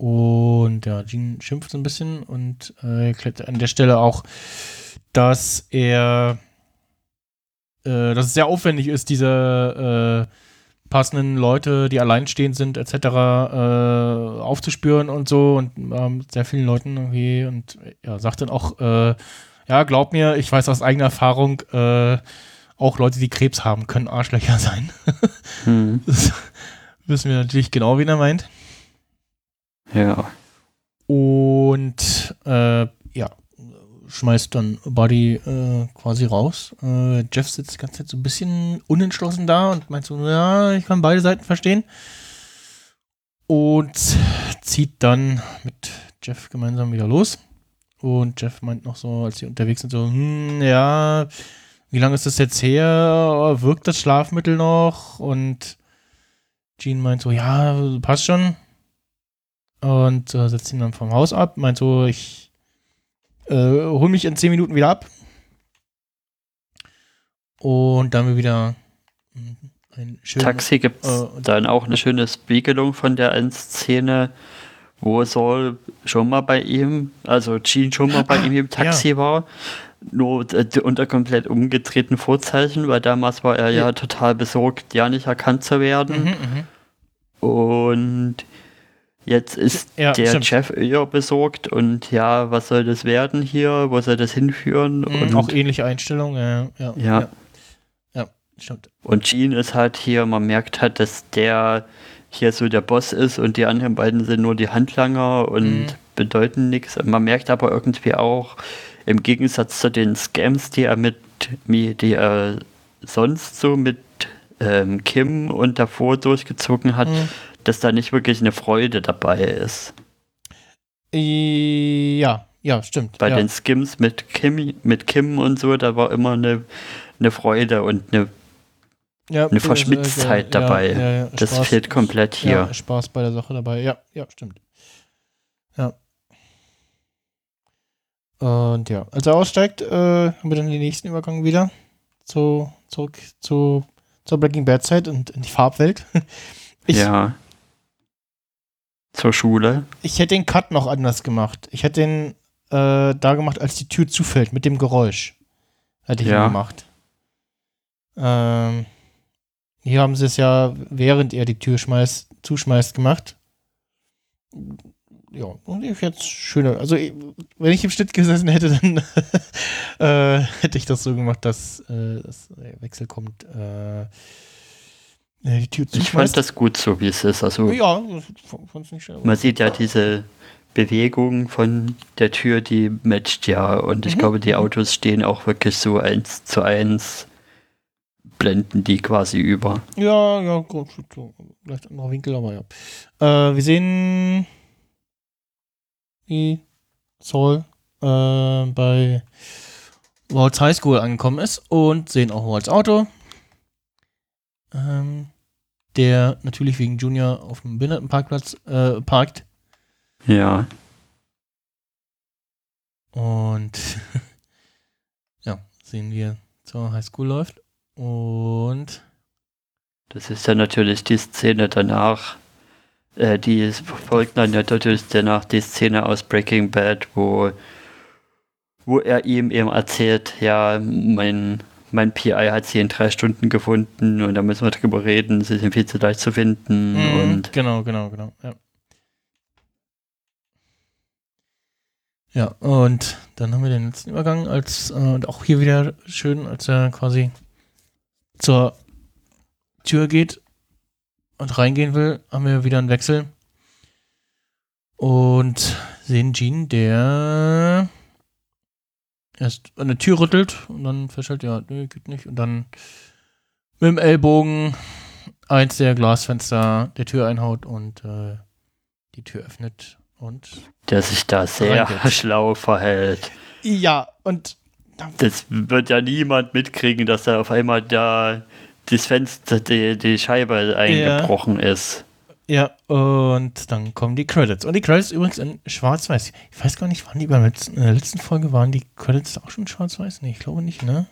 Und ja, Jean schimpft so ein bisschen und äh, erklärt an der Stelle auch, dass er, äh, dass es sehr aufwendig ist, diese äh, passenden Leute, die alleinstehend sind, etc., äh, aufzuspüren und so und ähm, sehr vielen Leuten irgendwie und ja, sagt dann auch, äh, ja, glaub mir, ich weiß aus eigener Erfahrung, äh, auch Leute, die Krebs haben, können Arschlöcher (laughs) sein. Hm. Das wissen wir natürlich genau, wen er meint. Ja. Und äh, ja, schmeißt dann Buddy äh, quasi raus. Äh, Jeff sitzt die ganze Zeit so ein bisschen unentschlossen da und meint so, ja, ich kann beide Seiten verstehen. Und zieht dann mit Jeff gemeinsam wieder los. Und Jeff meint noch so, als sie unterwegs sind, so, hm, ja, wie lange ist das jetzt her? Wirkt das Schlafmittel noch? Und Jean meint so, ja, passt schon. Und äh, setzt ihn dann vom Haus ab, meint so, ich äh, hol mich in 10 Minuten wieder ab. Und dann wir wieder ein schönes Taxi gibt es äh, dann auch eine schöne Spiegelung von der einen Szene, wo Saul schon mal bei ihm, also Jean schon mal bei ihm im Taxi war. Nur äh, unter komplett umgedrehten Vorzeichen, weil damals war er ja, Ja. total besorgt, ja nicht erkannt zu werden. Mhm, mhm. Und jetzt ist Ja, der stimmt. Chef eher besorgt und ja, was soll das werden hier? Wo soll das hinführen? Mhm, und, auch ähnliche Einstellungen, ja, ja, Ja. stimmt. und Gene ist halt hier, man merkt halt, dass der hier so der Boss ist und die anderen beiden sind nur die Handlanger und Mhm. bedeuten nichts. Man merkt aber irgendwie auch, im Gegensatz zu den Scams, die er mit, die er sonst so mit ähm, Kim und davor durchgezogen hat, Mhm. Dass da nicht wirklich eine Freude dabei ist. Ja, ja, stimmt. Bei ja. den Skims mit Kim, mit Kim und so, da war immer eine, eine Freude und eine, ja, eine äh, Verschmitztheit ja, dabei. Ja, ja, das Spaß- fehlt komplett hier. Ja, Spaß bei der Sache dabei. Ja, ja, stimmt. Ja. Und ja, als er aussteigt, äh, haben wir dann den nächsten Übergang wieder zu, zurück zu, zur Breaking Bad Zeit und in die Farbwelt. (laughs) Ich, ja. Zur Schule. ich hätte den Cut noch anders gemacht. Ich hätte den äh, da gemacht, als die Tür zufällt, mit dem Geräusch. Hätte ich Ja. ihn gemacht. Ähm, hier haben sie es ja, während er die Tür schmeißt, zuschmeißt, gemacht. Ja, und ich jetzt schöner. Also, ich- wenn ich im Schnitt gesessen hätte, dann (laughs) äh, hätte ich das so gemacht, dass äh, das der Wechsel kommt. Äh, äh, die Tür Ich fand das gut so, wie es ist. Also ja, fand's nicht schön. man sieht ja diese Bewegung von der Tür, die matcht ja. Und ich Mhm. glaube, die Autos stehen auch wirklich so eins zu eins, blenden die quasi über. Ja, ja, gut, vielleicht anderer Winkel, aber ja. Äh, wir sehen, wie Saul äh, bei Walt's High School angekommen ist und sehen auch Walt's Auto. Ähm, der natürlich wegen Junior auf dem Behindertenparkplatz äh, parkt. Ja. Und (laughs) ja, sehen wir zur High School läuft. Und Das ist ja natürlich die Szene danach. Äh, die folgt dann natürlich danach die Szene aus Breaking Bad, wo, wo er ihm eben erzählt, ja, mein, mein PI hat sie in drei Stunden gefunden und da müssen wir drüber reden, sie sind viel zu leicht zu finden Mhm, und genau, genau, genau. Ja. ja, und dann haben wir den letzten Übergang, als äh, und auch hier wieder schön, als er quasi zur Tür geht und reingehen will, haben wir wieder einen Wechsel und sehen Jean, der erst an der Tür rüttelt und dann feststellt, ja, nee, geht nicht und dann mit dem Ellbogen eins der Glasfenster der Tür einhaut und äh, die Tür öffnet und der sich da sehr Reingeht. schlau verhält. ja und Das wird ja niemand mitkriegen, dass da auf einmal da das Fenster, die, die Scheibe eingebrochen ist. Ja und dann kommen die Credits und die Credits übrigens in Schwarz-Weiß. Ich weiß gar nicht, waren die beim letzten, in der letzten Folge waren die Credits auch schon Schwarz-Weiß? Nee, ich glaube nicht, ne?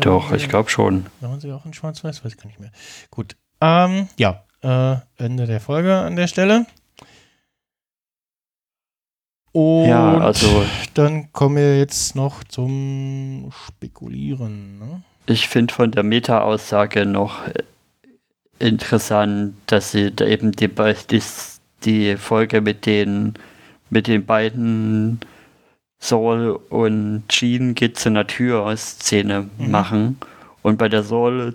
Doch, ich glaube schon. Waren sie auch in Schwarz-Weiß? Weiß ich gar nicht mehr. Gut. Ähm, ja, äh, Ende der Folge an der Stelle. Und ja, also dann kommen wir jetzt noch zum Spekulieren. Ne? Ich finde von der Meta-Aussage noch interessant, dass sie da eben die, die, die Folge mit den, mit den beiden Saul und Jean geht zu einer Tür-Szene mhm. machen. Und bei der Saul,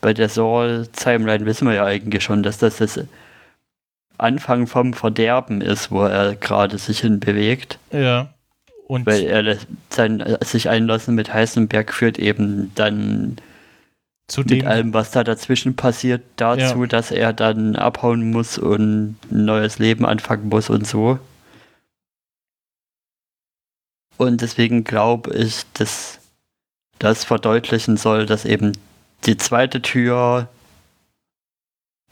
bei der Saul-Timeline wissen wir ja eigentlich schon, dass das das Anfang vom Verderben ist, wo er gerade sich hinbewegt. Ja. Und Weil er sein, sich einlassen mit Heisenberg führt eben dann zu mit allem, was da dazwischen passiert, dazu, ja. dass er dann abhauen muss und ein neues Leben anfangen muss und so. Und deswegen glaube ich, dass das verdeutlichen soll, dass eben die zweite Tür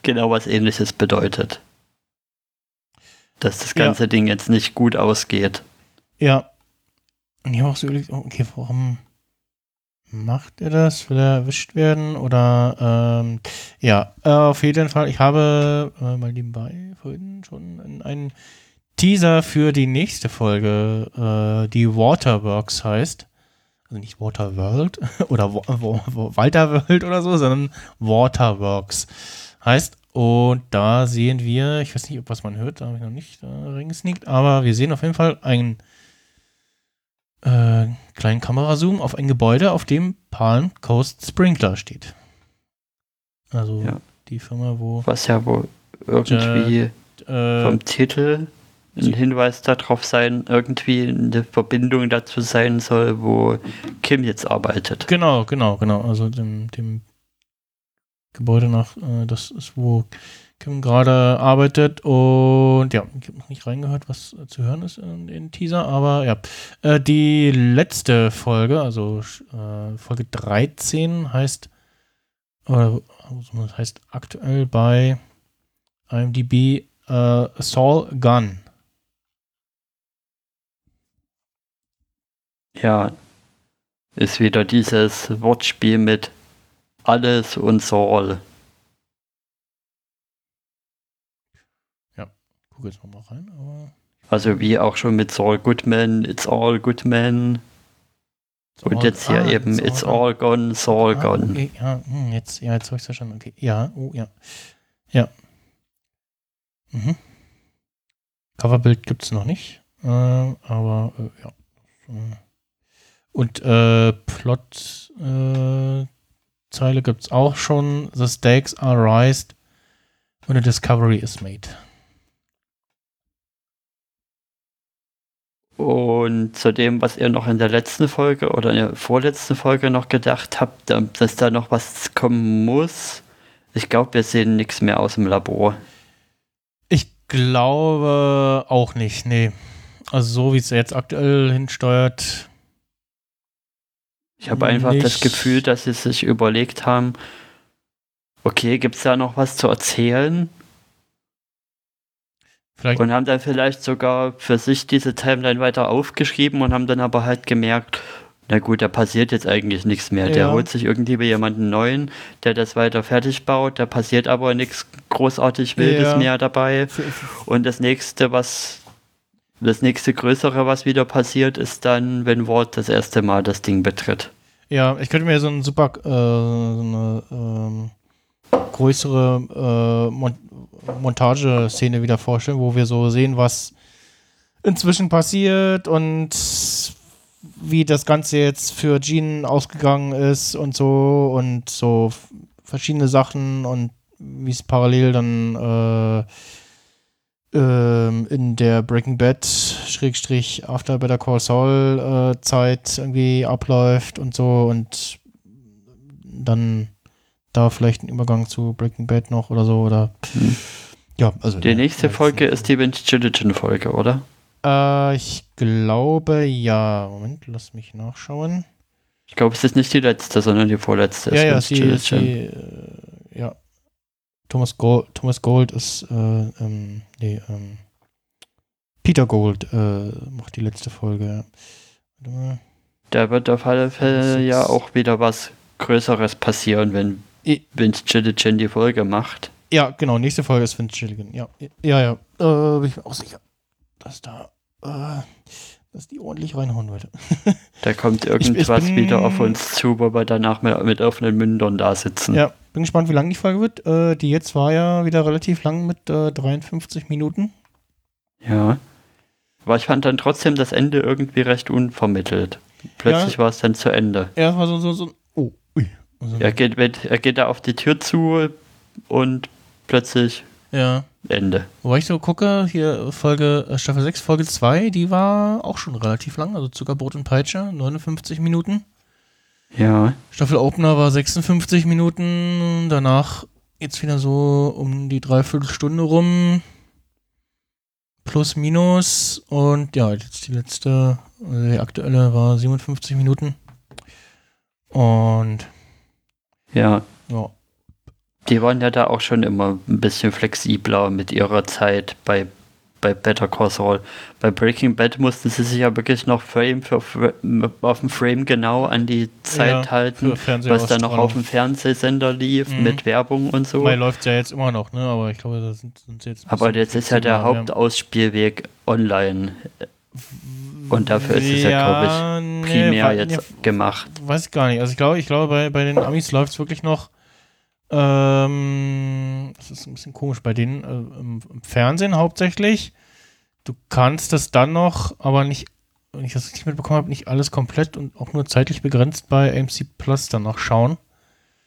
genau was ähnliches bedeutet. Dass das ganze ja. Ding jetzt nicht gut ausgeht. Ja. Und ich habe auch so überlegt, okay, warum macht er das? Will er erwischt werden? Oder ähm, ja, äh, auf jeden Fall, ich habe äh, mal nebenbei vorhin schon einen Teaser für die nächste Folge, äh, die Waterworks heißt. Also nicht Waterworld (laughs) oder Walterworld oder so, sondern Waterworks heißt. Und da sehen wir, ich weiß nicht, ob was man hört, da habe ich noch nicht äh, reingesneakt, aber wir sehen auf jeden Fall einen äh, kleinen Kamerazoom auf ein Gebäude, auf dem Palm Coast Sprinkler steht. Also ja. die Firma, wo. Was ja wohl irgendwie äh, vom Titel ein Hinweis darauf sein, irgendwie eine Verbindung dazu sein soll, wo Kim jetzt arbeitet. Genau, genau, genau. Also dem, dem Gebäude nach, äh, das ist, wo Kim gerade arbeitet und ja, ich habe noch nicht reingehört, was zu hören ist in den Teaser, aber ja. Äh, die letzte Folge, also äh, Folge 13 heißt, oder also heißt aktuell bei IMDb äh, Saul Gunn. Ja, ist wieder dieses Wortspiel mit alles und Saul. Ja, guck jetzt nochmal rein, aber. Also wie auch schon mit Saul Goodman, It's All Goodman. It's und all, jetzt hier ah, eben It's, all, all Gone, Saul ah, Gone. Okay, ja, hm, jetzt, ja, jetzt habe ich es verstanden. Okay, ja, oh, ja. Ja. Mhm. Coverbild gibt es noch nicht, äh, aber äh, ja. Und äh, Plot-Zeile äh, gibt es auch schon. The stakes are raised when a discovery is made. Und zu dem, was ihr noch in der letzten Folge oder in der vorletzten Folge noch gedacht habt, dass da noch was kommen muss. Ich glaube, wir sehen nichts mehr aus dem Labor. Ich glaube auch nicht, nee. Also so wie es jetzt aktuell hinsteuert, ich habe einfach das Gefühl, dass sie sich überlegt haben, okay, gibt es da noch was zu erzählen? Vielleicht. Und haben dann vielleicht sogar für sich diese Timeline weiter aufgeschrieben und haben dann aber halt gemerkt, na gut, da passiert jetzt eigentlich nichts mehr. Ja. Der holt sich irgendwie bei jemanden neuen, der das weiter fertig baut. Da passiert aber nichts großartig Wildes ja. mehr dabei. Und das nächste, was das nächste größere, was wieder passiert, ist dann, wenn Ward das erste Mal das Ding betritt. Ja, ich könnte mir so eine super äh, so eine ähm, größere äh, Mon Montageszene wieder vorstellen, wo wir so sehen, was inzwischen passiert und wie das Ganze jetzt für Jean ausgegangen ist und so und so verschiedene Sachen und wie es parallel dann äh, ähm, in der Breaking Bad Schrägstrich After Better Call Saul äh, Zeit irgendwie abläuft und so und dann da vielleicht ein Übergang zu Breaking Bad noch oder so oder hm. ja, also die nächste ja, Folge ist die Vince Gilligan Folge, oder? Äh, ich glaube ja. Moment, lass mich nachschauen. Ich glaube, es ist nicht die letzte, sondern die vorletzte. Ja, ja, sie, sie, äh, ja, Thomas Gold, Thomas Gold ist, äh, ähm, nee, ähm, Peter Gold äh, macht die letzte Folge. Da wird auf alle Fälle ja auch wieder was Größeres passieren, wenn Vince Gilligan die Folge macht. Ja, genau, nächste Folge ist Vince Gilligan. Ja, ja, ja. Äh, bin ich mir auch sicher, dass da, äh, dass die ordentlich reinhauen würde. (laughs) Da kommt ich irgendwas bin- wieder auf uns zu, wo wir danach mit, offenen Mündern da sitzen. Ja, bin gespannt, wie lang die Folge wird. Äh, die jetzt war ja wieder relativ lang mit äh, 53 Minuten. Ja. Aber ich fand dann trotzdem das Ende irgendwie recht unvermittelt. Plötzlich war es dann zu Ende. Ja, war so, so, so. Also, Er geht, mit- er geht da auf die Tür zu und plötzlich ja. Ende. Wobei ich so gucke, hier Folge, äh, Staffel 6, Folge 2, die war auch schon relativ lang, also Zuckerbrot und Peitsche, 59 Minuten. Ja. Staffel Opener war 56 Minuten, danach jetzt wieder so um die Dreiviertelstunde rum. Plus, minus. Und ja, jetzt die letzte, also die aktuelle war 57 Minuten. Und Ja. ja, Die waren ja da auch schon immer ein bisschen flexibler mit ihrer Zeit bei, bei Better Call Saul. Bei Breaking Bad mussten sie sich ja wirklich noch Frame für Fra- auf dem Frame genau an die Zeit Ja, halten, was dann noch auf dem Fernsehsender lief Mhm. mit Werbung und so. Mai läuft ja jetzt immer noch, ne? Aber ich glaube, da sind, sind sie jetzt. Aber jetzt ist ja der. Hauptausspielweg online. Und dafür ist es ja, glaube ich, nee, primär wa- jetzt nee, gemacht. Weiß ich gar nicht. Also ich glaube, ich glaube, bei, bei den Amis läuft es wirklich noch. Ähm, das ist ein bisschen komisch. Bei denen äh, im, im Fernsehen hauptsächlich. Du kannst das dann noch, aber nicht, wenn ich das richtig mitbekommen habe, nicht alles komplett und auch nur zeitlich begrenzt bei AMC Plus dann noch schauen.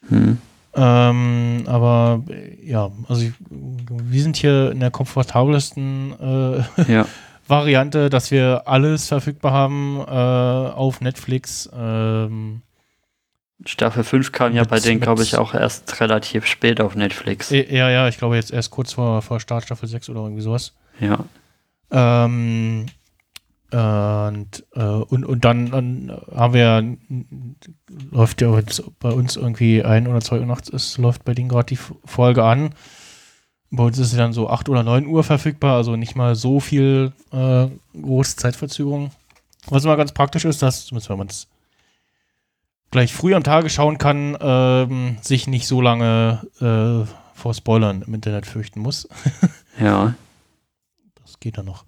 Hm. Ähm, aber äh, ja, also ich, wir sind hier in der komfortabelsten äh, Ja. (laughs) Variante, dass wir alles verfügbar haben äh, auf Netflix. Ähm, Staffel 5 kam ja Mit- bei denen, glaube ich, auch erst relativ spät auf Netflix. eh, ja, ja, ich glaube jetzt erst kurz vor, vor Start Staffel 6 oder irgendwie sowas. Ja. Ähm, und, äh, und, und dann, dann haben wir ja, läuft ja bei uns irgendwie ein oder zwei Uhr nachts, ist, läuft bei denen gerade die Folge an. Bei uns ist sie dann so 8 oder 9 Uhr verfügbar, also nicht mal so viel äh, große Zeitverzögerung. Was immer ganz praktisch ist, dass, zumindest wenn man es gleich früh am Tage schauen kann, ähm, sich nicht so lange äh, vor Spoilern im Internet fürchten muss. (laughs) Ja. Das geht dann noch.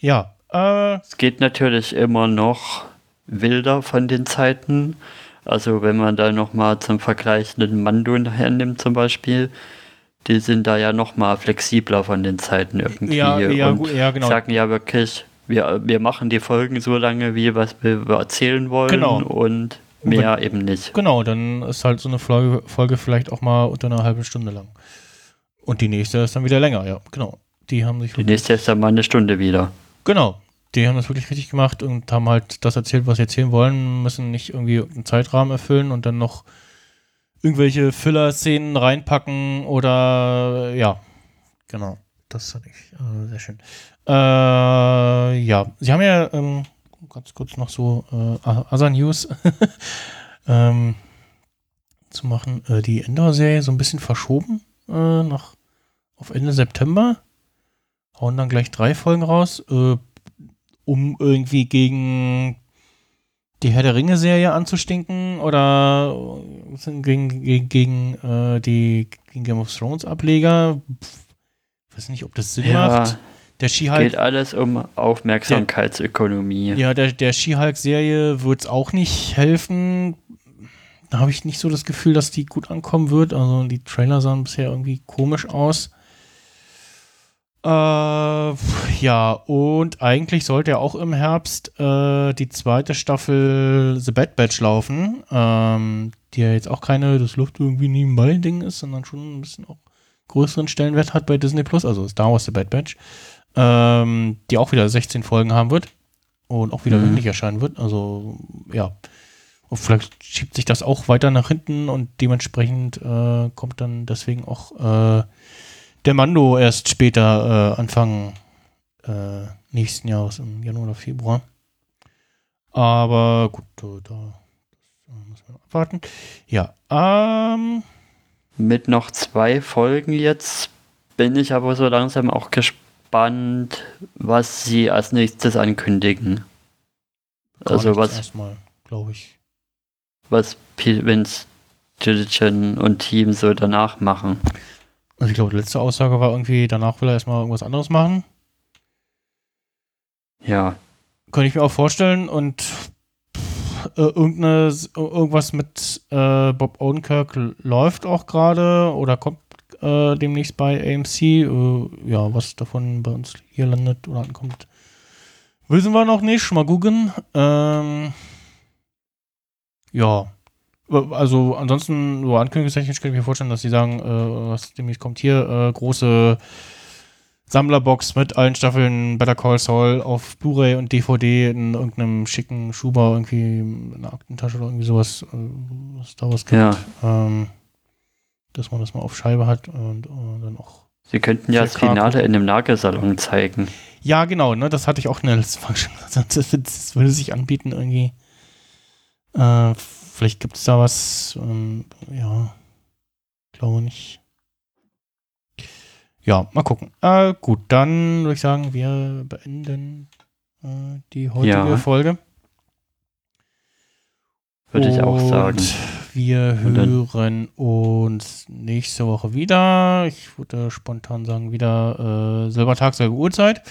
Ja, äh, Es geht natürlich immer noch wilder von den Zeiten. Also wenn man da nochmal zum Vergleich einen Mando hernimmt zum Beispiel, die sind da ja nochmal flexibler von den Zeiten irgendwie. ja, ja, und ja, genau. sagen ja wirklich, wir, wir machen die Folgen so lange, wie was wir erzählen wollen Genau. und mehr eben nicht. Genau, dann ist halt so eine Folge, Folge vielleicht auch mal unter einer halben Stunde lang. Und die nächste ist dann wieder länger, ja, genau. Die haben sich Die nächste ist dann mal eine Stunde wieder. Genau. Die haben das wirklich richtig gemacht und haben halt das erzählt, was sie erzählen wollen, müssen nicht irgendwie einen Zeitrahmen erfüllen und dann noch irgendwelche Filler-Szenen reinpacken oder ja, genau. Das fand ich äh, sehr schön. Äh, ja, sie haben ja ähm, ganz kurz noch so äh, Other News (laughs) ähm, zu machen. Äh, die Endor-Serie so ein bisschen verschoben äh, nach auf Ende September hauen dann gleich drei Folgen raus, äh, um irgendwie gegen die Herr der Ringe-Serie anzustinken oder gegen, gegen, gegen äh, die gegen Game of Thrones Ableger. Pff, weiß nicht, ob das Sinn macht. Der She-Hulk, geht alles um Aufmerksamkeitsökonomie. ja, der, der She-Hulk-Serie wird es auch nicht helfen. Da habe ich nicht so das Gefühl, dass die gut ankommen wird. Also die Trailer sahen bisher irgendwie komisch aus. Äh, ja, und eigentlich sollte ja auch im Herbst äh, die zweite Staffel The Bad Batch laufen, ähm, die ja jetzt auch keine, das läuft irgendwie nebenbei Ding ist, sondern schon ein bisschen auch größeren Stellenwert hat bei Disney Plus, also Star Wars The Bad Batch, ähm, die auch wieder 16 Folgen haben wird und auch wieder Mhm. erscheinen wird. Also ja, und vielleicht schiebt sich das auch weiter nach hinten und dementsprechend äh, kommt dann deswegen auch äh, der Mando erst später äh, Anfang äh, nächsten Jahres, im Januar oder Februar. Aber gut, da, da äh, müssen wir noch abwarten. Ja, ähm, Mit noch zwei Folgen jetzt bin ich aber so langsam auch gespannt, was sie als nächstes ankündigen. gar Also was, erstmal. glaube ich. Was Vince Gilligan und Team so danach machen. Also ich glaube, die letzte Aussage war irgendwie, danach will er erstmal irgendwas anderes machen. Ja. Könnte ich mir auch vorstellen und äh, irgendeine, irgendwas mit äh, Bob Odenkirk läuft auch gerade oder kommt äh, demnächst bei AMC. Äh, ja, was davon bei uns hier landet oder ankommt, wissen wir noch nicht. Mal gucken. Ähm, ja. Also ansonsten, so ankündigungstechnisch kann ich mir vorstellen, dass sie sagen, äh, was demnächst kommt hier, äh, große Sammlerbox mit allen Staffeln Better Call Saul auf Blu-ray und DVD in irgendeinem schicken Schuber, irgendwie in einer Aktentasche oder irgendwie sowas, äh, was da was gibt. Ja. Ähm, dass man das mal auf Scheibe hat und, und dann auch. Sie könnten ja das Finale in dem Nagelsalon zeigen. Ja, genau, ne, das hatte ich auch in der letzten Folge schon gesagt. (laughs) Das, das würde sich anbieten, irgendwie. Äh, Vielleicht gibt es da was, ähm, ja, glaube nicht. Ja, mal gucken. Äh, gut, dann würde ich sagen, wir beenden äh, die heutige ja. Folge. Würde ich auch sagen. Wir hören uns nächste Woche wieder. Ich würde spontan sagen, wieder äh, selber Tag, selbe Uhrzeit.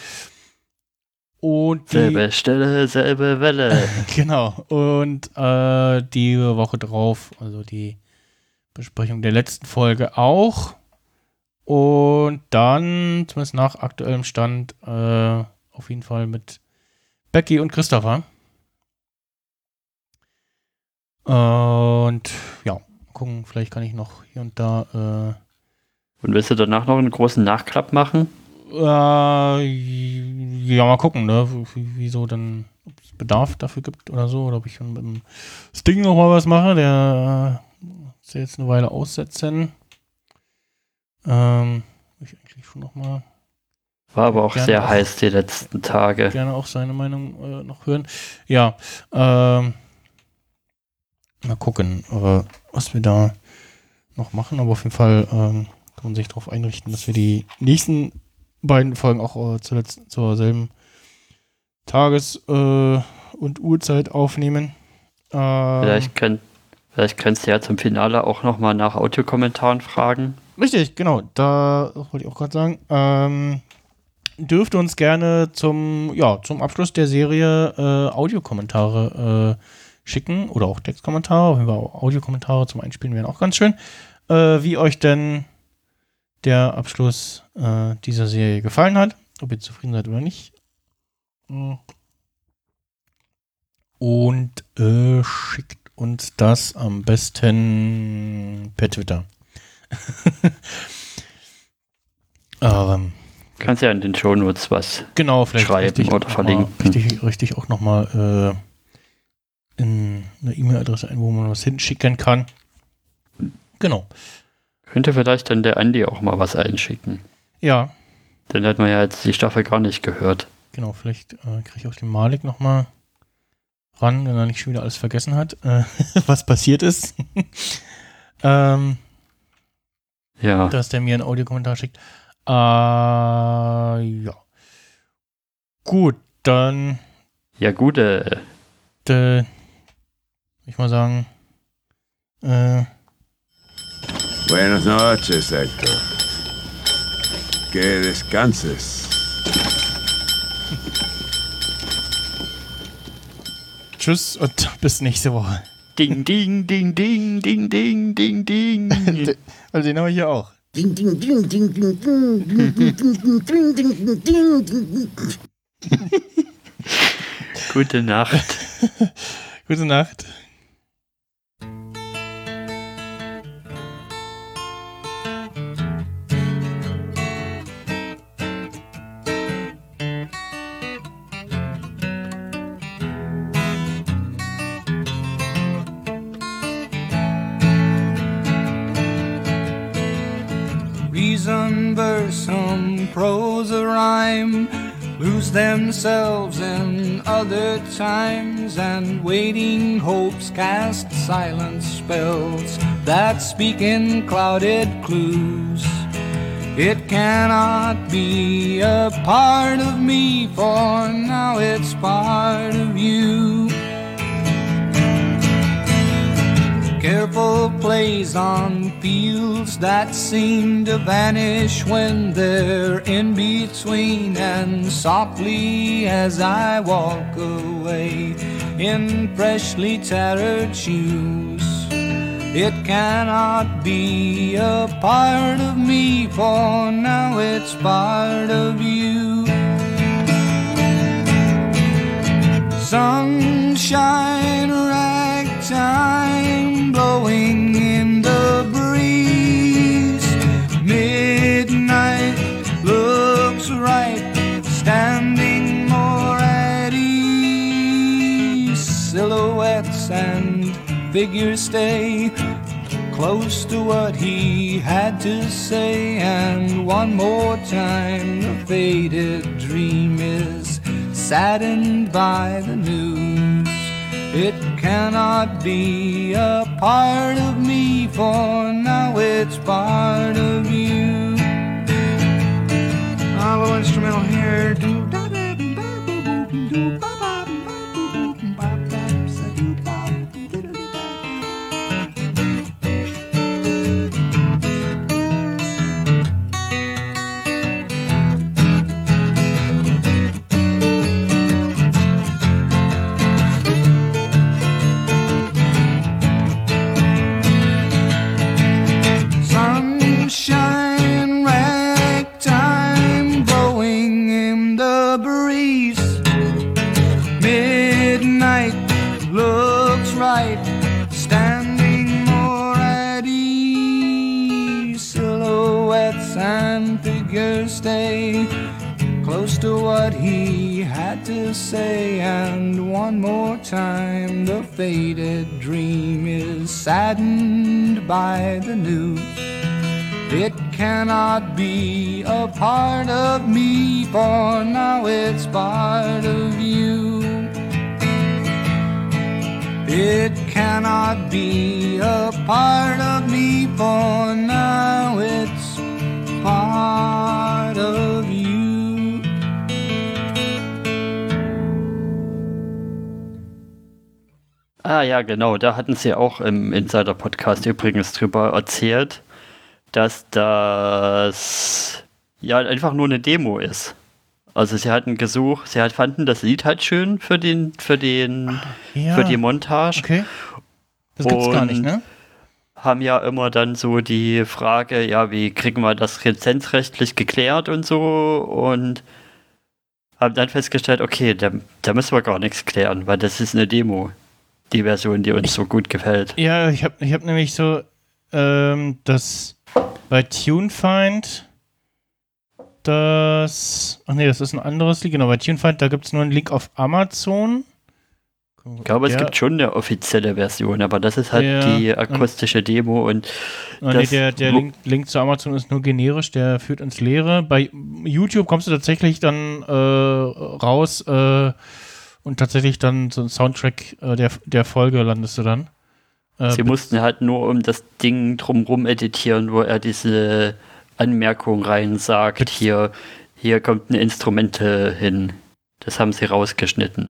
Und selbe Stelle, selbe Welle. (laughs) genau. Und äh, die Woche drauf, also die Besprechung der letzten Folge auch. Und dann, zumindest nach aktuellem Stand, äh, auf jeden Fall mit Becky und Christopher. Und ja, gucken, vielleicht kann ich noch hier und da. Äh, und willst du danach noch einen großen Nachklapp machen? Äh, ja, mal gucken, ne? Wieso dann, ob es Bedarf dafür gibt oder so, oder ob ich schon mit dem Sting noch mal was mache, der ist ja jetzt eine Weile aussetzen. Ähm, ich eigentlich schon noch mal. War aber auch sehr auch, heiß die letzten Tage. Gerne auch seine Meinung äh, noch hören. Ja, ähm, mal gucken, äh, was wir da noch machen, aber auf jeden Fall ähm, kann man sich darauf einrichten, dass wir die nächsten beiden Folgen auch äh, zuletzt zur selben Tages- äh, und Uhrzeit aufnehmen. Ähm, vielleicht, könnt, vielleicht könntest du ja zum Finale auch nochmal nach Audiokommentaren fragen. Richtig, genau. Da wollte ich auch gerade sagen. Ähm, dürft uns gerne zum, ja, zum Abschluss der Serie äh, Audiokommentare äh, schicken oder auch Textkommentare. Audiokommentare zum Einspielen wären auch ganz schön. Äh, wie euch denn der Abschluss äh, dieser Serie gefallen hat, ob ihr zufrieden seid oder nicht. Und äh, schickt uns das am besten per Twitter. (laughs) ähm, Kannst ja in den Shownotes was genau, vielleicht schreiben oder verlinken. Richtig, richtig auch nochmal äh, in eine E-Mail-Adresse ein, wo man was hinschicken kann. Genau. Könnte vielleicht dann der Andi auch mal was einschicken. Ja. Dann hat man ja jetzt die Staffel gar nicht gehört. Genau, vielleicht äh, kriege ich auch den Malik nochmal ran, wenn er nicht schon wieder alles vergessen hat, äh, (laughs) was passiert ist. (laughs) ähm, ja. Dass der mir einen Audiokommentar schickt. Äh, ja. Gut, dann. Ja, gute. Äh, ich mal sagen. Äh, Buenas noches, Héctor. Que descanses. Tschüss und bis nächste Woche. Ding, ding, ding, ding, ding, ding, ding, ding. Also den haben wir hier auch. Ding, ding, ding, ding, ding, ding, ding, ding, ding, ding, ding, ding, ding, ding. Gute Nacht. Gute Nacht. Prose, a rhyme lose themselves in other times, and waiting hopes cast silent spells that speak in clouded clues. It cannot be a part of me, for now it's part of you. careful plays on fields that seem to vanish when they're in between. And softly as I walk away in freshly tattered shoes, it cannot be a part of me, for now it's part of you. Sunshine, ragtime, blowing figures stay close to what he had to say. And one more time, the faded dream is saddened by the news. It cannot be a part of me, for now it's part of you. A little instrumental here. To say. And one more time, the faded dream is saddened by the news. It cannot be a part of me, for now it's part of you. It cannot be a part of me, for now it's part of Ah ja, genau, da hatten sie auch im Insider-Podcast übrigens drüber erzählt, dass das ja einfach nur eine Demo ist. Also sie hatten gesucht, sie halt fanden das Lied halt schön für den, für den, Ja. für die Montage. Okay. Das gibt's gar nicht, Und- ne? Haben ja immer dann so die Frage, ja, wie kriegen wir das lizenzrechtlich geklärt und so und haben dann festgestellt, okay, da, da müssen wir gar nichts klären, weil das ist eine Demo. Die Version, die uns so gut gefällt. Ja, ich habe ich hab nämlich so, ähm, das bei TuneFind, das, ach nee, das ist ein anderes Lied, genau, bei TuneFind, da gibt es nur einen Link auf Amazon. Ich glaube, es Ja, gibt schon eine offizielle Version, aber das ist halt Ja, die akustische Demo und Ah, nee, der, der Link, Link zu Amazon ist nur generisch, der führt ins Leere. Bei YouTube kommst du tatsächlich dann äh, raus äh, und tatsächlich dann so ein Soundtrack äh, der, der Folge landest du dann. Äh, sie mussten halt nur um das Ding drumrum editieren, wo er diese Anmerkung rein sagt, hier, hier kommt ein Instrumente hin. Das haben sie rausgeschnitten.